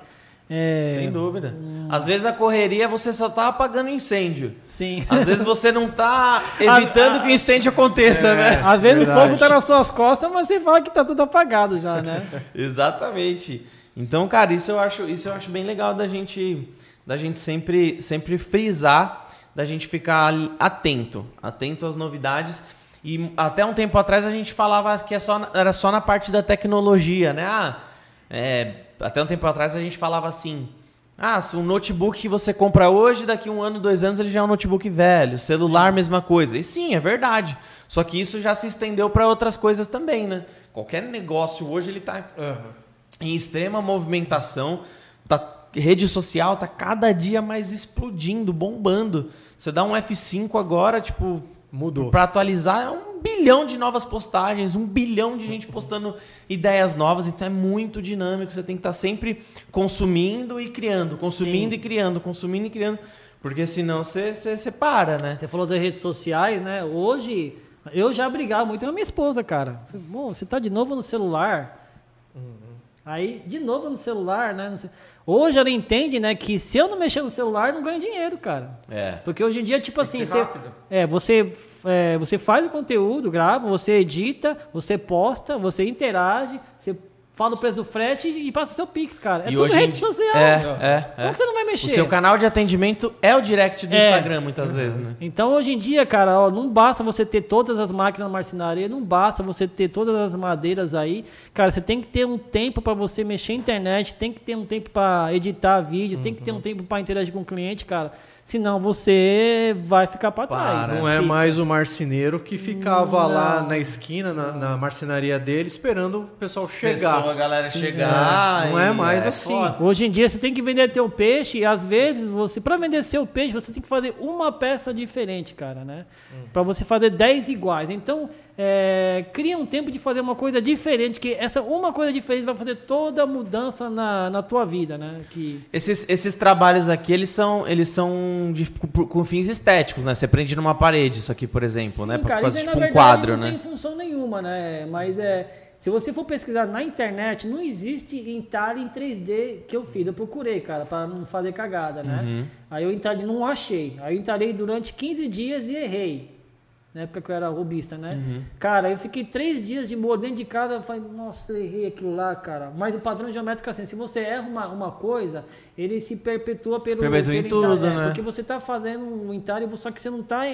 É... Sem dúvida. Hum. Às vezes a correria você só tá apagando incêndio. Sim. Às vezes você não tá evitando a, a... que o incêndio aconteça, é, né? Às vezes verdade. o fogo tá nas suas costas, mas você fala que tá tudo apagado já, né? Exatamente. Então, cara, isso eu acho, isso eu acho bem legal da gente, da gente sempre, sempre frisar, da gente ficar atento, atento às novidades. E até um tempo atrás a gente falava que é só, era só na parte da tecnologia, né? Ah, é, até um tempo atrás a gente falava assim: ah, se um notebook que você compra hoje, daqui um ano, dois anos, ele já é um notebook velho. Celular, mesma coisa. E sim, é verdade. Só que isso já se estendeu para outras coisas também, né? Qualquer negócio hoje ele está uhum. em extrema movimentação. Tá, rede social tá cada dia mais explodindo, bombando. Você dá um F5 agora, tipo, mudou. Para atualizar é um bilhão de novas postagens, um bilhão de gente postando ideias novas, então é muito dinâmico. Você tem que estar tá sempre consumindo e criando, consumindo Sim. e criando, consumindo e criando, porque senão você, você, você para, né? Você falou das redes sociais, né? Hoje eu já brigava muito com a minha esposa, cara. você tá de novo no celular. Uhum. Aí, de novo no celular, né? Hoje ela entende, né, que se eu não mexer no celular, não ganho dinheiro, cara. É. Porque hoje em dia, tipo assim, você, é, você, é, você faz o conteúdo, grava, você edita, você posta, você interage, você Fala o preço do frete e passa seu Pix, cara. É e tudo rede social. É, é, Como é. você não vai mexer? O seu canal de atendimento é o direct do é. Instagram, muitas uhum. vezes, né? Então, hoje em dia, cara, ó, não basta você ter todas as máquinas na marcenaria, não basta você ter todas as madeiras aí. Cara, você tem que ter um tempo para você mexer na internet, tem que ter um tempo para editar vídeo, uhum. tem que ter um uhum. tempo para interagir com o cliente, cara senão você vai ficar para trás. Não é mais o marceneiro que ficava não. lá na esquina, na, na, marcenaria dele, esperando o pessoal chegar. Pessoa, a galera Sim, chegar. É. Não é mais é assim. Foda. Hoje em dia você tem que vender teu peixe e às vezes você, para vender seu peixe, você tem que fazer uma peça diferente, cara, né? Hum. Para você fazer 10 iguais. Então, é, cria um tempo de fazer uma coisa diferente, que essa uma coisa diferente vai fazer toda a mudança na, na tua vida, né? Que... Esses, esses trabalhos aqui, eles são, eles são de, com, com, fins estéticos, né? Você prende numa parede isso aqui, por exemplo, Sim, né? Pra cara, fazer, tipo, um quadro, não né? Não tem função nenhuma, né? Mas é... Se você for pesquisar na internet, não existe entalhe em 3D que eu fiz. Eu procurei, cara, para não fazer cagada, né? Uhum. Aí eu entalhei, não achei. Aí eu entalhei durante 15 dias e errei na época que eu era robista, né? Uhum. Cara, eu fiquei três dias de molho dentro de casa, eu falei, nossa, errei aquilo lá, cara. Mas o padrão geométrico é assim, se você erra uma, uma coisa, ele se perpetua pelo, Perpetua pelo em tudo, é, né? Porque você está fazendo um entalhe, só que você não está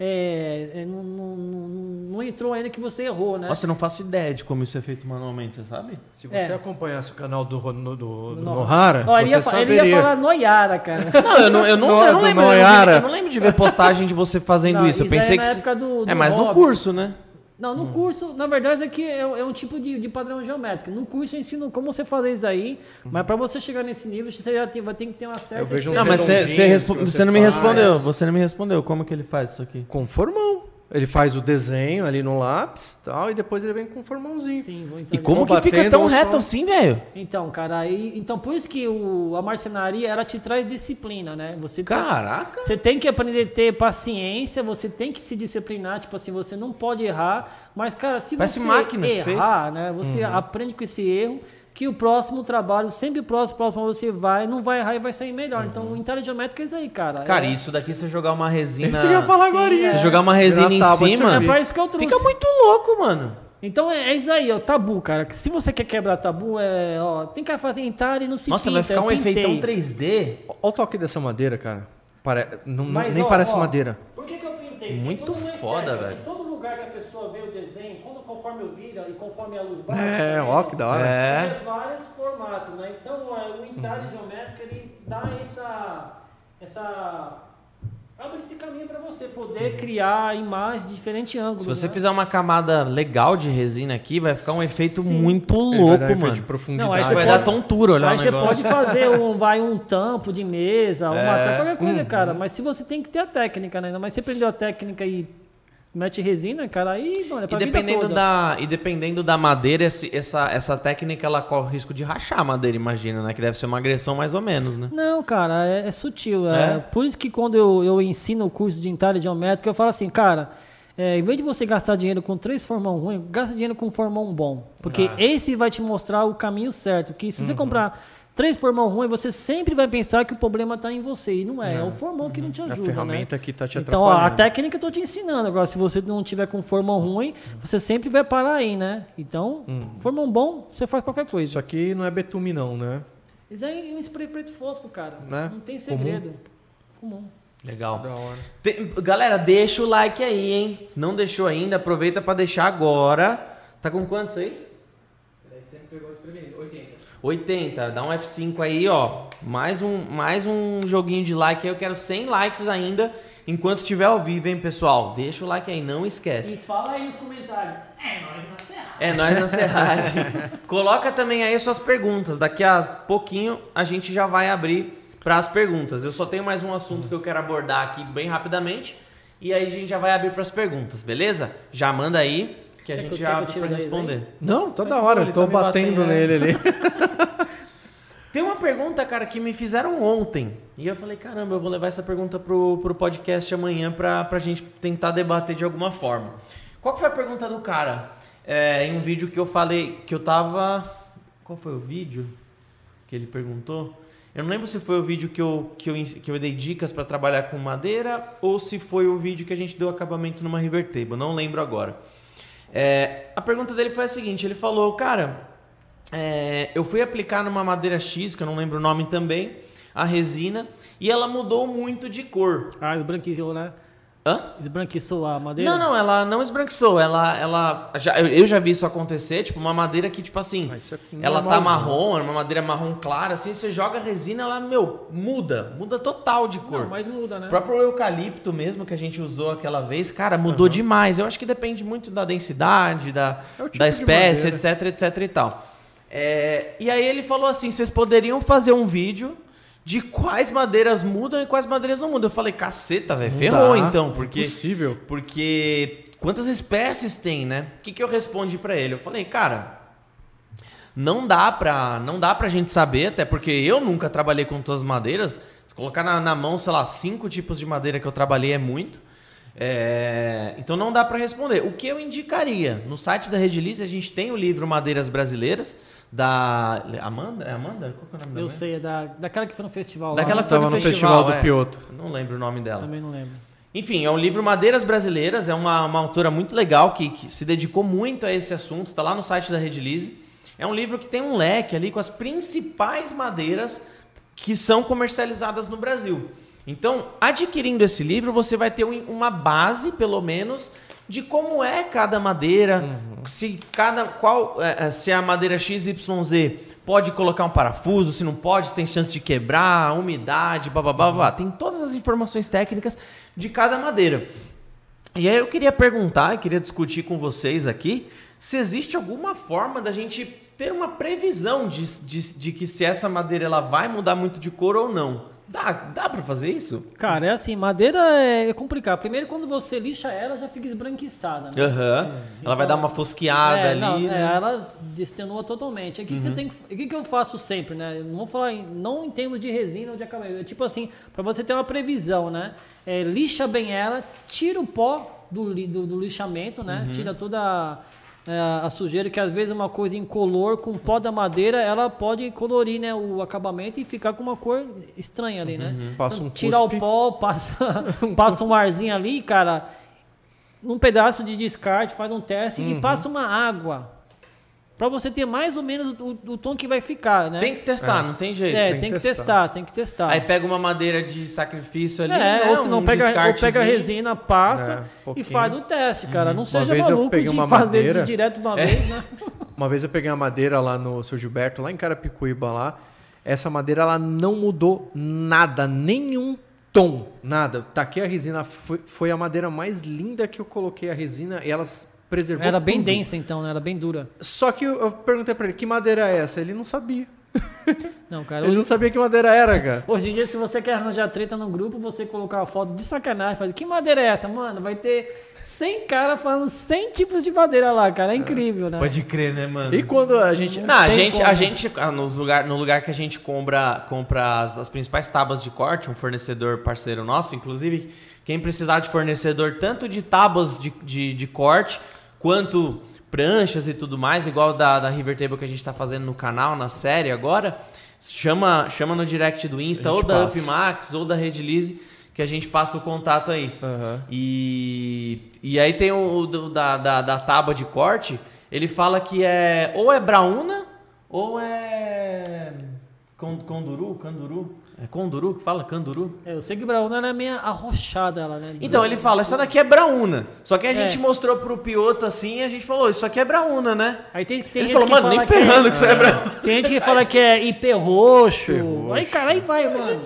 é, é, não, não, não, entrou ainda que você errou, né? Nossa, eu não faço ideia de como isso é feito manualmente, você sabe? Se você é. acompanhasse o canal do, do, do, do Nohara, Ó, ele, ia, ele ia falar Noiara, cara. Não, eu não, eu não, eu não, lembro, eu não lembro de ver postagem de você fazendo isso. Eu pensei é que. Época do, do é mais no curso, né? Não, no hum. curso, na verdade, é que é, é um tipo de, de, padrão geométrico. No curso eu ensino como você fazer isso aí, uhum. mas para você chegar nesse nível, você já tem, vai ter que ter uma certa. Eu vejo não, mas você, você, você não me respondeu. Você não me respondeu. Como que ele faz isso aqui? Com formão. Ele faz o desenho ali no lápis tal, e depois ele vem com um formãozinho. Sim, vou E como que fica tão reto assim, velho? Então, cara, aí. Então, por isso que o, a marcenaria ela te traz disciplina, né? Você Caraca! Tem, você tem que aprender a ter paciência, você tem que se disciplinar, tipo assim, você não pode errar. Mas, cara, se Parece você máquina errar, né? Você uhum. aprende com esse erro que o próximo trabalho, sempre próximo, próximo você vai, não vai errar e vai sair melhor. Então, uhum. Então, Geométrico é isso aí, cara. Cara, é... isso daqui você jogar uma resina. Você ia falar agora Você jogar uma resina em cima. É isso que eu trouxe. Fica muito louco, mano. Então é, é, isso aí, ó, tabu, cara. Se você quer quebrar tabu, é, ó, tem que fazer entalhe e não se Nossa, pinta, vai ficar um efeitão 3D. Olha o toque dessa madeira, cara. Pare... Não, Mas, nem ó, parece ó, madeira. Por que, que eu pintei? Muito foda, velho. Lugar que a pessoa vê o desenho, quando, conforme eu vira e conforme a luz bate, é, ó, que da hora. É. Tem vários formatos, né? Então é, o entalhe uhum. geométrico ele dá essa, essa abre esse caminho para você poder criar imagens de diferentes ângulos. Se você né? fizer uma camada legal de resina aqui, vai ficar um efeito Sim. muito louco, um mano. De profundidade. Não, aí você vai pode, dar tontura olhar Aí você pode fazer um, vai, um tampo de mesa, uma, é. qualquer coisa, uhum. cara. Mas se você tem que ter a técnica, né? Mas você aprendeu a técnica e mete resina, cara, aí, mano, é pra e dependendo da E dependendo da madeira, esse, essa, essa técnica, ela corre o risco de rachar a madeira, imagina, né? Que deve ser uma agressão mais ou menos, né? Não, cara, é, é sutil. É? é? Por isso que quando eu, eu ensino o curso de entalhe geométrico, eu falo assim, cara... É, em vez de você gastar dinheiro com três formão ruim, gasta dinheiro com formão bom. Porque ah. esse vai te mostrar o caminho certo. Que se uhum. você comprar três formão ruim, você sempre vai pensar que o problema está em você. E não é, é, é o formão que não te ajuda. A ferramenta né? que está te atrapalhando. Então, a técnica eu estou te ensinando. Agora, se você não tiver com formão ruim, você sempre vai parar aí, né? Então, hum. formão bom, você faz qualquer coisa. Isso aqui não é betume, não, né? Isso é um spray preto fosco, cara. Né? Não tem segredo. Comum. Comum. Legal. Tem, galera, deixa o like aí, hein? Não deixou ainda, aproveita para deixar agora. Tá com quantos aí? Peraí, sempre pegou os 80. 80, dá um F5 aí, ó. Mais um, mais um joguinho de like aí. Eu quero 100 likes ainda enquanto estiver ao vivo, hein, pessoal? Deixa o like aí, não esquece. E fala aí nos comentários. É nós na serragem. É nós na serragem. Coloca também aí suas perguntas. Daqui a pouquinho a gente já vai abrir para as perguntas. Eu só tenho mais um assunto que eu quero abordar aqui bem rapidamente. E aí a gente já vai abrir para as perguntas, beleza? Já manda aí que a gente já abre para responder. Não, toda hora, eu tô tá batendo, batendo nele ali. Tem uma pergunta, cara, que me fizeram ontem. E eu falei, caramba, eu vou levar essa pergunta pro, pro podcast amanhã pra, pra gente tentar debater de alguma forma. Qual que foi a pergunta do cara? É, em um vídeo que eu falei que eu tava. Qual foi o vídeo que ele perguntou? Eu não lembro se foi o vídeo que eu, que eu, que eu dei dicas para trabalhar com madeira ou se foi o vídeo que a gente deu acabamento numa river table. Não lembro agora. É, a pergunta dele foi a seguinte: ele falou, cara, é, eu fui aplicar numa madeira X, que eu não lembro o nome também, a resina, e ela mudou muito de cor. Ah, branqueou, né? Hã? Esbranquiçou a madeira? Não, não, ela não esbranquiçou. Ela, ela já, eu já vi isso acontecer, tipo, uma madeira que, tipo assim, ah, é ela tá marrom, é uma madeira marrom clara, assim, você joga a resina, ela, meu, muda, muda total de cor. Não, mas muda, né? O próprio eucalipto mesmo que a gente usou aquela vez, cara, mudou uhum. demais. Eu acho que depende muito da densidade, da, é tipo da espécie, etc, etc e tal. É, e aí ele falou assim: vocês poderiam fazer um vídeo de quais madeiras mudam e quais madeiras não mudam. Eu falei, caceta, velho, ferrou dá, então. Porque, impossível. Porque quantas espécies tem, né? O que, que eu respondi para ele? Eu falei, cara, não dá pra, não dá pra gente saber, até porque eu nunca trabalhei com todas as madeiras. Se colocar na, na mão, sei lá, cinco tipos de madeira que eu trabalhei é muito. É, então não dá para responder. O que eu indicaria? No site da Redilice a gente tem o livro Madeiras Brasileiras da Amanda, é Amanda? Qual é o nome dela? Eu sei, é da, daquela que foi no festival. Daquela lá. que foi no, no festival, festival, do é. Pioto. Não lembro o nome dela. Também não lembro. Enfim, é um livro Madeiras Brasileiras, é uma, uma autora muito legal que, que se dedicou muito a esse assunto, está lá no site da Redilize. É um livro que tem um leque ali com as principais madeiras que são comercializadas no Brasil. Então, adquirindo esse livro, você vai ter uma base, pelo menos, de como é cada madeira, uhum. se cada qual é, é se a madeira XYZ pode colocar um parafuso, se não pode, se tem chance de quebrar, umidade, babá, uhum. tem todas as informações técnicas de cada madeira. E aí eu queria perguntar, eu queria discutir com vocês aqui, se existe alguma forma da gente ter uma previsão de, de, de que se essa madeira ela vai mudar muito de cor ou não. Dá, dá pra fazer isso? Cara, é assim, madeira é complicado. Primeiro, quando você lixa ela, já fica esbranquiçada, né? Uhum. É. Ela então, vai dar uma fosqueada é, ali, não, né? É, ela destenua totalmente. O que, uhum. você tem que, que, que eu faço sempre, né? Não vou falar em, não em termos de resina ou de acabamento. É tipo assim, pra você ter uma previsão, né? É, lixa bem ela, tira o pó do, do, do lixamento, né? Uhum. Tira toda a é, a sujeira, que às vezes uma coisa incolor com pó da madeira, ela pode colorir né, o acabamento e ficar com uma cor estranha ali, né? Uhum. Passa então, tirar o pó, passa, passa um arzinho ali, cara, num pedaço de descarte, faz um teste uhum. e passa uma água para você ter mais ou menos o, o, tom que vai ficar, né? Tem que testar, é. não tem jeito. É, tem, tem que, testar. testar. tem que testar. Aí pega uma madeira de sacrifício ali, é, né? ou se não um pega, ou pega a resina, passa é, um e faz o teste, cara. Uhum. Não seja maluco de fazer madeira, de direto de uma é. vez, né? uma vez eu peguei uma madeira lá no seu Gilberto, lá em Carapicuíba lá. Essa madeira ela não mudou nada, nenhum tom, nada. Taquei a resina, foi, foi a madeira mais linda que eu coloquei a resina e elas preservou Era bem tudo. densa então, né? Era bem dura. Só que eu, eu perguntei pra ele, que madeira é essa? Ele não sabia. Não, cara. Ele hoje, não sabia que madeira era, cara. hoje em dia, se você quer arranjar treta no grupo, você colocar uma foto de sacanagem, fazer que madeira é essa, mano? Vai ter 100 caras falando 100 tipos de madeira lá, cara. É incrível, né? Pode crer, né, mano? E quando a gente... Não, a tem gente, como. a gente ah, nos lugar, no lugar que a gente compra, compra as, as principais tábuas de corte, um fornecedor parceiro nosso, inclusive, quem precisar de fornecedor tanto de tábuas de, de, de corte, quanto pranchas e tudo mais, igual da, da River Table que a gente tá fazendo no canal, na série agora, chama, chama no direct do Insta, ou da passa. Upmax, ou da Redlise, que a gente passa o contato aí. Aham. E, e aí tem o, do- da, da, da tábua de corte, ele fala que é ou é brauna ou é con- conduru, canduru. É conduru que fala? Canduru? É, eu sei que Brauna ela é meio arrochada, ela, né? Então ele fala, essa daqui é brauna. Só que a É. gente mostrou pro Pioto assim e a gente falou, isso aqui é brauna, né? Aí tem, tem ele gente falou, mano, fala nem que é- ferrando que isso é brauna. Tem gente que fala que é IP roxo. roxo. Aí, cara, aí vai, mano.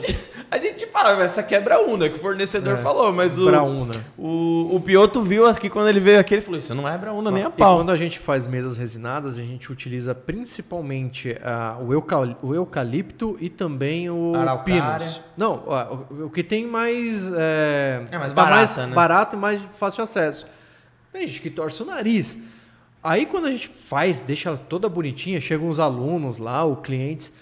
A gente fala, mas essa aqui é que o fornecedor falou, mas o, Brauna. o, o Pioto viu aqui quando ele veio aqui, ele falou, isso não é brauna nem a E pau. quando a gente faz mesas resinadas, a gente utiliza principalmente ah, o, eucal- o eucalipto e também o Araucária. pinus. Não, ah, o, o que tem mais... É, É, mais tá barata, né? barato e mais fácil acesso. Tem gente que torce o nariz. Aí quando a gente faz, deixa ela toda bonitinha, chegam os alunos lá, os clientes...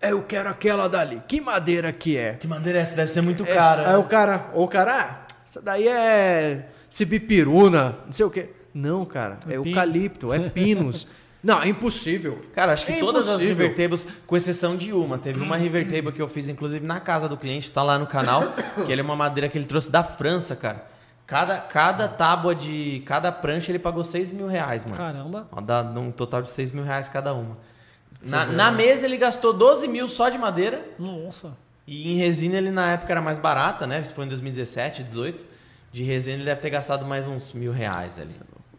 "É, Eu quero aquela dali. Que madeira que é? Que madeira é essa? Deve ser muito É, cara. Aí o cara, ou o cara, ah, essa daí é cibipiruna, não sei o quê. Não, cara, é, É eucalipto, é pinus. não, é impossível. Cara, acho que É todas as impossível. River Tables, com exceção de uma, teve uma River Table que eu fiz, inclusive, na casa do cliente, tá lá no canal, que ele é uma madeira que ele trouxe da França, cara. Cada, cada tábua de. Cada prancha ele pagou 6 mil reais, mano. Caramba. Dá um total de 6 mil reais cada uma. Na, na mesa ele gastou 12 mil só de madeira. Nossa. E em resina ele na época era mais barata, né? Foi em 2017, 18. De resina ele deve ter gastado mais uns mil reais ali.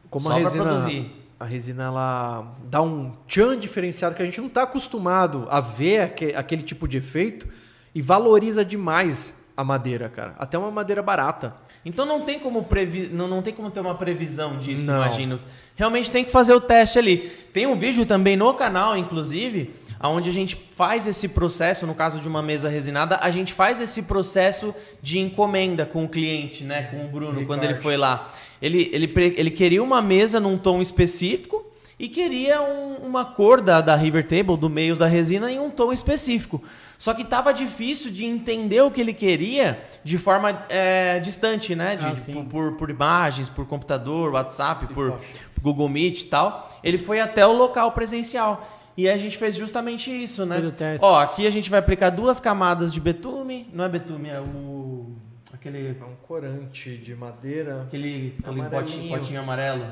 Como Só a resina, produzir. a resina ela dá um tchan diferenciado que a gente não está acostumado a ver aque- aquele tipo de efeito e valoriza demais a madeira, cara. Até uma madeira barata. Então não tem como previ... não, não tem como ter uma previsão disso, Não. imagino. Realmente tem que fazer o teste ali. Tem um vídeo também no canal, inclusive, onde a gente faz esse processo, no caso de uma mesa resinada, a gente faz esse processo de encomenda com o cliente, né? Com o Bruno, quando ele foi lá. Ele, ele, ele queria uma mesa num tom específico e queria um- uma cor da, da River Table, do meio da resina, em um tom específico. Só que tava difícil de entender o que ele queria de forma é, distante, né? De, Ah, de- sim. por, por, por imagens, por computador, WhatsApp, por Google Meet e tal. Ele foi até o local presencial. E a gente fez justamente isso, né? Fez o teste. Ó, aqui a gente vai aplicar duas camadas de betume. Não é betume, é o. Aquele. É um corante de madeira. Aquele, aquele potinho, potinho amarelo.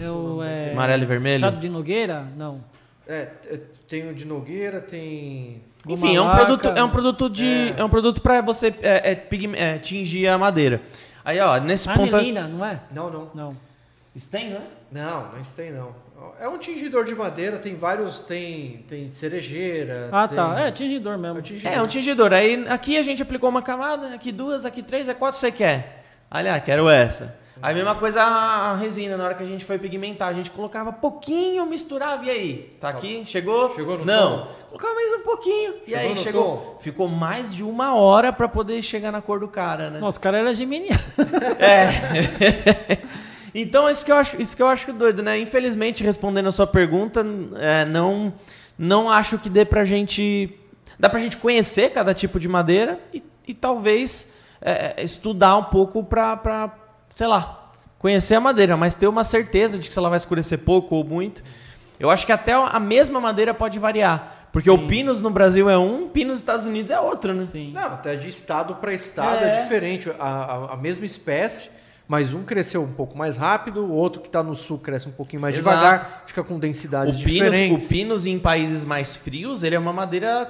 Eu, é... Amarelo e vermelho? Chado de Nogueira? Não. É, tem o de Nogueira, tem. Enfim, é um produto, é um produto de, é, um produto para você é, é, pigme- é, tingir a madeira. Aí, ó, nesse ponto. Anilina, não é? Não, não. Não. Stem, né? Não, não tem não. É um tingidor de madeira, tem vários, tem, tem cerejeira. Ah, tem- tá. É, tingidor mesmo. É um tingidor. É, um tingidor. Aí aqui a gente aplicou uma camada, aqui duas, aqui três, é quatro você quer? Aliás, quero essa. Aí a mesma coisa a resina, na hora que a gente foi pigmentar, a gente colocava pouquinho, misturava, e aí? Tá aqui? Chegou? Chegou no Não. tom? Colocava mais um pouquinho. E Chegou aí no chegou. tom? Ficou mais de uma hora pra poder chegar na cor do cara, né? Nossa, o cara era geminiano. É. então, isso que, eu acho, isso que eu acho doido, né? Infelizmente, respondendo a sua pergunta, é, não, não acho que dê pra gente. Dá pra gente conhecer cada tipo de madeira e, e talvez é, estudar um pouco pra, pra, sei lá, conhecer a madeira, mas ter uma certeza de que se ela vai escurecer pouco ou muito. Eu acho que até a mesma madeira pode variar. Porque o Pinus no Brasil é um, Pinus nos Estados Unidos é outro, né? Sim. Não, até de estado para estado É. é, diferente. A, a, a mesma espécie, mas um cresceu um pouco mais rápido, o outro que está no sul cresce um pouquinho mais Exato. devagar, fica com densidades O pinus, diferentes. o pinus em países mais frios, ele é uma madeira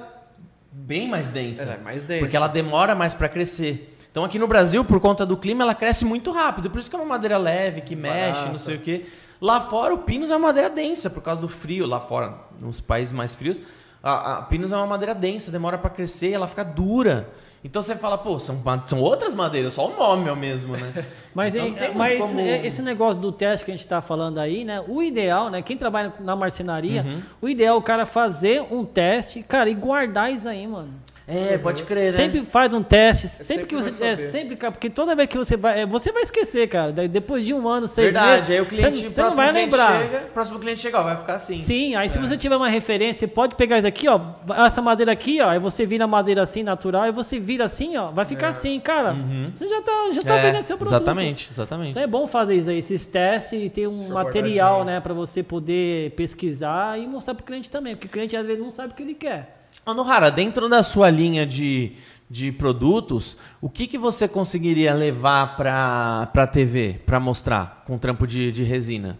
bem mais densa. Ela é mais densa. Porque ela demora mais para crescer. Então aqui no Brasil, por conta do clima, ela cresce muito rápido. Por isso que é uma madeira leve, que mexe, Barata. não sei o quê. Lá fora, o pinus é uma madeira densa, por causa do frio. Lá fora, nos países mais frios, A, a pinus é uma madeira densa, demora para crescer, ela fica dura. Então você fala, pô, são, são outras madeiras, só o nome é o mesmo, né? mas então, mas como... esse negócio do teste que a gente está falando aí, né? O ideal, né? Quem trabalha na marcenaria, uhum. o ideal é o cara fazer um teste, cara, e guardar isso aí, mano. É, pode crer, né? Sempre faz um teste, é sempre, sempre, que você. É, sempre, cara, porque toda vez que você vai. É, você vai esquecer, cara. Depois de um ano, seis Verdade, meses. aí o cliente, você, próximo você não vai lembrar. Chega, próximo cliente chega, ó, vai ficar assim. Sim, aí é. se você tiver uma referência, você pode pegar isso aqui, ó. Essa madeira aqui, ó. Aí você vira a madeira assim, natural, e você vira assim, ó. Vai ficar é. assim, cara. Uhum. Você já tá, já tá é, vendendo seu produto. Exatamente, exatamente. Então é bom fazer isso aí, esses testes e ter um Deixa material, né, pra você poder pesquisar e mostrar pro cliente também. Porque o cliente às vezes não sabe o que ele quer. Anohara, dentro da sua linha de, de produtos, o que, que você conseguiria levar para a TV, para mostrar com trampo de, de resina?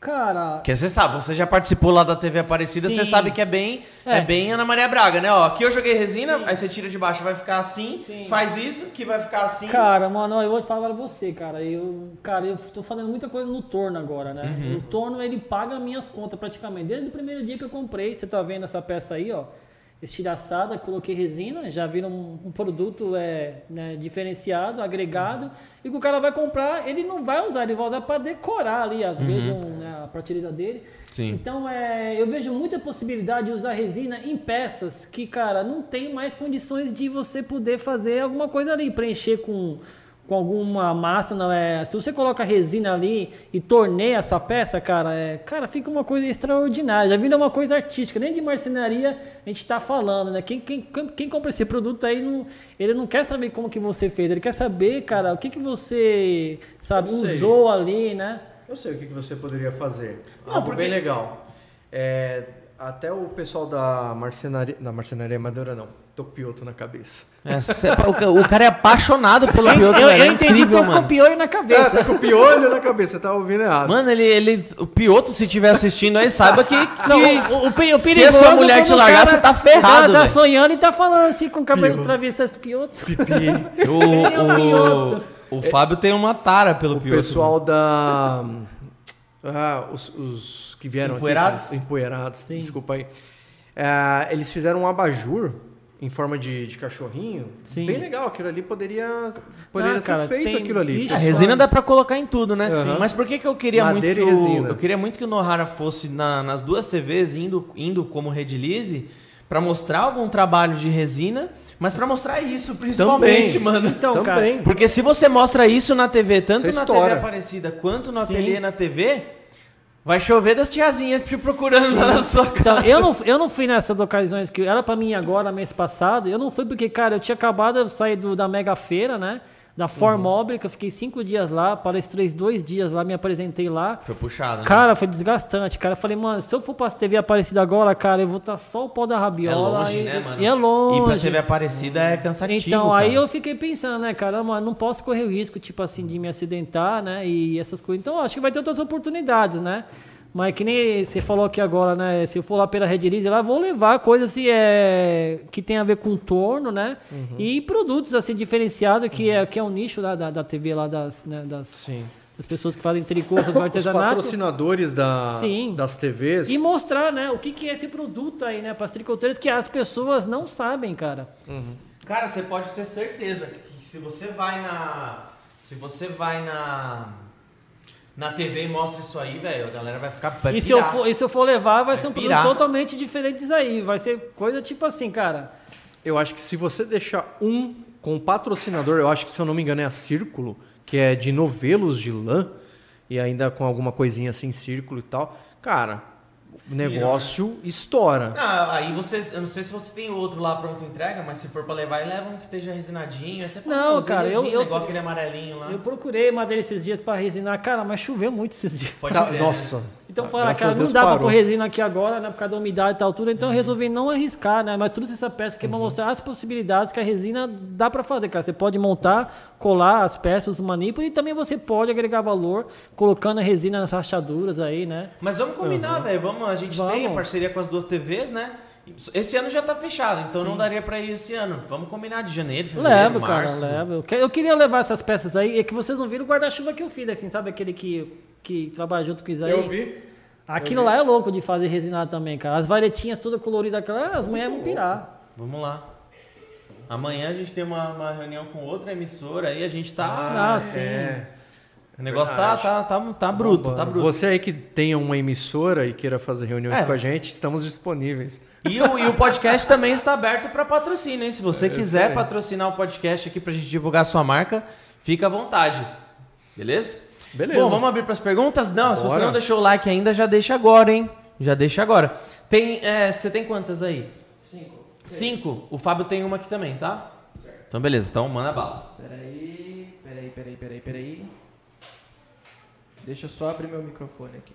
Cara. Que você sabe, você já participou lá da TV Aparecida, sim. você sabe que é bem, é. é. bem Ana Maria Braga, né? Ó, aqui eu joguei resina, sim. aí você tira de baixo, vai ficar assim, sim. faz isso, que vai ficar assim. Cara, mano, eu vou falar pra você, cara. Eu, cara, eu tô fazendo muita coisa no torno agora, né? Uhum. O torno ele paga minhas contas praticamente. Desde o primeiro dia que eu comprei, você tá vendo essa peça aí, ó estilhaçada, coloquei resina, já vira um, um produto é, né, diferenciado, agregado, e que o cara vai comprar, ele não vai usar, ele vai usar para decorar ali, às uhum. vezes, um, né, a prateleira dele. Sim. Então, é, eu vejo muita possibilidade de usar resina em peças que, cara, não tem mais condições de você poder fazer alguma coisa ali, preencher com com alguma massa, não é? Se você coloca resina ali e torneia essa peça, cara, é, cara, fica uma coisa extraordinária. Já vira uma coisa artística. Nem de marcenaria a gente está falando, né? Quem, quem, quem compra esse produto aí, não, ele não quer saber como que você fez, ele quer saber, cara, o que que você, sabe, usou ali, né? Eu sei o que, que você poderia fazer. Não, Algo porque... bem legal. É, até o pessoal da marcenaria, da marcenaria Madeira não, com pioto na cabeça. É, o, o, cara é apaixonado pelo pioto, Eu, eu, eu entendi, incrível, tô mano. com o piolho na cabeça. É, tá com o piolho na cabeça, você tá ouvindo errado. Mano, ele, ele, o pioto, se estiver assistindo aí, saiba que, que não, o, o, o, se a sua mulher te largar, cara, você tá ferrado, tá sonhando e tá falando assim com o cabelo travessado pioto. Pipi. O, o, o, Fábio tem uma tara pelo o pioto. O pessoal da... Ah, os, os que vieram empoeirados? aqui. Empoeirados? Sim. Desculpa aí. É, eles fizeram um abajur em forma de, de cachorrinho. Sim. Bem legal, aquilo ali poderia, poderia ah, ser cara, feito aquilo ali. A resina dá para colocar em tudo, né? Uhum. Mas por que, que eu queria Madeira muito que o, eu queria muito que o Nohara fosse na, nas duas TVs indo, indo como release para mostrar algum trabalho de resina, mas para mostrar isso principalmente, Também. mano. Então, Também. cara, porque se você mostra isso na TV, tanto Você na estoura. TV Aparecida quanto no Sim. ateliê na TV, Vai chover das tiazinhas te procurando na sua casa. Então, eu não, eu não fui nessas ocasiões que era para mim agora, mês passado. Eu não fui porque, cara, eu tinha acabado de sair do, da mega feira, né? Da Formobile, uhum. que eu fiquei cinco dias lá, palestrei dois dias lá, me apresentei lá. Foi puxado, né? Cara, foi desgastante, cara. Eu falei, mano, se eu for pra TV Aparecida agora, cara, eu vou estar tá só o pau da rabiola. É longe, e, né, mano? E é longe. E pra TV Aparecida é cansativo, Então, cara. aí eu fiquei pensando, né, cara, mano, não posso correr o risco, tipo assim, de me acidentar, né, e essas coisas. Então, acho que vai ter outras oportunidades, né? Mas que nem você falou aqui agora, né? Se eu for lá pela Red Lease, lá vou levar coisas assim, é, que tem a ver com torno, né? Uhum. E produtos assim diferenciados, que, uhum. é, que é um nicho da, da, da TV lá das, né, das, Sim. das pessoas que fazem tricô, do artesanato. Os patrocinadores da, Sim. das TVs. E mostrar, né, o que, que é esse produto aí, né? Para as tricoteiras que as pessoas não sabem, cara. Uhum. Cara, você pode ter certeza que se você vai na. Se você vai na na TV e mostra isso aí, velho, a galera vai ficar. Vai e, se eu for, e se eu for levar, vai, vai ser um pirar. produto totalmente diferente disso aí. Vai ser coisa tipo assim, cara. Eu acho que se você deixar um com patrocinador, eu acho que se eu não me engano é a Círculo, que é de novelos de lã, e ainda com alguma coisinha assim, círculo e tal. Cara, o negócio Vira, né? estoura. Não, aí você, eu não sei se você tem outro lá pronto entrega, mas se for para levar, leva um que esteja resinadinho. Você não, cara, eu, eu igual aquele amarelinho lá. Eu procurei madeira esses dias para resinar, cara, mas choveu muito esses dias. Pode tá, Nossa. Então fala, cara, não dá para pôr resina aqui agora, né, por causa da umidade e tal tudo, então uhum. eu resolvi não arriscar, né, mas trouxe essa peça aqui uhum. para mostrar as possibilidades que a resina dá para fazer, cara. Você pode montar, colar as peças, os manipulos e também você pode agregar valor colocando a resina nas rachaduras aí, né? Mas vamos combinar, uhum. velho, vamos, a gente vamos. tem a parceria com as duas TVs, né? Esse ano já tá fechado, então Sim. não daria para ir esse ano. Vamos combinar de janeiro, fevereiro, levo, março. Cara, levo. Eu queria levar essas peças aí, é que vocês não viram o guarda-chuva que eu fiz, assim, sabe aquele que, que trabalha junto com o Isaí? Eu vi. Aquilo lá é louco de fazer resinado também, cara. As varetinhas todas coloridas, aquela, as mulheres vão pirar. Vamos lá. Amanhã a gente tem uma, uma reunião com outra emissora aí, a gente tá. Ah, ah sim. O negócio tá, tá, tá, tá bruto, tá bruto. Você aí que tenha uma emissora e queira fazer reuniões é. com a gente, estamos disponíveis. E o, e o podcast também está aberto para patrocínio, hein? Se você é quiser patrocinar o podcast aqui pra gente divulgar a sua marca, fica à vontade. Beleza? Beleza. Bom, vamos abrir para as perguntas? Não, Bora. se você não deixou o like ainda, já deixa agora, hein? Já deixa agora. Tem, é, você tem quantas aí? Cinco. Cinco? O Fábio tem uma aqui também, tá? Certo. Então, beleza. Então, manda bala. Peraí, peraí, peraí, peraí, peraí. Deixa eu só abrir meu microfone aqui.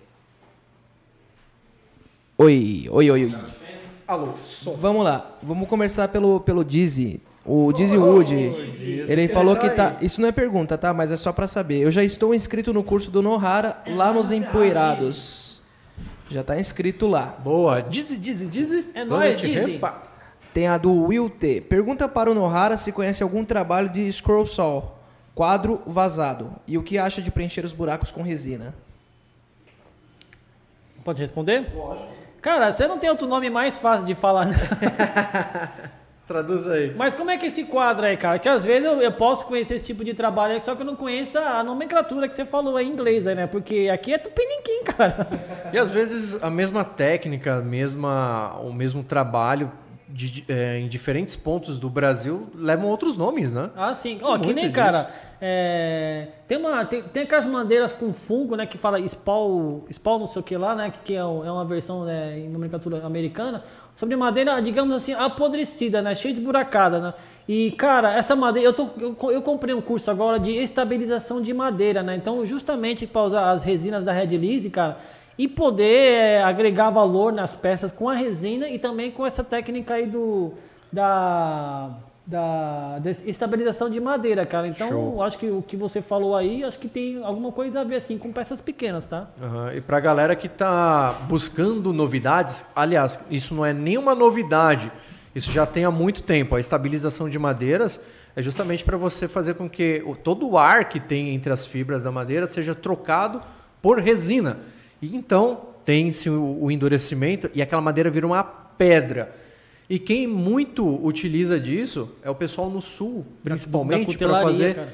Oi, oi, oi, oi. Alô, som. Vamos lá. Vamos começar pelo, pelo Dizzy. O Dizzy Wood, ele falou que tá. Isso não é pergunta, tá? Mas é só para saber. Eu já estou inscrito no curso do Nohara lá nos Empoeirados. Já tá inscrito lá. Boa. Dizzy, Dizzy, Dizzy. É nóis, Dizzy. Tem a do Will T. Pergunta para o Nohara se conhece algum trabalho de scroll saw. Quadro vazado. E o que acha de preencher os buracos com resina? Pode responder? Lógico. Cara, você não tem outro nome mais fácil de falar, né? Traduz aí. Mas como é que esse quadro aí, cara? Que às vezes eu, eu posso conhecer esse tipo de trabalho aí, só que eu não conheço a nomenclatura que você falou aí em inglês aí, né? Porque aqui é tupiniquim, cara. E às vezes a mesma técnica, a mesma, o mesmo trabalho de, é, em diferentes pontos do Brasil levam outros nomes, né? Ah, sim. Ó, que nem, disso. cara, é, tem, uma, tem, tem aquelas bandeiras com fungo, né, que fala spawn, spawn não sei o que lá, né, que é, é uma versão né, em nomenclatura americana, sobre madeira, digamos assim, apodrecida, né, cheia de buracada, né. E, cara, essa madeira, eu, tô, eu, eu comprei um curso agora de estabilização de madeira, né, então justamente para usar as resinas da Red Lease, cara, e poder é, agregar valor nas peças com a resina e também com essa técnica aí do da, da, da estabilização de madeira, cara. Então, Show. acho que o que você falou aí, acho que tem alguma coisa a ver assim com peças pequenas, tá? Uhum. E pra galera que tá buscando novidades, aliás, isso não é nenhuma novidade. Isso já tem há muito tempo. A estabilização de madeiras é justamente para você fazer com que todo o ar que tem entre as fibras da madeira seja trocado por resina. E então tem-se o, o endurecimento e aquela madeira vira uma pedra. E quem muito utiliza disso é o pessoal no sul, principalmente, para fazer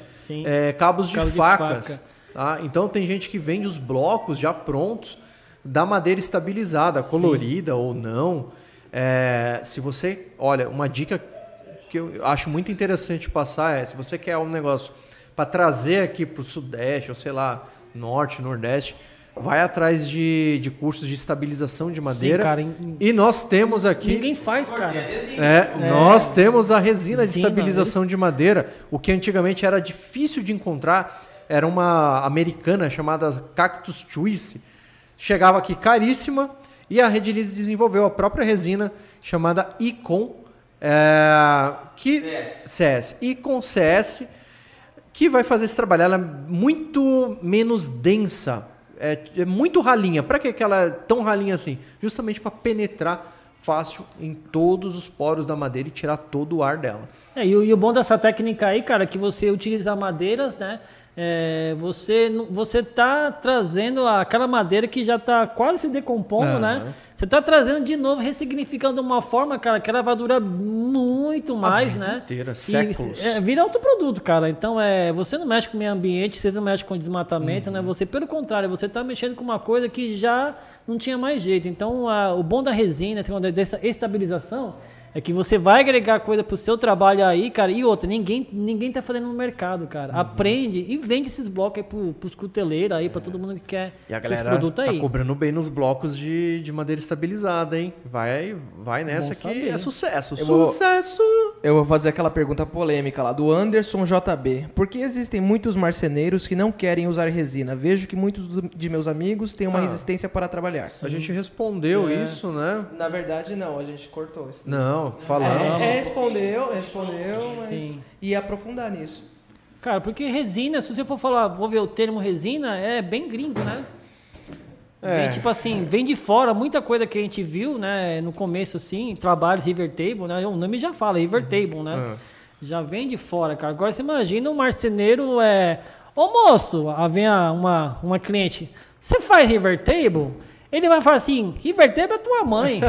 é, cabos de Cabo facas. De faca. tá? Então tem gente que vende os blocos já prontos da madeira estabilizada, colorida Sim. ou não. É, se você, olha, uma dica que eu acho muito interessante passar é, se você quer um negócio para trazer aqui para o sudeste, ou sei lá, norte, nordeste, vai atrás de, de cursos de estabilização de madeira. Sim, cara, em... E nós temos aqui. Ninguém faz, cara. É, é, nós temos a resina de estabilização de madeira, o que antigamente era difícil de encontrar. Era uma americana chamada Cactus Choice. Chegava aqui caríssima e a Redilize desenvolveu a própria resina chamada Icon, é, que CS. CS. Icon CS, que vai fazer esse trabalho. Ela é muito menos densa é, é muito ralinha. Para que ela é tão ralinha assim? Justamente para penetrar fácil em todos os poros da madeira e tirar todo o ar dela. É, e, o, e o bom dessa técnica aí, cara, é que você utiliza madeiras, né? É, você você tá trazendo aquela madeira que já está quase se decompondo, uhum. né? Você está trazendo de novo, ressignificando de uma forma, cara, que ela vai durar muito mais, né? Inteira, séculos. é, vira outro produto, cara. Então, é, você não mexe com o meio ambiente, você não mexe com desmatamento, né? uhum. né? Você, pelo contrário, você está mexendo com uma coisa que já não tinha mais jeito. Então, a, o bom da resina, dessa estabilização, é que você vai agregar coisa pro seu trabalho aí, cara. E outra, ninguém, ninguém tá fazendo no mercado, cara. Uhum. Aprende e vende esses blocos aí pro, pros cuteleiros aí, é. pra todo mundo que quer e a galera produto tá aí. cobrando bem nos blocos de, de madeira estabilizada, hein? Vai, vai nessa que é sucesso. Eu sucesso! Vou, eu vou fazer aquela pergunta polêmica lá, do Anderson JB. Por que existem muitos marceneiros que não querem usar resina? Vejo que muitos de meus amigos têm uma ah, resistência para trabalhar. A gente respondeu é. isso, né? Na verdade, não. A gente cortou isso. Não falamos. É, respondeu, respondeu, mas Sim. ia aprofundar nisso. Cara, porque resina, se você for falar, vou ver o termo resina, é bem gringo, né? É. Vem, tipo assim, vem de fora, muita coisa que a gente viu, né, no começo, assim, trabalhos River Table, né? O nome já fala, River uhum. Table, né? Uhum. Já vem de fora, cara. Agora você imagina um marceneiro é. Ô moço, vem uma, uma cliente, você faz River Table? Ele vai falar assim, que vertebra é tua mãe.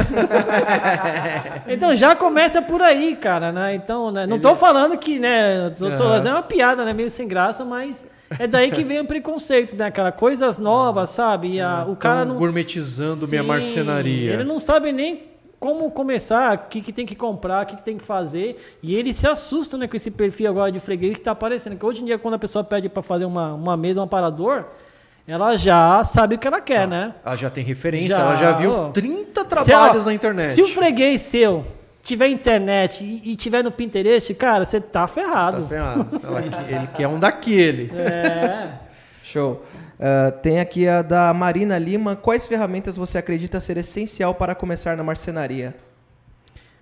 então já começa por aí, cara, né? Então, né? não tô falando que, né? Tô, tô fazendo uma piada, né? Meio sem graça, mas é daí que vem o preconceito, né, cara? Coisas novas, sabe? E a, o cara não. gourmetizando Sim, minha marcenaria. Ele não sabe nem como começar, o que, que tem que comprar, o que, que tem que fazer. E ele se assusta né, com esse perfil agora de freguês que está aparecendo. Que hoje em dia, quando a pessoa pede para fazer uma, uma mesa, um aparador, ela já sabe o que ela quer, ah, né? Ela já tem referência, já, ela já viu 30 trabalhos ó, na internet. Se o freguês seu tiver internet e, e tiver no Pinterest, cara, você tá ferrado. Tá ferrado. ele quer um daquele. É. Show. Uh, tem aqui a da Marina Lima. Quais ferramentas você acredita ser essencial para começar na marcenaria?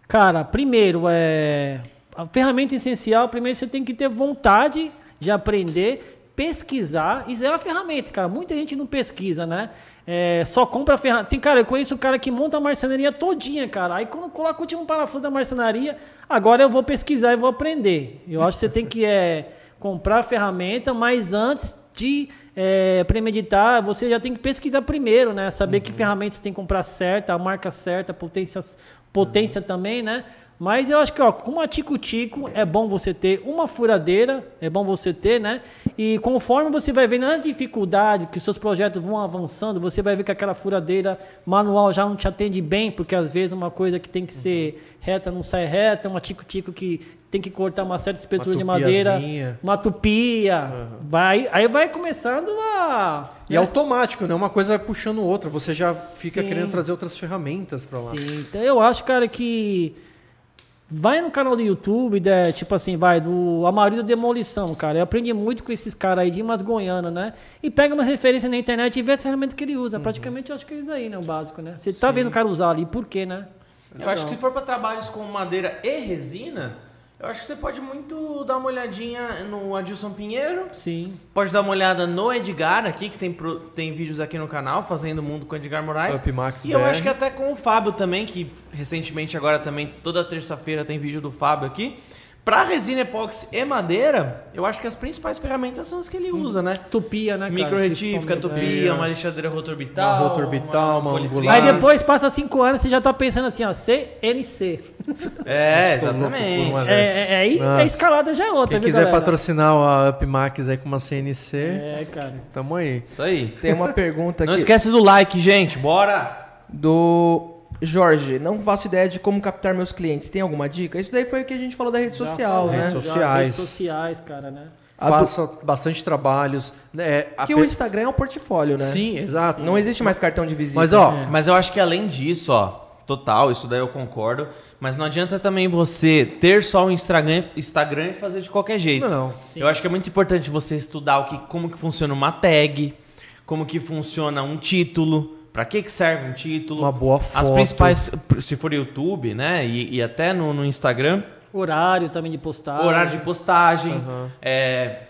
Cara, primeiro, é... a ferramenta essencial, primeiro você tem que ter vontade de aprender, pesquisar. Isso é uma ferramenta, cara. Muita gente não pesquisa, né? É, só compra ferramenta. Tem, cara, eu conheço um cara que monta a marcenaria todinha, cara. Aí quando coloca o último parafuso da marcenaria, agora eu vou pesquisar e vou aprender. Eu acho que você tem que é, comprar a ferramenta, mas antes de é, premeditar, você já tem que pesquisar primeiro, né? Saber uhum. que ferramenta você tem que comprar certa, a marca certa, potência, potência uhum. também, né? Mas eu acho que, ó, com uma tico-tico é bom você ter uma furadeira, é bom você ter, né? E conforme você vai vendo as dificuldades que seus projetos vão avançando, você vai ver que aquela furadeira manual já não te atende bem, porque às vezes uma coisa que tem que ser reta não sai reta, uma tico-tico que tem que cortar uma certa espessura de madeira, uma tupia, uhum. vai, aí vai começando a... E é automático, né? Uma coisa vai puxando outra, você já fica Sim. querendo trazer outras ferramentas para lá. Sim, então eu acho, cara, que Vai no canal do YouTube, né, tipo assim, vai, do Amarildo Demolição, cara. Eu aprendi muito com esses caras aí de umas Goiânia, né? E pega uma referência na internet e vê as ferramentas que ele usa. Uhum. Praticamente eu acho que é isso aí, né? O básico, né? Você tá Sim. tá vendo o cara usar ali, por quê, né? Eu acho que se for para trabalhos com madeira e resina, eu acho que você pode muito dar uma olhadinha no Adilson Pinheiro. Sim. Pode dar uma olhada no Edgar aqui, que tem, tem vídeos aqui no canal, fazendo o mundo com o Edgar Moraes. Upmax e BR. eu acho que até com o Fábio também, que recentemente agora também, toda terça-feira tem vídeo do Fábio aqui. Para resina epóxi e madeira, eu acho que as principais ferramentas são as que ele hum. usa, né? Tupia, né, Micro retífica, tupia, é. uma lixadeira rotorbital. Uma rotorbital, uma, uma angular. Aí depois passa cinco anos você já tá pensando assim, ó, CNC. É, exatamente. É, é, é, a escalada já é outra, Quem viu, quiser galera? patrocinar a Upmax aí com uma CNC, é, cara. tamo aí. Isso aí. Tem uma pergunta aqui. Não esquece do like, gente, bora! Do Jorge, não faço ideia de como captar meus clientes. Tem alguma dica? Isso daí foi o que a gente falou da rede Já social, né? Redes sociais. redes sociais, cara, né? Faça bastante trabalhos. Né? Que o Instagram é um portfólio, né? Sim, exato. Não existe mais cartão de visita. Mas, ó, é. mas eu acho que além disso, ó, total, isso daí eu concordo. Mas não adianta também você ter só o Instagram, Instagram e fazer de qualquer jeito. Não. Sim. Eu acho que é muito importante você estudar o que, como que funciona uma tag, como que funciona um título para que, que serve um título? Uma boa foto. As principais, se for YouTube, né? E, e até no, no, Instagram. Horário também de postagem. Horário de postagem. Uhum. É,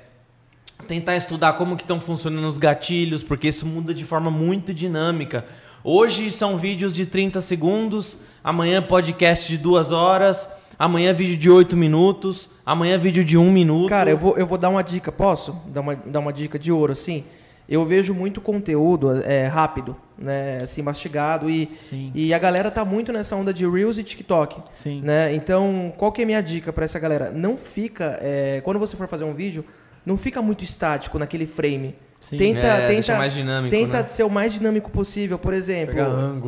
tentar estudar como que estão funcionando os gatilhos, porque isso muda de forma muito dinâmica. Hoje são vídeos de 30 segundos, amanhã podcast de duas horas, amanhã vídeo de 8 minutos, amanhã vídeo de 1 minuto. Cara, eu vou, eu vou dar uma dica, posso? Dar uma, dar uma dica de ouro, assim? Eu vejo muito conteúdo é, rápido, né, assim, mastigado e, e a galera tá muito nessa onda de Reels e TikTok, Sim. né? Então, qual que é a minha dica para essa galera? Não fica, é, quando você for fazer um vídeo, não fica muito estático naquele frame. Sim. Tenta, é, tenta, mais dinâmico, tenta né? ser o mais dinâmico possível. Por exemplo,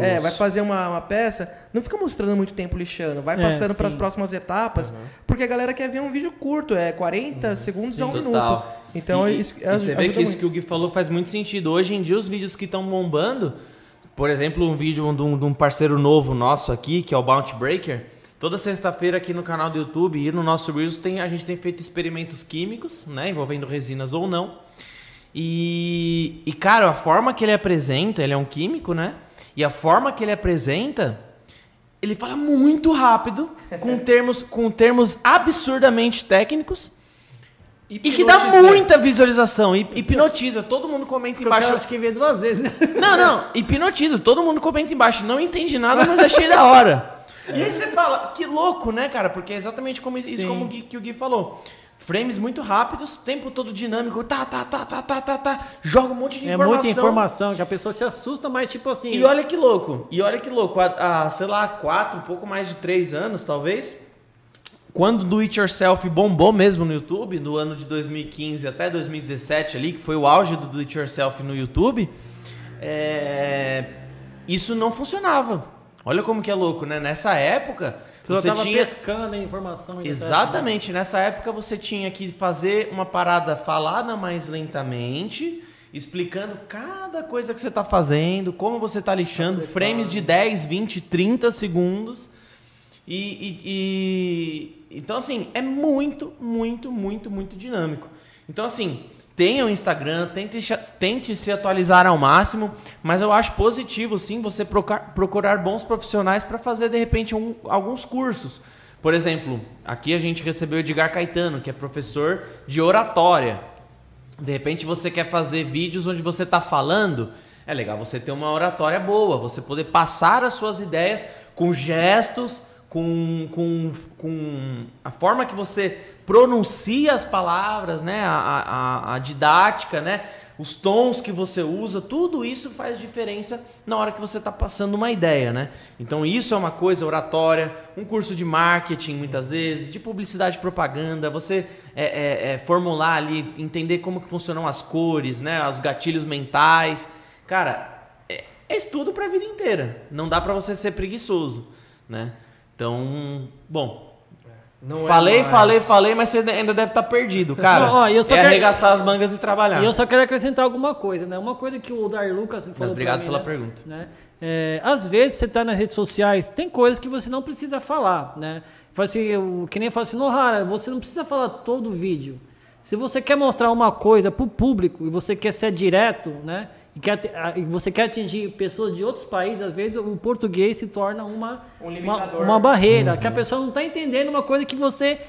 é, vai fazer uma, uma, peça, não fica mostrando muito tempo lixando, vai é, passando para as próximas etapas, uhum. porque a galera quer ver um vídeo curto, é 40 uhum. segundos sim, a um total. minuto. Então, e, isso, e você vê que muito. isso que o Gui falou faz muito sentido. Hoje em dia, os vídeos que estão bombando, por exemplo, um vídeo de um, de um parceiro novo nosso aqui, que é o Bounty Breaker. Toda sexta-feira aqui no canal do YouTube e no nosso Reels tem, a gente tem feito experimentos químicos, né, envolvendo resinas ou não. E, e, cara, a forma que ele apresenta, ele é um químico, né? E a forma que ele apresenta, ele fala muito rápido, com termos, com termos absurdamente técnicos. E que dá muita visualização, hipnotiza, todo mundo comenta embaixo. Eu acho que vê duas vezes. Né? Não, não, hipnotiza, todo mundo comenta embaixo, não entende nada, mas achei da hora. E aí você fala, que louco, né, cara? Porque é exatamente como isso como que o Gui falou. Frames muito rápidos, tempo todo dinâmico, tá, tá, tá, tá, tá, tá, tá, joga um monte de é informação. É muita informação que a pessoa se assusta, mas tipo assim. E olha que louco, e olha que louco, há, há sei lá, quatro, um pouco mais de três anos talvez, quando o Do It Yourself bombou mesmo no YouTube, no ano de 2015 até 2017 ali, que foi o auge do Do It Yourself no YouTube, é... isso não funcionava. Olha como que é louco, né? Nessa época você, tinha pescando a informação. Exatamente. Nessa época você tinha que fazer uma parada falada mais lentamente, explicando cada coisa que você está fazendo, como você está lixando, frames de 10, 20, 30 segundos. E, e, e, então assim é muito, muito, muito, muito dinâmico. Então assim tenha o Instagram, tente, tente se atualizar ao máximo, mas eu acho positivo sim você procurar, bons profissionais para fazer de repente um, alguns cursos. Por exemplo, aqui a gente recebeu Edgar Caetano, que é professor de oratória. De repente você quer fazer vídeos onde você está falando, é legal você ter uma oratória boa, você poder passar as suas ideias com gestos, com, com, com a forma que você pronuncia as palavras, né? A, a, a, didática, né? Os tons que você usa, tudo isso faz diferença na hora que você está passando uma ideia, né? Então isso é uma coisa oratória, um curso de marketing muitas vezes, de publicidade e propaganda, você é, é, é, formular ali, entender como que funcionam as cores, né? Os gatilhos mentais, cara, é, é estudo para a vida inteira. Não dá para você ser preguiçoso, né? Então, bom. Não é falei, é falei, falei, mas você ainda deve estar tá perdido, cara. Não, ó, é quero... arregaçar as mangas e trabalhar. E eu só quero acrescentar alguma coisa, né? Uma coisa que o Dar Lucas falou. Mas obrigado mim, pela né? pergunta. Né? É, às vezes você está nas redes sociais, tem coisas que você não precisa falar, né? Assim, eu, que nem eu falo assim, Nohara, você não precisa falar todo o vídeo. Se você quer mostrar uma coisa para o público e você quer ser direto, né? E, quer, e você quer atingir pessoas de outros países, às vezes o português se torna uma, um uma, uma, barreira, uhum. que a pessoa não está entendendo uma coisa que você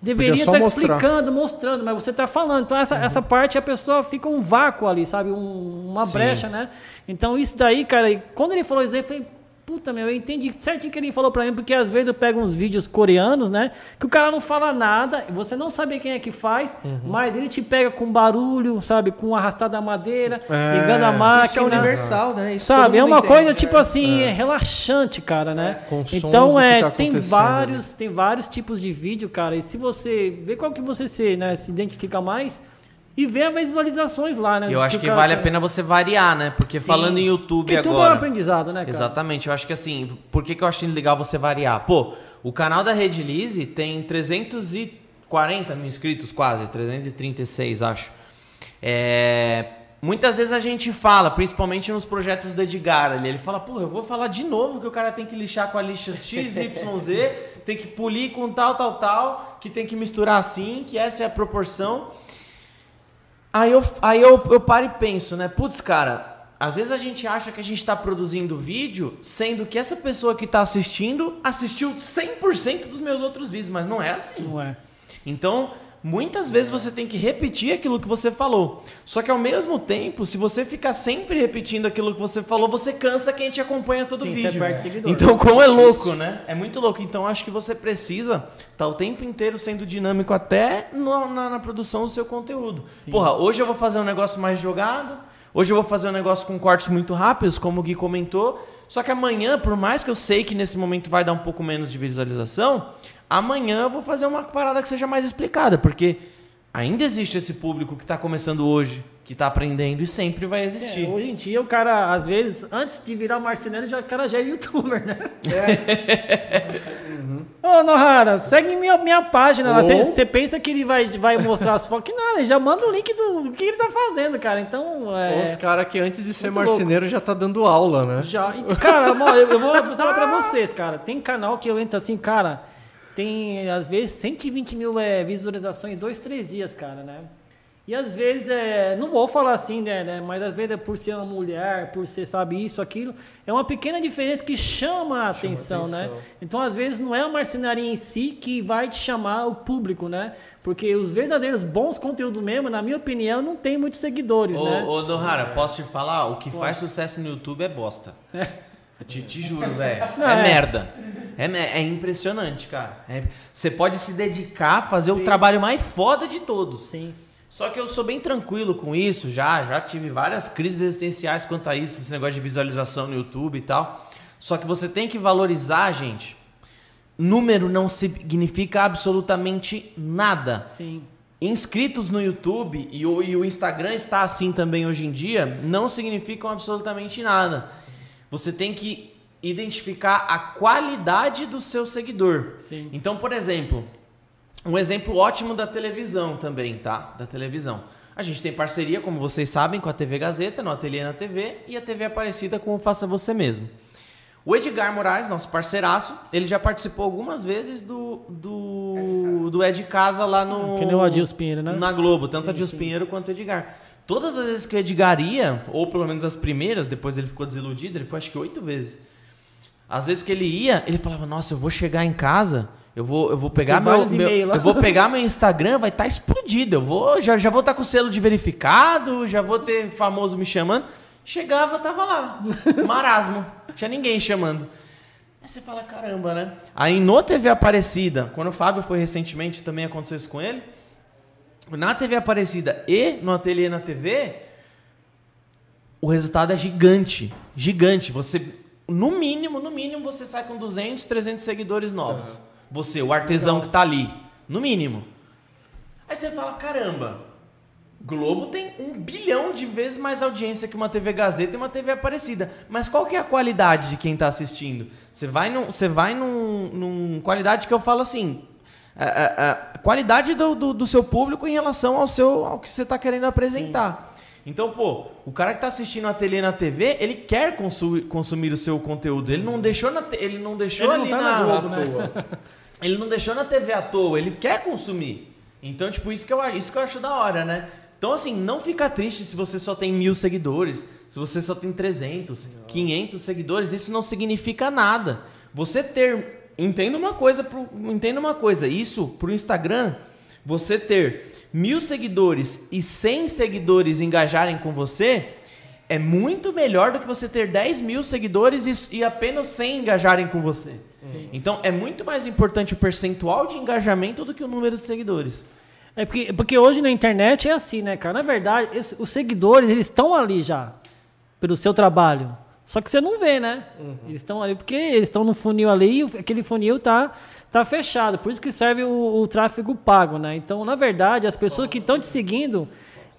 deveria estar tá explicando, mostrando, mas você está falando. Então essa, uhum. essa parte a pessoa fica um vácuo ali, sabe? Um, uma Sim. brecha, né? Então isso daí, cara, quando ele falou isso aí, eu falei, Puta, meu, eu entendi certinho que ele falou pra mim, porque às vezes eu pego uns vídeos coreanos, né? Que o cara não fala nada, você não sabe quem é que faz, uhum. mas ele te pega com barulho, sabe? Com arrastada da madeira, é, ligando a máquina. Isso é universal, né? Isso sabe? É uma entende, coisa, tipo é. assim, é. relaxante, cara, né? É, então, é, tá tem vários, tem vários tipos de vídeo, cara, e se você vê qual que você se, né, se identifica mais, e ver as visualizações lá, né? Eu acho que, que vale a pena você variar, né? Porque Sim. falando em YouTube agora. Tudo é um aprendizado, né, cara? Exatamente. Eu acho que assim, por que, que eu acho legal você variar? Pô, o canal da Rede Lise tem 340 mil inscritos, quase, 336, acho. É. Muitas vezes a gente fala, principalmente nos projetos do Edgar ali, ele fala, pô, eu vou falar de novo que o cara tem que lixar com a lixa X, Y, Z, tem que polir com tal, tal, tal, que tem que misturar assim, que essa é a proporção. Aí eu, aí eu, eu paro e penso, né? Putz, cara, às vezes a gente acha que a gente está produzindo vídeo, sendo que essa pessoa que está assistindo assistiu 100% dos meus outros vídeos, mas não é assim. Não é. Então, Muitas vezes você tem que repetir aquilo que você falou. Só que ao mesmo tempo, se você ficar sempre repetindo aquilo que você falou, você cansa quem te acompanha todo Sim, vídeo. Você então, como é louco, né? É muito louco. Então, acho que você precisa estar tá o tempo inteiro sendo dinâmico até no, na, na, produção do seu conteúdo. Sim. Porra, hoje eu vou fazer um negócio mais jogado. Hoje eu vou fazer um negócio com cortes muito rápidos, como o Gui comentou. Só que amanhã, por mais que eu sei que nesse momento vai dar um pouco menos de visualização, amanhã eu vou fazer uma parada que seja mais explicada, porque ainda existe esse público que está começando hoje, que está aprendendo e sempre vai existir. É, hoje em dia o cara, às vezes, antes de virar marceneiro, já, o cara já é youtuber, né? É. uhum. Ô, Nohara, segue minha, minha página lá. Você pensa que ele vai, vai mostrar as fotos? Que nada, ele já manda o link do, do que ele tá fazendo, cara. Então, é... Os caras que antes de ser marceneiro louco. já tá dando aula, né? Já. Cara, eu, eu vou falar pra vocês, cara. Tem canal que eu entro assim, cara tem, às vezes, 120 mil é, visualizações em dois, três dias, cara, né? E às vezes, é, não vou falar assim, né, né, Mas às vezes é por ser uma mulher, por ser, sabe, isso, aquilo. É uma pequena diferença que chama a atenção, chama atenção, né? Então, às vezes, não é a marcenaria em si que vai te chamar o público, né? Porque os verdadeiros bons conteúdos mesmo, na minha opinião, não tem muitos seguidores, ô, né? Ô, Nohara, posso te falar? O que Pode. faz sucesso no YouTube é bosta. É. Te, te juro, velho. É, é, merda. É, é impressionante, cara. É, você pode se dedicar a fazer Sim. o trabalho mais foda de todos. Sim. Só que eu sou bem tranquilo com isso, já, já tive várias crises existenciais quanto a isso, esse negócio de visualização no YouTube e tal. Só que você tem que valorizar, gente. Número não significa absolutamente nada. Sim. Inscritos no YouTube e o, e o Instagram está assim também hoje em dia, não significam absolutamente nada. Você tem que identificar a qualidade do seu seguidor. Sim. Então, por exemplo, um exemplo ótimo da televisão também, tá? Da televisão. A gente tem parceria, como vocês sabem, com a TV Gazeta, no Ateliê na TV, e a TV Aparecida com o Faça Você Mesmo. O Edgar Moraes, nosso parceiraço, ele já participou algumas vezes do, do, do Ed Casa lá no. Que nem o Adilson Pinheiro, né? Na Globo, tanto sim, Adilson sim. Pinheiro quanto o Edgar. Todas as vezes que o Edgar ia, ou pelo menos as primeiras, depois ele ficou desiludido, ele foi acho que oito vezes. Às vezes que ele ia, ele falava: Nossa, eu vou chegar em casa eu vou, eu vou pegar meu, meu eu vou pegar meu Instagram, vai estar tá explodido. Eu vou, já, já vou estar tá com o selo de verificado, já vou ter famoso me chamando. Chegava, tava lá. Marasmo. Tinha ninguém chamando. Aí você fala, caramba, né? Aí no TV Aparecida, quando o Fábio foi recentemente, também aconteceu isso com ele. Na TV Aparecida e no Ateliê na TV, o resultado é gigante. Gigante. Você, no mínimo, no mínimo, você sai com 200, 300 seguidores novos. Uhum. Você, o artesão Legal. que tá ali. No mínimo. Aí você fala, caramba, Globo tem um bilhão de vezes mais audiência que uma TV Gazeta e uma TV Aparecida. Mas qual que é a qualidade de quem está assistindo? Você vai num, você vai num, num qualidade que eu falo assim, a, a, qualidade do, do, do, seu público em relação ao seu ao que você está querendo apresentar. Sim. Então, pô, o cara que está assistindo a tele na TV, ele quer consumir, consumir o seu conteúdo. Ele não deixou na, ele não deixou ele ali não tá na, na Globo, né? ele não deixou na TV à toa, ele quer consumir. Então, tipo, isso que eu, isso que eu acho da hora, né? Então, assim, não fica triste se você só tem mil seguidores, se você só tem 300, não. 500 seguidores, isso não significa nada. Você ter. Entenda uma coisa, pro, entenda uma coisa, isso pro Instagram, você ter mil seguidores e 100 seguidores engajarem com você, é muito melhor do que você ter 10 mil seguidores e, e apenas 100 engajarem com você. Sim. Então é muito mais importante o percentual de engajamento do que o número de seguidores. É porque, porque hoje na internet é assim, né, cara? Na verdade, os seguidores, eles estão ali já, pelo seu trabalho. Só que você não vê, né? Uhum. Eles estão ali porque eles estão no funil ali e aquele funil tá, tá fechado. Por isso que serve o, o tráfego pago, né? Então, na verdade, as pessoas que estão te seguindo,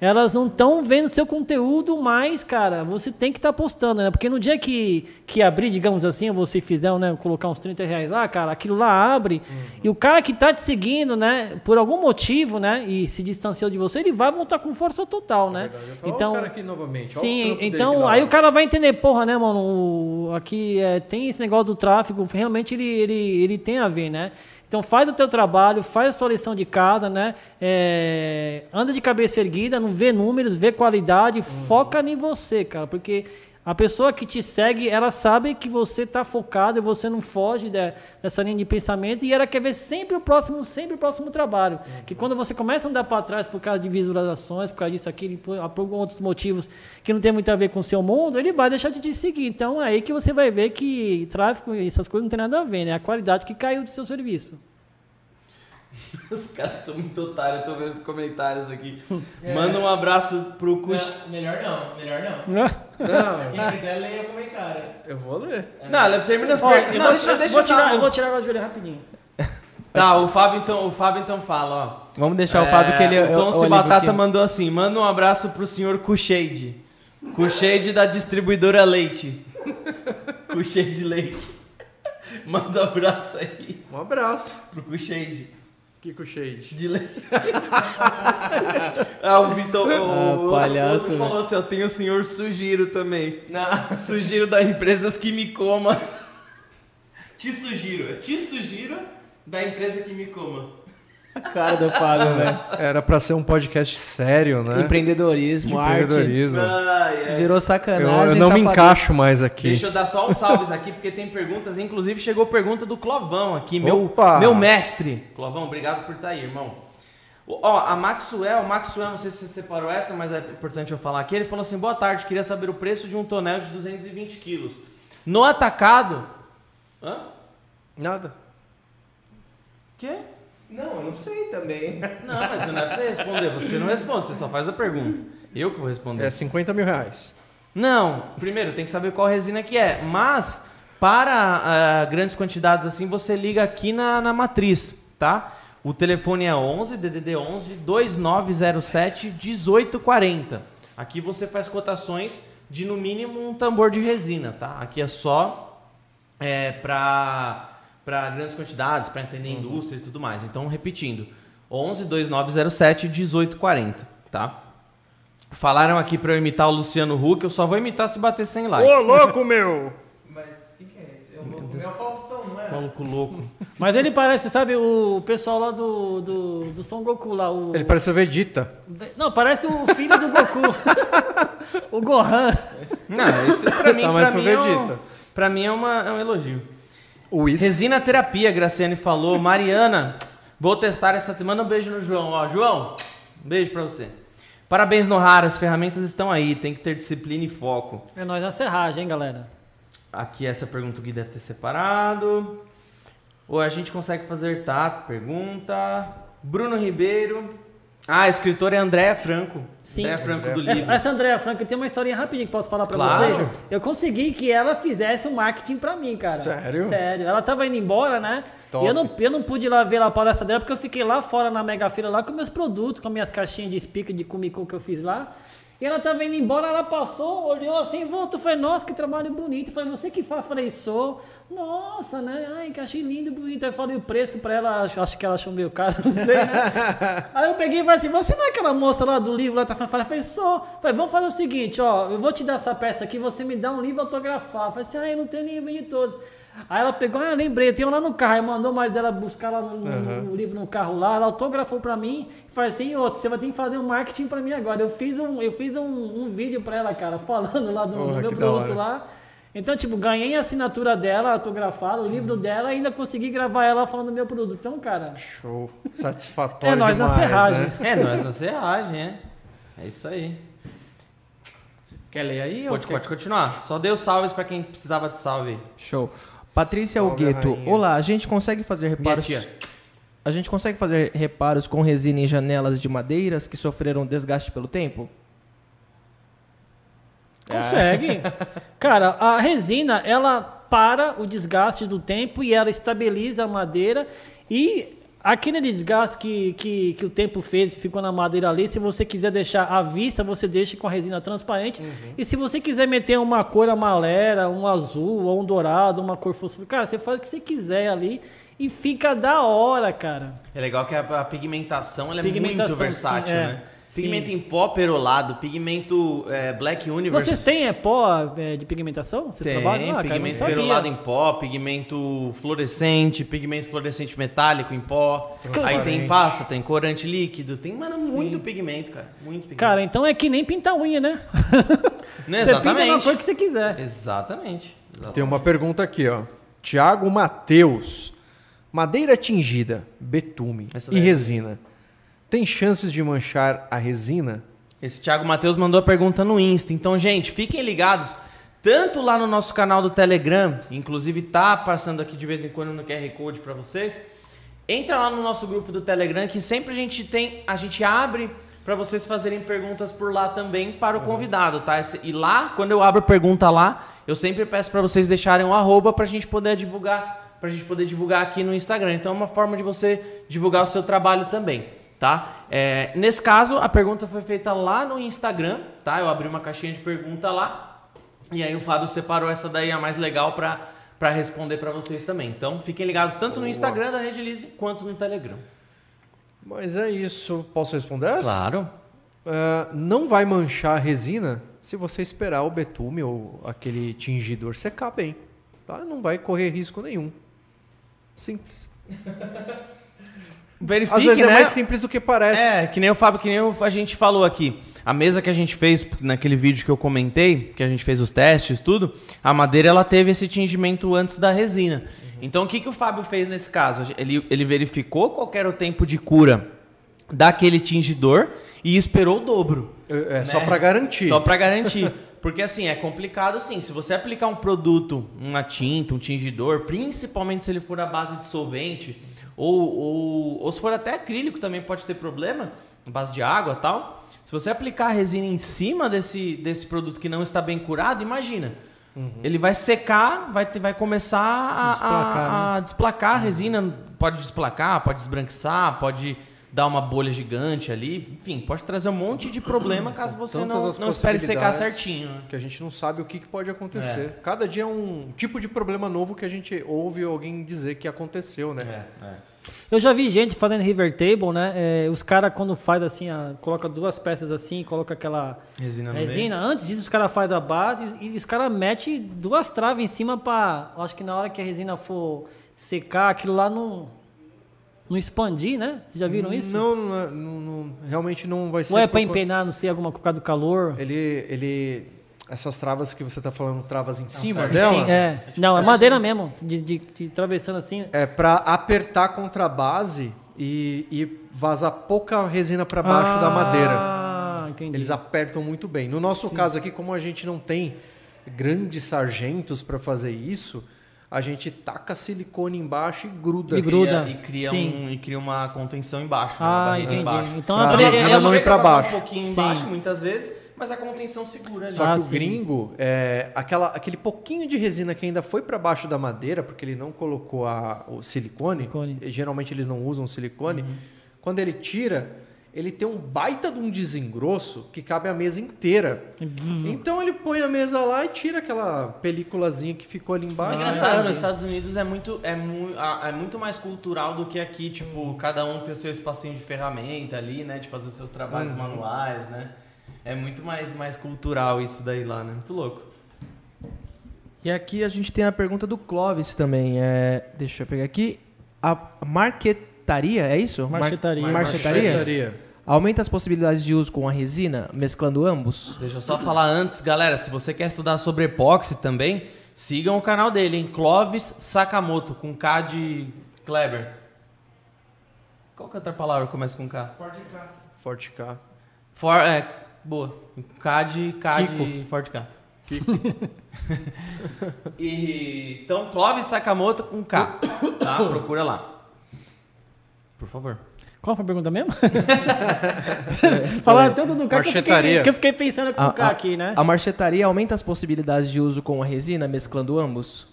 elas não estão vendo seu conteúdo mais, cara. Você tem que estar tá postando, né? Porque no dia que, que abrir, digamos assim, você fizer, né? Colocar uns 30 reais lá, cara, aquilo lá abre. Uhum. E o cara que tá te seguindo, né? Por algum motivo, né? E se distanciou de você, ele vai voltar com força total, é né? então, o cara aqui novamente. Sim, então aí o cara vai entender, porra, né, mano? O, aqui é, tem esse negócio do tráfego, realmente ele, ele, ele tem a ver, né? Então faz o teu trabalho, faz a sua lição de casa, né? É, anda de cabeça erguida, não vê números, vê qualidade, uhum. foca em você, cara, porque a pessoa que te segue, ela sabe que você está focado e você não foge de, dessa linha de pensamento e ela quer ver sempre o próximo, sempre o próximo trabalho. Uhum. Que quando você começa a andar para trás por causa de visualizações, por causa disso, aquilo, por, por, outros motivos que não tem muito a ver com o seu mundo, ele vai deixar de te seguir. Então é aí que você vai ver que tráfego e essas coisas não tem nada a ver, né? A qualidade que caiu do seu serviço. Os caras são muito otários, eu tô vendo os comentários aqui. É. Manda um abraço pro Cux. melhor não, melhor não. Não. Quem quiser, leia o comentário. Eu vou ler. É, não, termina as perguntas. Não, deixa, deixa vou tirar, eu vou tirar agora de olho rapidinho. Tá, o Fábio então, o Fábio então fala, ó. Vamos deixar é, o Fábio que ele O Tom Se Batata mandou assim: manda um abraço pro senhor Cushade. Cushade da distribuidora Leite. Cushade Leite. Manda um abraço aí. Um abraço. Pro Cushade. Kiko Shade. De le... ah, o Vitor. O, ah, palhaço. O outro falou assim: eu tenho o senhor Sugiro também. Não. Sugiro da Empresas que me coma. Te sugiro. Te sugiro da empresa que me coma. A cara do Fábio, velho. Era pra ser um podcast sério, né? Empreendedorismo, empreendedorismo. arte. Virou sacanagem. Eu, eu não me encaixo mais aqui. Deixa eu dar só uns salves aqui, porque tem perguntas. Inclusive chegou pergunta do Clovão aqui, meu, meu mestre. Clovão, obrigado por estar tá aí, irmão. Ó, a Maxwell, Maxwell, não sei se você separou essa, mas é importante eu falar aqui. Ele falou assim: boa tarde, queria saber o preço de um tonel de 220 quilos. No atacado. Hã? Nada. Quê? Não, eu não sei também. Não, mas não é pra você responder. Você não responde, você só faz a pergunta. Eu que vou responder. É 50 mil reais. Não, primeiro tem que saber qual resina que é. Mas, para uh, grandes quantidades assim, você liga aqui na, na matriz, tá? O telefone é 11 DDD 11 2907 1840. Aqui você faz cotações de no mínimo um tambor de resina, tá? Aqui é só é, para para grandes quantidades, para entender uhum. indústria e tudo mais. Então, repetindo, 11 2907 1840, tá? Falaram aqui para eu imitar o Luciano Huck, eu só vou imitar se bater 100 likes. Ô, louco, meu! Mas o que, é esse? É o, meu é o Faustão, não é? Maluco louco. Mas ele parece, sabe, o pessoal lá do, do, do Son Goku lá. O... Ele parece o Vegeta. Não, parece o filho do Goku. o Gohan. Não, isso pra mim, tá mais pra, mim Vegeta. É um, pra mim é, uma, é um elogio. Resina terapia, Graciane falou. Mariana, vou testar essa semana. Um beijo no João. Ó, João, um beijo pra você. Parabéns no Rara, as ferramentas estão aí, tem que ter disciplina e foco. É nós na serragem, hein, galera? Aqui essa pergunta o Gui deve ter separado. Ou a gente consegue fazer tá? Pergunta. Bruno Ribeiro. Ah, a escritora é Andréa Franco. Sim. Andréa Franco do livro. Essa, essa Andréa Franco tem uma historinha rapidinha que posso falar pra claro. vocês. Eu consegui que ela fizesse o um marketing pra mim, cara. Sério? Sério. Ela tava indo embora, né? Top. E eu não, eu não pude ir lá ver a palestra dela porque eu fiquei lá fora na Mega Feira lá com meus produtos, com minhas caixinhas de speaker de Kumiko que eu fiz lá. E ela tava indo embora, ela passou, olhou assim, voltou, falei, nossa, que trabalho bonito. Eu falei, você que faz? Falei, sou. Nossa, né? Ai, que achei lindo, bonito. Aí eu falei o preço pra ela, acho que ela achou meio caro, não sei, né? Aí eu peguei e falei assim, você não é aquela moça lá do livro lá tá falando? Eu falei, sou. Falei, vamos fazer o seguinte, ó, eu vou te dar essa peça aqui, você me dá um livro autografado. Falei assim, ah, eu não tenho nenhum de todos. Aí ela pegou, ah, lembrei, tem um lá no carro. Aí mandou mais dela buscar lá no, uhum. no, livro no carro lá. Ela autografou pra mim e falou assim: outro, você vai ter que fazer um marketing pra mim agora. Eu fiz um, eu fiz um, um vídeo pra ela, cara, falando lá do, do meu produto lá. Então, tipo, ganhei a assinatura dela, autografada, o livro dela e ainda consegui gravar ela falando do meu produto. Então, cara. Show. Satisfatório. é nós demais, na serragem. Né? É nós na serragem, é. É isso aí. Quer ler aí? Pode, pode continuar. Só deu salves para quem precisava de salve. Show. Patrícia Algueto. Olá, a gente consegue fazer reparos. A gente consegue fazer reparos com resina em janelas de madeiras que sofreram desgaste pelo tempo? Consegue. Cara, a resina, ela para o desgaste do tempo e ela estabiliza a madeira e Aquele desgaste que, que, que o tempo fez ficou na madeira ali, se você quiser deixar à vista, você deixa com a resina transparente. Uhum. E se você quiser meter uma cor amarela, um azul, ou um dourado, uma cor fosfor, cara, você faz o que você quiser ali e fica da hora, cara. É legal que a, a pigmentação, é pigmentação, muito versátil, sim, é. né? Pigmento Sim. em pó perolado, pigmento é, Black Universe. Vocês têm é, pó é, de pigmentação? Vocês Tem, trabalham? Ah, pigmento cara, perolado em pó, pigmento fluorescente, pigmento fluorescente metálico em pó. Aí tem pasta, tem corante líquido, tem mano, muito pigmento, cara. Muito pigmento. Cara, então é que nem pintar unha, né? Não, exatamente. Você pinta na cor que você quiser. Exatamente. exatamente. Tem uma pergunta aqui, ó. Tiago Mateus. Madeira tingida, betume e resina tem chances de manchar a resina? Esse Thiago Matheus mandou a pergunta no Insta. Então, gente, fiquem ligados. Tanto lá no nosso canal do Telegram, inclusive tá passando aqui de vez em quando no QR Code para vocês. Entra lá no nosso grupo do Telegram que sempre a gente tem, a gente abre para vocês fazerem perguntas por lá também para o uhum. convidado, tá? E lá, quando eu abro pergunta lá, eu sempre peço para vocês deixarem um arroba para a gente poder divulgar, para a gente poder divulgar aqui no Instagram. Então é uma forma de você divulgar o seu trabalho também tá? É, nesse caso, a pergunta foi feita lá no Instagram, tá? Eu abri uma caixinha de pergunta lá e aí o Fábio separou essa daí a mais legal para para responder para vocês também. Então, fiquem ligados tanto Boa. no Instagram da Redilize quanto no Telegram. Mas é isso. Posso responder? Claro. Uh, não vai manchar a resina se você esperar o betume ou aquele tingidor secar bem. Tá? Não vai correr risco nenhum. Simples. Verifique, Às vezes é né? é mais simples do que parece. É, que nem o Fábio, que nem a gente falou aqui. A mesa que a gente fez naquele vídeo que eu comentei, que a gente fez os testes, tudo, a madeira ela teve esse tingimento antes da resina. Uhum. Então o que, que o Fábio fez nesse caso? Ele, ele verificou qual era o tempo de cura daquele tingidor e esperou o dobro. É, é né? só para garantir. Só para garantir. Porque assim, é complicado sim. Se você aplicar um produto, uma tinta, um tingidor, principalmente se ele for à base de solvente, ou, ou, ou se for até acrílico também pode ter problema, base de água tal. Se você aplicar a resina em cima desse, desse produto que não está bem curado, imagina. Uhum. Ele vai secar, vai, vai começar a desplacar, a, a, né? desplacar a resina. Pode desplacar, pode esbranquiçar, pode dar uma bolha gigante ali. Enfim, pode trazer um monte de problema caso você não, não espere secar certinho. Né? Que a gente não sabe o que, que pode acontecer. É. Cada dia é um tipo de problema novo que a gente ouve alguém dizer que aconteceu, né? É, é. Eu já vi gente fazendo river table, né? É, os caras quando faz assim, a, coloca duas peças assim, coloca aquela resina. resina. Antes disso, os caras fazem a base e, e os caras metem duas traves em cima para, acho que na hora que a resina for secar, aquilo lá não não expandir, né? Vocês já viram isso? Não, não, não, não realmente não vai ser. Ou é para empenar, não sei, alguma coisa do calor? Ele, ele, essas travas que você está falando, travas em não, cima dela? Sim, é. Não, é madeira mesmo, de, de, de atravessando assim. É para apertar contra a base e, e vazar pouca resina para baixo ah, da madeira. Ah, entendi. Eles apertam muito bem. No nosso sim. caso aqui, como a gente não tem grandes sargentos para fazer isso, a gente taca silicone embaixo e gruda. E gruda. E cria, um, e cria uma contenção embaixo. Né, ah, né, entendi. Embaixo. Então a resina não ir para baixo. um pouquinho Sim. embaixo muitas vezes, mas a contenção segura. Só ah, que o gringo, é, aquela, aquele pouquinho de resina que ainda foi para baixo da madeira, porque ele não colocou a, o silicone, silicone. geralmente eles não usam silicone, uhum. quando ele tira ele tem um baita de um desengrosso que cabe a mesa inteira. Então ele põe a mesa lá e tira aquela películazinha que ficou ali embaixo. É engraçado, nos Estados Unidos é muito, é, mu é muito mais cultural do que aqui, tipo, cada um tem o seu espacinho de ferramenta ali, né? De fazer os seus trabalhos uhum. manuais, né? É muito mais, mais cultural isso daí lá, né? Muito louco. E aqui a gente tem a pergunta do Clóvis também. É, deixa eu pegar aqui. A market marchetaria, é isso? Marchetaria. Mar marchetaria. marchetaria. Aumenta as possibilidades de uso com a resina, mesclando ambos? Deixa eu só falar antes, galera, se você quer estudar sobre epóxi também, sigam o canal dele, em Clovis Sakamoto, com K de Kleber. Qual que é outra palavra começa com K? Forte K. Forte K. For, é, boa. K de K Kiko. de Forte K. e, então, Clovis Sakamoto com K, tá? Procura lá. Por favor. Qual foi a pergunta mesmo? Falaram tanto do carro que, eu fiquei, que eu fiquei pensando com o carro aqui, né? A marchetaria aumenta as possibilidades de uso com a resina, mesclando ambos?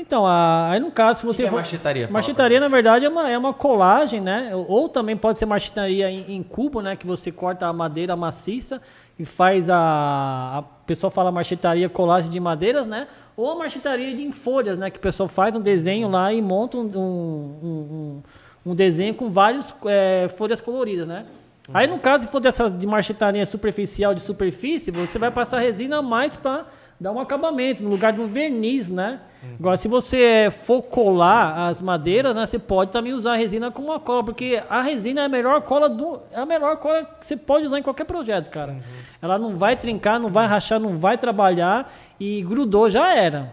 Então, a, aí no caso, se você. O que é marchetaria? Marchetaria, na verdade, é uma, é uma colagem, né? Ou também pode ser marchetaria em, em, cubo, né? Que você corta a madeira maciça e faz a. A pessoa fala marchetaria colagem de madeiras, né? Ou a de em folhas, né? Que o pessoal faz um desenho lá e monta um, um, um um desenho com várias é, folhas coloridas, né? Aí no caso, se for dessa de marchetaria superficial de superfície, você vai passar resina mais para dar um acabamento, no lugar do verniz, né? Uhum. Agora, se você for colar as madeiras, né, você pode também usar a resina como uma cola, porque a resina é a melhor cola do, é a melhor cola que você pode usar em qualquer projeto, cara. Uhum. Ela não vai trincar, não vai rachar, não vai trabalhar e grudou já era.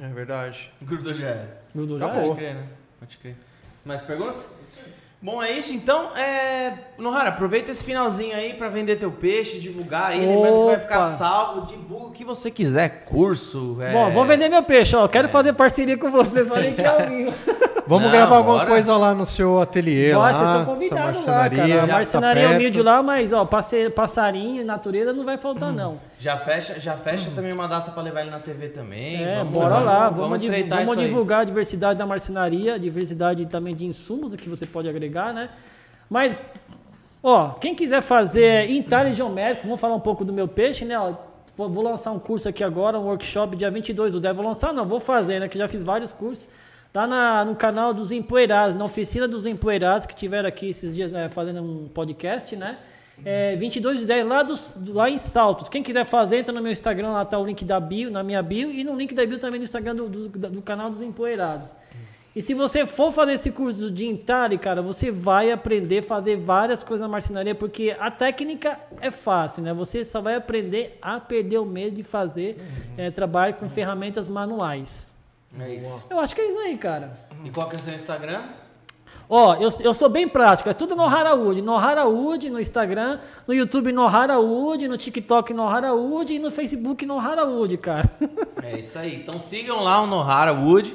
É verdade. Grudou já era. Grudou Acabou. já era. Pode crer, né? Pode crer. Mais perguntas? Bom, é isso então. É... Nohara, aproveita esse finalzinho aí para vender teu peixe, divulgar aí. Opa. Lembrando que vai ficar salvo. Divulga o que você quiser, curso. É... Bom, vou vender meu peixe, ó. Quero é. fazer parceria com você, falei é Vamos Não, gravar alguma bora. coisa lá no seu ateliê. Ó, lá, vocês estão convidados lá, cara. A marcenaria tá é humilde lá, mas ó, passarinho, natureza não vai faltar, não. Já fecha, já fecha também uma data para levar ele na TV também. É, vamos, bora lá. Vamos, vamos, vamos divulgar a diversidade da marcenaria, a diversidade também de insumos que você pode agregar, né? Mas, ó, quem quiser fazer entalhe geométrico, vamos falar um pouco do meu peixe, né? Ó, vou lançar um curso aqui agora, um workshop dia 22 do 10. Vou lançar, não, vou fazer, né? Que já fiz vários cursos. Lá na, no canal dos Empoeirados, na oficina dos Empoeirados, que tiveram aqui esses dias é, fazendo um podcast, né? É, 22 de 10 lá, dos, lá em Saltos. Quem quiser fazer, entra no meu Instagram, lá tá o link da bio, na minha bio, e no link da bio também no Instagram do, do, do canal dos Empoeirados. E se você for fazer esse curso de Intari, cara, você vai aprender a fazer várias coisas na marcenaria, porque a técnica é fácil, né? Você só vai aprender a perder o medo de fazer uhum. é, trabalho com ferramentas manuais. É isso. Eu acho que é isso aí, cara. E qual que é o seu Instagram? Ó, eu, eu sou bem prático, é tudo no Harawood. No Harawood, no Instagram, no YouTube no Harawood, no TikTok no Harawood e no Facebook no Harawood, cara. É isso aí. Então sigam lá o Nohara Wood.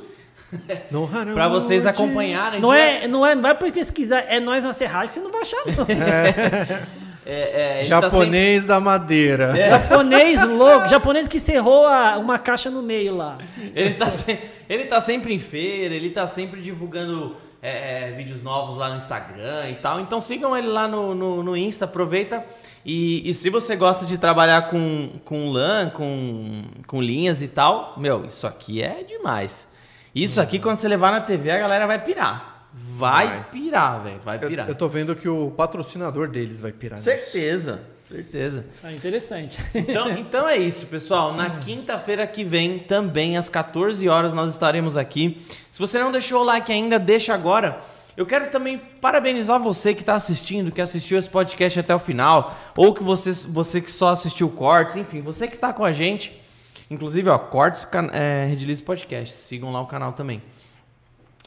para vocês acompanharem. Não é, não é, não vai pesquisar, é nós na serragem, você não vai achar não. É. É, é, japonês tá sempre... da madeira. É. Japonês louco, japonês que cerrou a, uma caixa no meio lá. Ele tá, se... ele tá sempre em feira, ele tá sempre divulgando é, é, vídeos novos lá no Instagram e tal. Então sigam ele lá no, no, no Insta, aproveita. E, e, se você gosta de trabalhar com, com lã, com, com linhas e tal, meu, isso aqui é demais. Isso aqui, quando você levar na TV, a galera vai pirar. Vai, vai. pirar, velho. Vai pirar. Eu, eu tô vendo que o patrocinador deles vai pirar. Certeza. Nisso. Certeza. Ah, interessante. Então, então é isso, pessoal. Na quinta-feira que vem, também às 14 horas, nós estaremos aqui. Se você não deixou o like ainda, deixa agora. Eu quero também parabenizar você que está assistindo, que assistiu esse podcast até o final, ou que você, você que só assistiu cortes, enfim, você que está com a gente. Inclusive, ó, cortes é, Redilize Podcast. Sigam lá o canal também.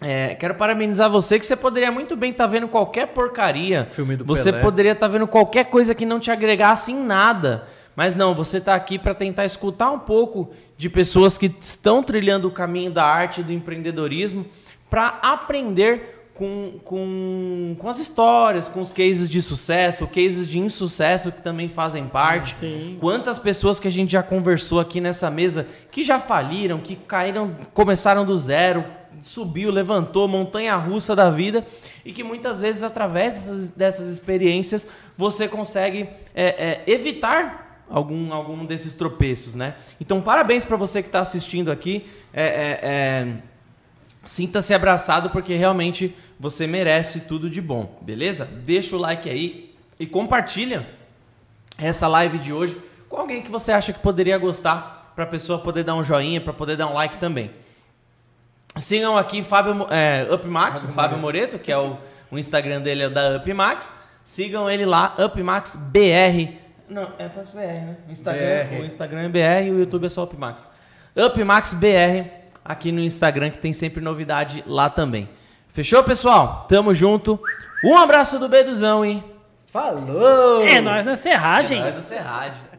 É, quero parabenizar você que você poderia muito bem estar tá vendo qualquer porcaria. Filme do Você Pelé. poderia estar tá vendo qualquer coisa que não te agregasse em nada. Mas não, você está aqui para tentar escutar um pouco de pessoas que estão trilhando o caminho da arte e do empreendedorismo para aprender com, com, com as histórias, com os cases de sucesso, cases de insucesso que também fazem parte. Sim. Quantas pessoas que a gente já conversou aqui nessa mesa que já faliram, que caíram, começaram do zero, subiu, levantou, montanha russa da vida e que muitas vezes através dessas, dessas experiências você consegue é, é, evitar algum, algum desses tropeços, né? Então parabéns para você que está assistindo aqui. É, é, é, sinta-se abraçado porque realmente você merece tudo de bom, beleza? Deixa o like aí e compartilha essa live de hoje com alguém que você acha que poderia gostar para a pessoa poder dar um joinha, para poder dar um like também. Sigam aqui Fábio, é, UpMax, o Fábio Moreto, que é o, o Instagram dele é da UpMax. Sigam ele lá, UpMaxBR. Não, é para BR, né? O Instagram, BR. o Instagram é BR e o YouTube é só UpMax. UpMaxBR aqui no Instagram, que tem sempre novidade lá também. Fechou, pessoal? Tamo junto. Um abraço do Beduzão e... Falou! É nós na serragem. É nós na serragem.